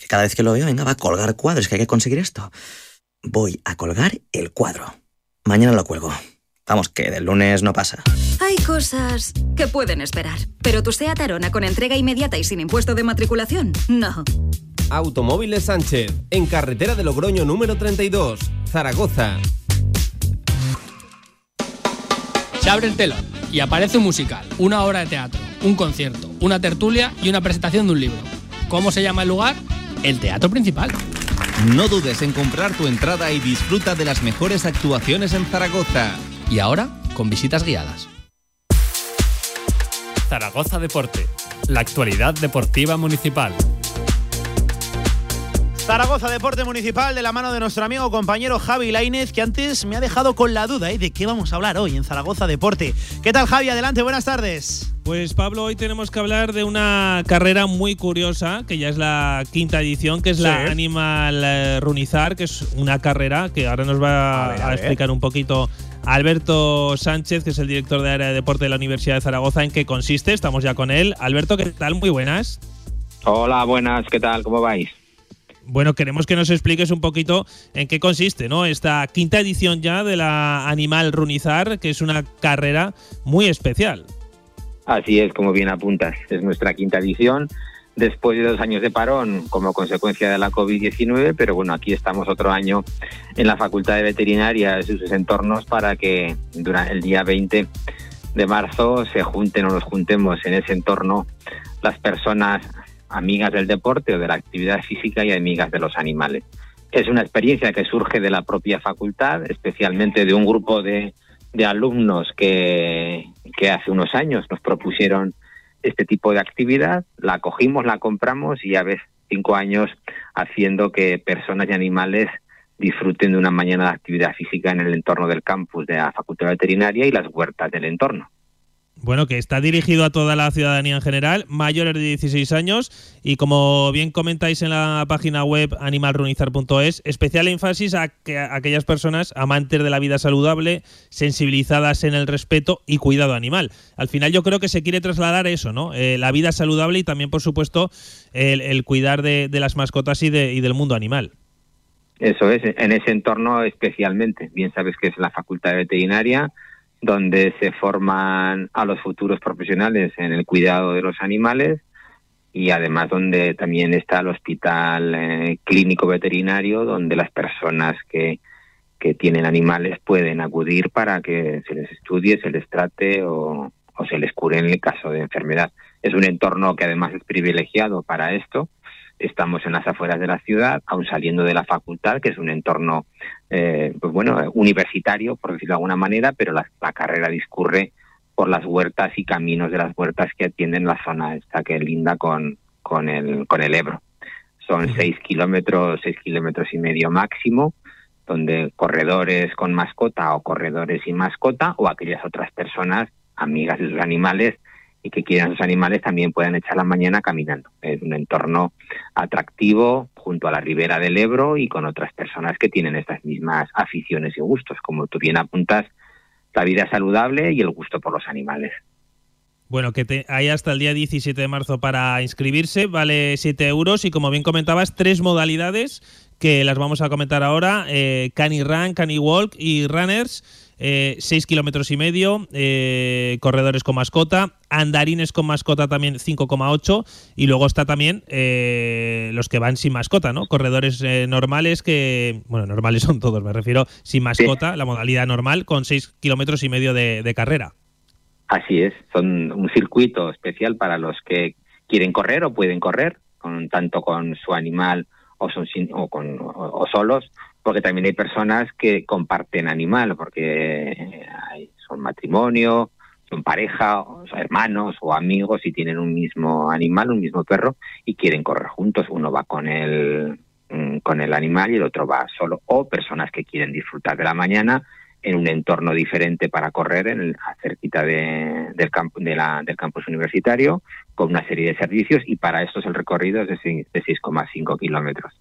Que cada vez que lo veo, venga, va a colgar cuadros, que hay que conseguir esto. Voy a colgar el cuadro. Mañana lo cuelgo. Vamos, que del lunes no pasa. Hay cosas que pueden esperar, pero tu SEAT Arona con entrega inmediata y sin impuesto de matriculación, no. Automóviles Sánchez, en carretera de Logroño número 32, Zaragoza. Se abre el telón y aparece un musical, una obra de teatro, un concierto, una tertulia y una presentación de un libro. ¿Cómo se llama el lugar? El teatro principal. No dudes en comprar tu entrada y disfruta de las mejores actuaciones en Zaragoza. Y ahora, con visitas guiadas. Zaragoza Deporte, la actualidad deportiva municipal. Zaragoza Deporte Municipal de la mano de nuestro amigo compañero Javi Lainez, que antes me ha dejado con la duda ¿eh? de qué vamos a hablar hoy en Zaragoza Deporte. ¿Qué tal Javi? Adelante, buenas tardes. Pues Pablo, hoy tenemos que hablar de una carrera muy curiosa, que ya es la quinta edición, que es la. Animal eh, Runizar, que es una carrera que ahora nos va A a, ver, a ver. explicar un poquito Alberto Sánchez, que es el director de área de deporte de la Universidad de Zaragoza, en qué consiste. Estamos ya con él. Alberto, ¿qué tal? Muy buenas. Hola, buenas, ¿qué tal? ¿Cómo vais? Bueno, queremos que nos expliques un poquito en qué consiste, ¿no? Esta quinta edición ya de la Animal Runizar, que es una carrera muy especial. Así es, como bien apuntas, es nuestra quinta edición, después de dos años de parón como consecuencia de la COVID-19, pero bueno, aquí estamos otro año en la Facultad de Veterinaria y sus entornos para que durante el día 20 de marzo se junten o nos juntemos en ese entorno las personas amigas del deporte o de la actividad física y amigas de los animales. Es una experiencia que surge de la propia facultad, especialmente de un grupo de, de alumnos que, que hace unos años nos propusieron este tipo de actividad, la cogimos, la compramos y ya ves cinco años haciendo que personas y animales disfruten de una mañana de actividad física en el entorno del campus de la Facultad Veterinaria y las huertas del entorno. Bueno, que está dirigido a toda la ciudadanía en general, mayores de 16 años y como bien comentáis en la página web animalrunizar.es, especial énfasis a, que, a aquellas personas amantes de la vida saludable, sensibilizadas en el respeto y cuidado animal. Al final yo creo que se quiere trasladar eso, ¿no? Eh, la vida saludable y también, por supuesto, el, cuidar de, de, las mascotas y, de, y del mundo animal. Eso es, en ese entorno especialmente. Bien sabes que es la Facultad de Veterinaria, donde se forman a los futuros profesionales en el cuidado de los animales y además donde también está el hospital eh, clínico veterinario donde las personas que, que tienen animales pueden acudir para que se les estudie, se les trate o, o se les cure en el caso de enfermedad. Es un entorno que además es privilegiado para esto. Estamos en las afueras de la ciudad, aún saliendo de la facultad, que es un entorno, eh, pues bueno, universitario, por decirlo de alguna manera, pero la, la carrera discurre por las huertas y caminos de las huertas que atienden la zona esta que linda con, con, el, con el Ebro. Son seis kilómetros, seis kilómetros y medio máximo, donde corredores con mascota o corredores sin mascota o aquellas otras personas amigas de sus animales y que quieran sus animales también puedan echar la mañana caminando. Es un entorno atractivo junto a la ribera del Ebro y con otras personas que tienen estas mismas aficiones y gustos. Como tú bien apuntas, la vida saludable y el gusto por los animales. Bueno, que te, hay hasta el día 17 de marzo para inscribirse, vale 7 euros y como bien comentabas, tres modalidades que las vamos a comentar ahora, eh, Cani Run, Cani Walk y Runners. Eh, 6 kilómetros y medio, eh, corredores con mascota, andarines con mascota también 5,8 y luego está también eh, los que van sin mascota, ¿no? Corredores eh, normales que, bueno, normales son todos, me refiero, sin mascota, la modalidad normal con 6 kilómetros y medio de, de carrera. Así es, son un circuito especial para los que quieren correr o pueden correr, con, tanto con su animal o, son sin, o, con, o, o solos, porque también hay personas que comparten animal, porque hay, son matrimonio, son pareja, hermanos o amigos y tienen un mismo animal, un mismo perro y quieren correr juntos. Uno va con el mm, con el animal y el otro va solo. O personas que quieren disfrutar de la mañana en un entorno diferente para correr en el, cerquita de, del, campo, de la, del campus universitario con una serie de servicios y para estos el recorrido es de 6,5 kilómetros.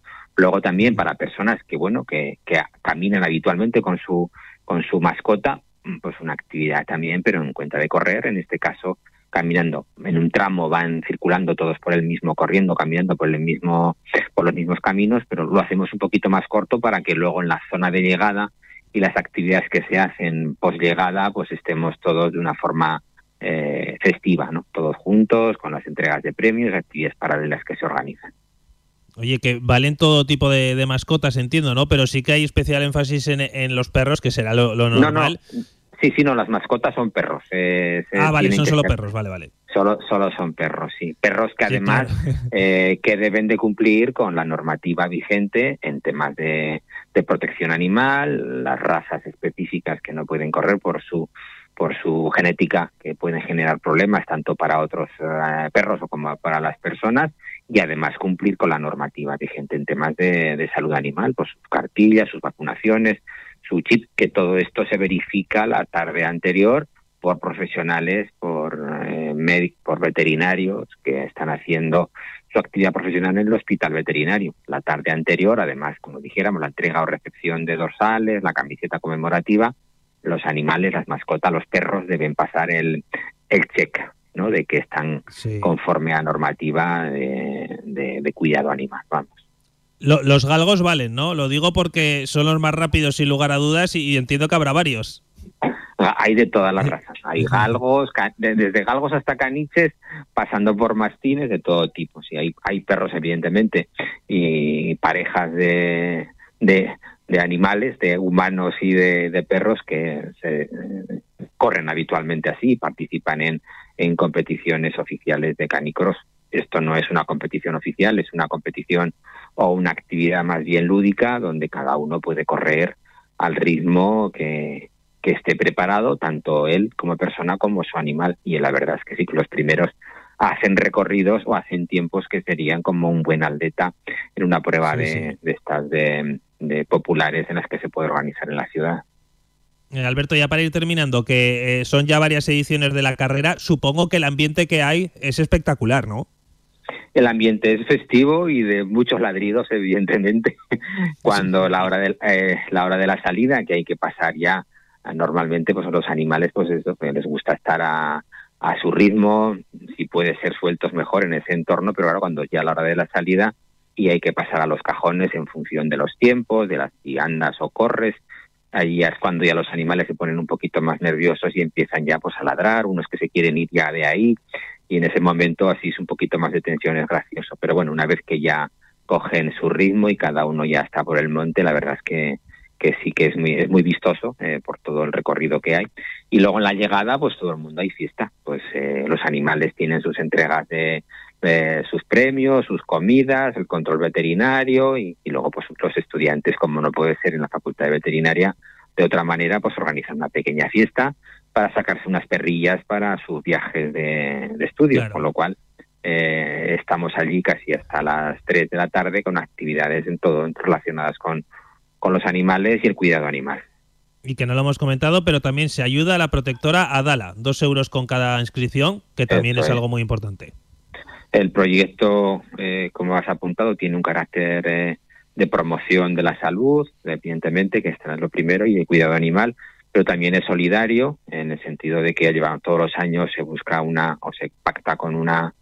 Luego también para personas que bueno que, que caminan habitualmente con su con su mascota, pues una actividad también, pero en cuenta de correr, en este caso caminando. En un tramo van circulando todos por el mismo corriendo caminando por el mismo por los mismos caminos pero lo hacemos un poquito más corto para que luego en la zona de llegada y las actividades que se hacen post llegada pues estemos todos de una forma eh, festiva no todos juntos con las entregas de premios actividades paralelas que se organizan Oye, que valen todo tipo de, de, mascotas, entiendo, ¿no? Pero sí que hay especial énfasis en, en los perros, que será lo, lo normal. No, no. Sí, sí, no, las mascotas son perros. Eh, ah, vale, son solo ser, perros, vale, vale. Solo, solo son perros, sí. Perros que además claro. [LAUGHS] eh, que deben de cumplir con la normativa vigente en temas de, de protección animal, las razas específicas que no pueden correr por su por su genética que pueden generar problemas tanto para otros uh, perros o como para las personas y además cumplir con la normativa vigente en temas de, salud animal, pues sus cartillas, sus vacunaciones, su chip, que todo esto se verifica la tarde anterior por profesionales, por eh, médicos, por veterinarios que están haciendo su actividad profesional en el hospital veterinario. La tarde anterior, además, como dijéramos, la entrega o recepción de dorsales, la camiseta conmemorativa, los animales, las mascotas, los perros deben pasar el, el check ¿no? de que están sí. conforme a normativa de, de, de cuidado animal. Vamos. Lo, los galgos valen, ¿no? Lo digo porque son los más rápidos sin lugar a dudas y, y entiendo que habrá varios. Hay de todas las razas. Hay galgos, desde galgos hasta caniches, pasando por mastines de todo tipo. Sí, hay, hay perros, evidentemente, y parejas de, de, de animales, de humanos y de, de perros que se, eh, corren habitualmente así, participan en, en competiciones oficiales de canicross. Esto no es una competición oficial, es una competición o una actividad más bien lúdica donde cada uno puede correr al ritmo que, que esté preparado, tanto él como persona como su animal. Y la verdad es que sí, que los primeros hacen recorridos o hacen tiempos que serían como un buen atleta en una prueba sí, de, sí. de, estas de, de populares en las que se puede organizar en la ciudad. Eh, Alberto, ya para ir terminando, que eh, son ya varias ediciones de la carrera, supongo que el ambiente que hay es espectacular, ¿no? El ambiente es festivo y de muchos ladridos, evidentemente, [LAUGHS] cuando la hora de eh, la hora de la salida, que hay que pasar ya normalmente, pues los animales, pues eso, les gusta estar a, a su ritmo, si puede ser sueltos mejor en ese entorno, pero ahora cuando ya a la hora de la salida y hay que pasar a los cajones en función de los tiempos, de las si andas o corres, ahí es cuando ya los animales se ponen un poquito más nerviosos y empiezan ya pues a ladrar, unos que se quieren ir ya de ahí y en ese momento así es un poquito más de tensión, es gracioso. Pero bueno, una vez que ya cogen su ritmo y cada uno ya está por el monte, la verdad es que, que sí que es muy, es muy vistoso eh, por todo el recorrido que hay. Y luego en la llegada, pues todo el mundo hay fiesta. Pues eh, los animales tienen sus entregas de, de sus premios, sus comidas, el control veterinario y, y luego pues los estudiantes, como no puede ser en la facultad de veterinaria, de otra manera, pues organizan una pequeña fiesta para sacarse unas perrillas para sus viajes de, de estudio, con lo cual eh, estamos allí casi hasta las 3 de la tarde con actividades en todo relacionadas con, con los animales y el cuidado animal. Y que no lo hemos comentado, pero también se ayuda a la protectora Adala, dos euros con cada inscripción, que también es. algo muy importante. El proyecto, eh, como has apuntado, tiene un carácter eh, de promoción de la salud, evidentemente, que esto es lo primero, y el cuidado animal, pero también es solidario en el sentido de que llevan todos los años se busca una o se pacta con una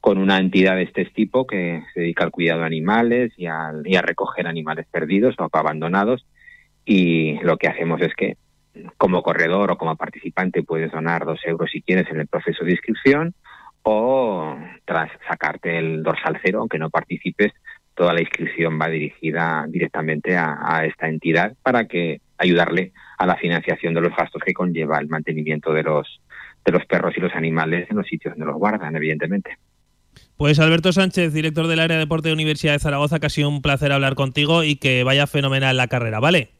con una entidad de este tipo que se dedica al cuidado de animales y, al- y a recoger animales perdidos o abandonados. Y lo que hacemos es que como corredor o como participante puedes donar dos euros si quieres en el proceso de inscripción o tras sacarte el dorsal cero, aunque no participes, toda la inscripción va dirigida directamente a, a esta entidad para que ayudarle a la financiación de los gastos que conlleva el mantenimiento de los de los perros y los animales en los sitios donde los guardan, evidentemente. Pues Alberto Sánchez, director del área de deporte de Universidad de Zaragoza, sido un placer hablar contigo y que vaya fenomenal la carrera, ¿vale?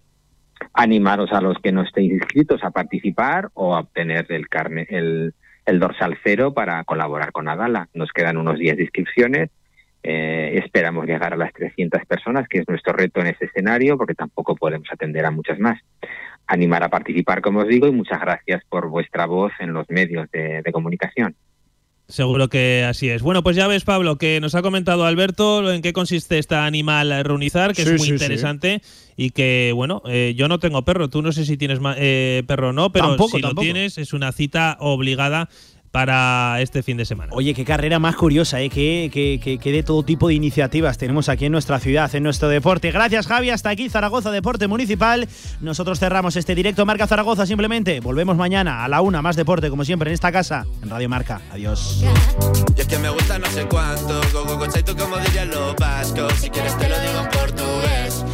Animaros a los que no estéis inscritos a participar o a obtener el carne, el, el dorsal cero para colaborar con Adala. Nos quedan unos días de inscripciones. Eh, esperamos llegar a las 300 personas, que es nuestro reto en este escenario, porque tampoco podemos atender a muchas más. Animar a participar, como os digo, y muchas gracias por vuestra voz en los medios de, de comunicación. Seguro que así es. Bueno, pues ya ves, Pablo, que nos ha comentado Alberto en qué consiste esta animal runizar, que Sí, es muy sí, sí. interesante y que, bueno, eh, yo no tengo perro, tú no sé si tienes eh, perro o no, pero Tampoco, si tampoco. lo tienes es una cita obligada para este fin de semana. Oye, qué carrera más curiosa, ¿eh? que, que, que, que de todo tipo de iniciativas tenemos aquí en nuestra ciudad, en nuestro deporte. Gracias, Javi. Hasta aquí Zaragoza Deporte Municipal. Nosotros cerramos este directo Marca Zaragoza simplemente. Volvemos mañana a la una, más deporte, como siempre, en esta casa, en Radio Marca. Adiós. Y es que me gusta no sé cuánto Go, go, go, chaito, como dirían los vascos Si quieres te lo digo en portugués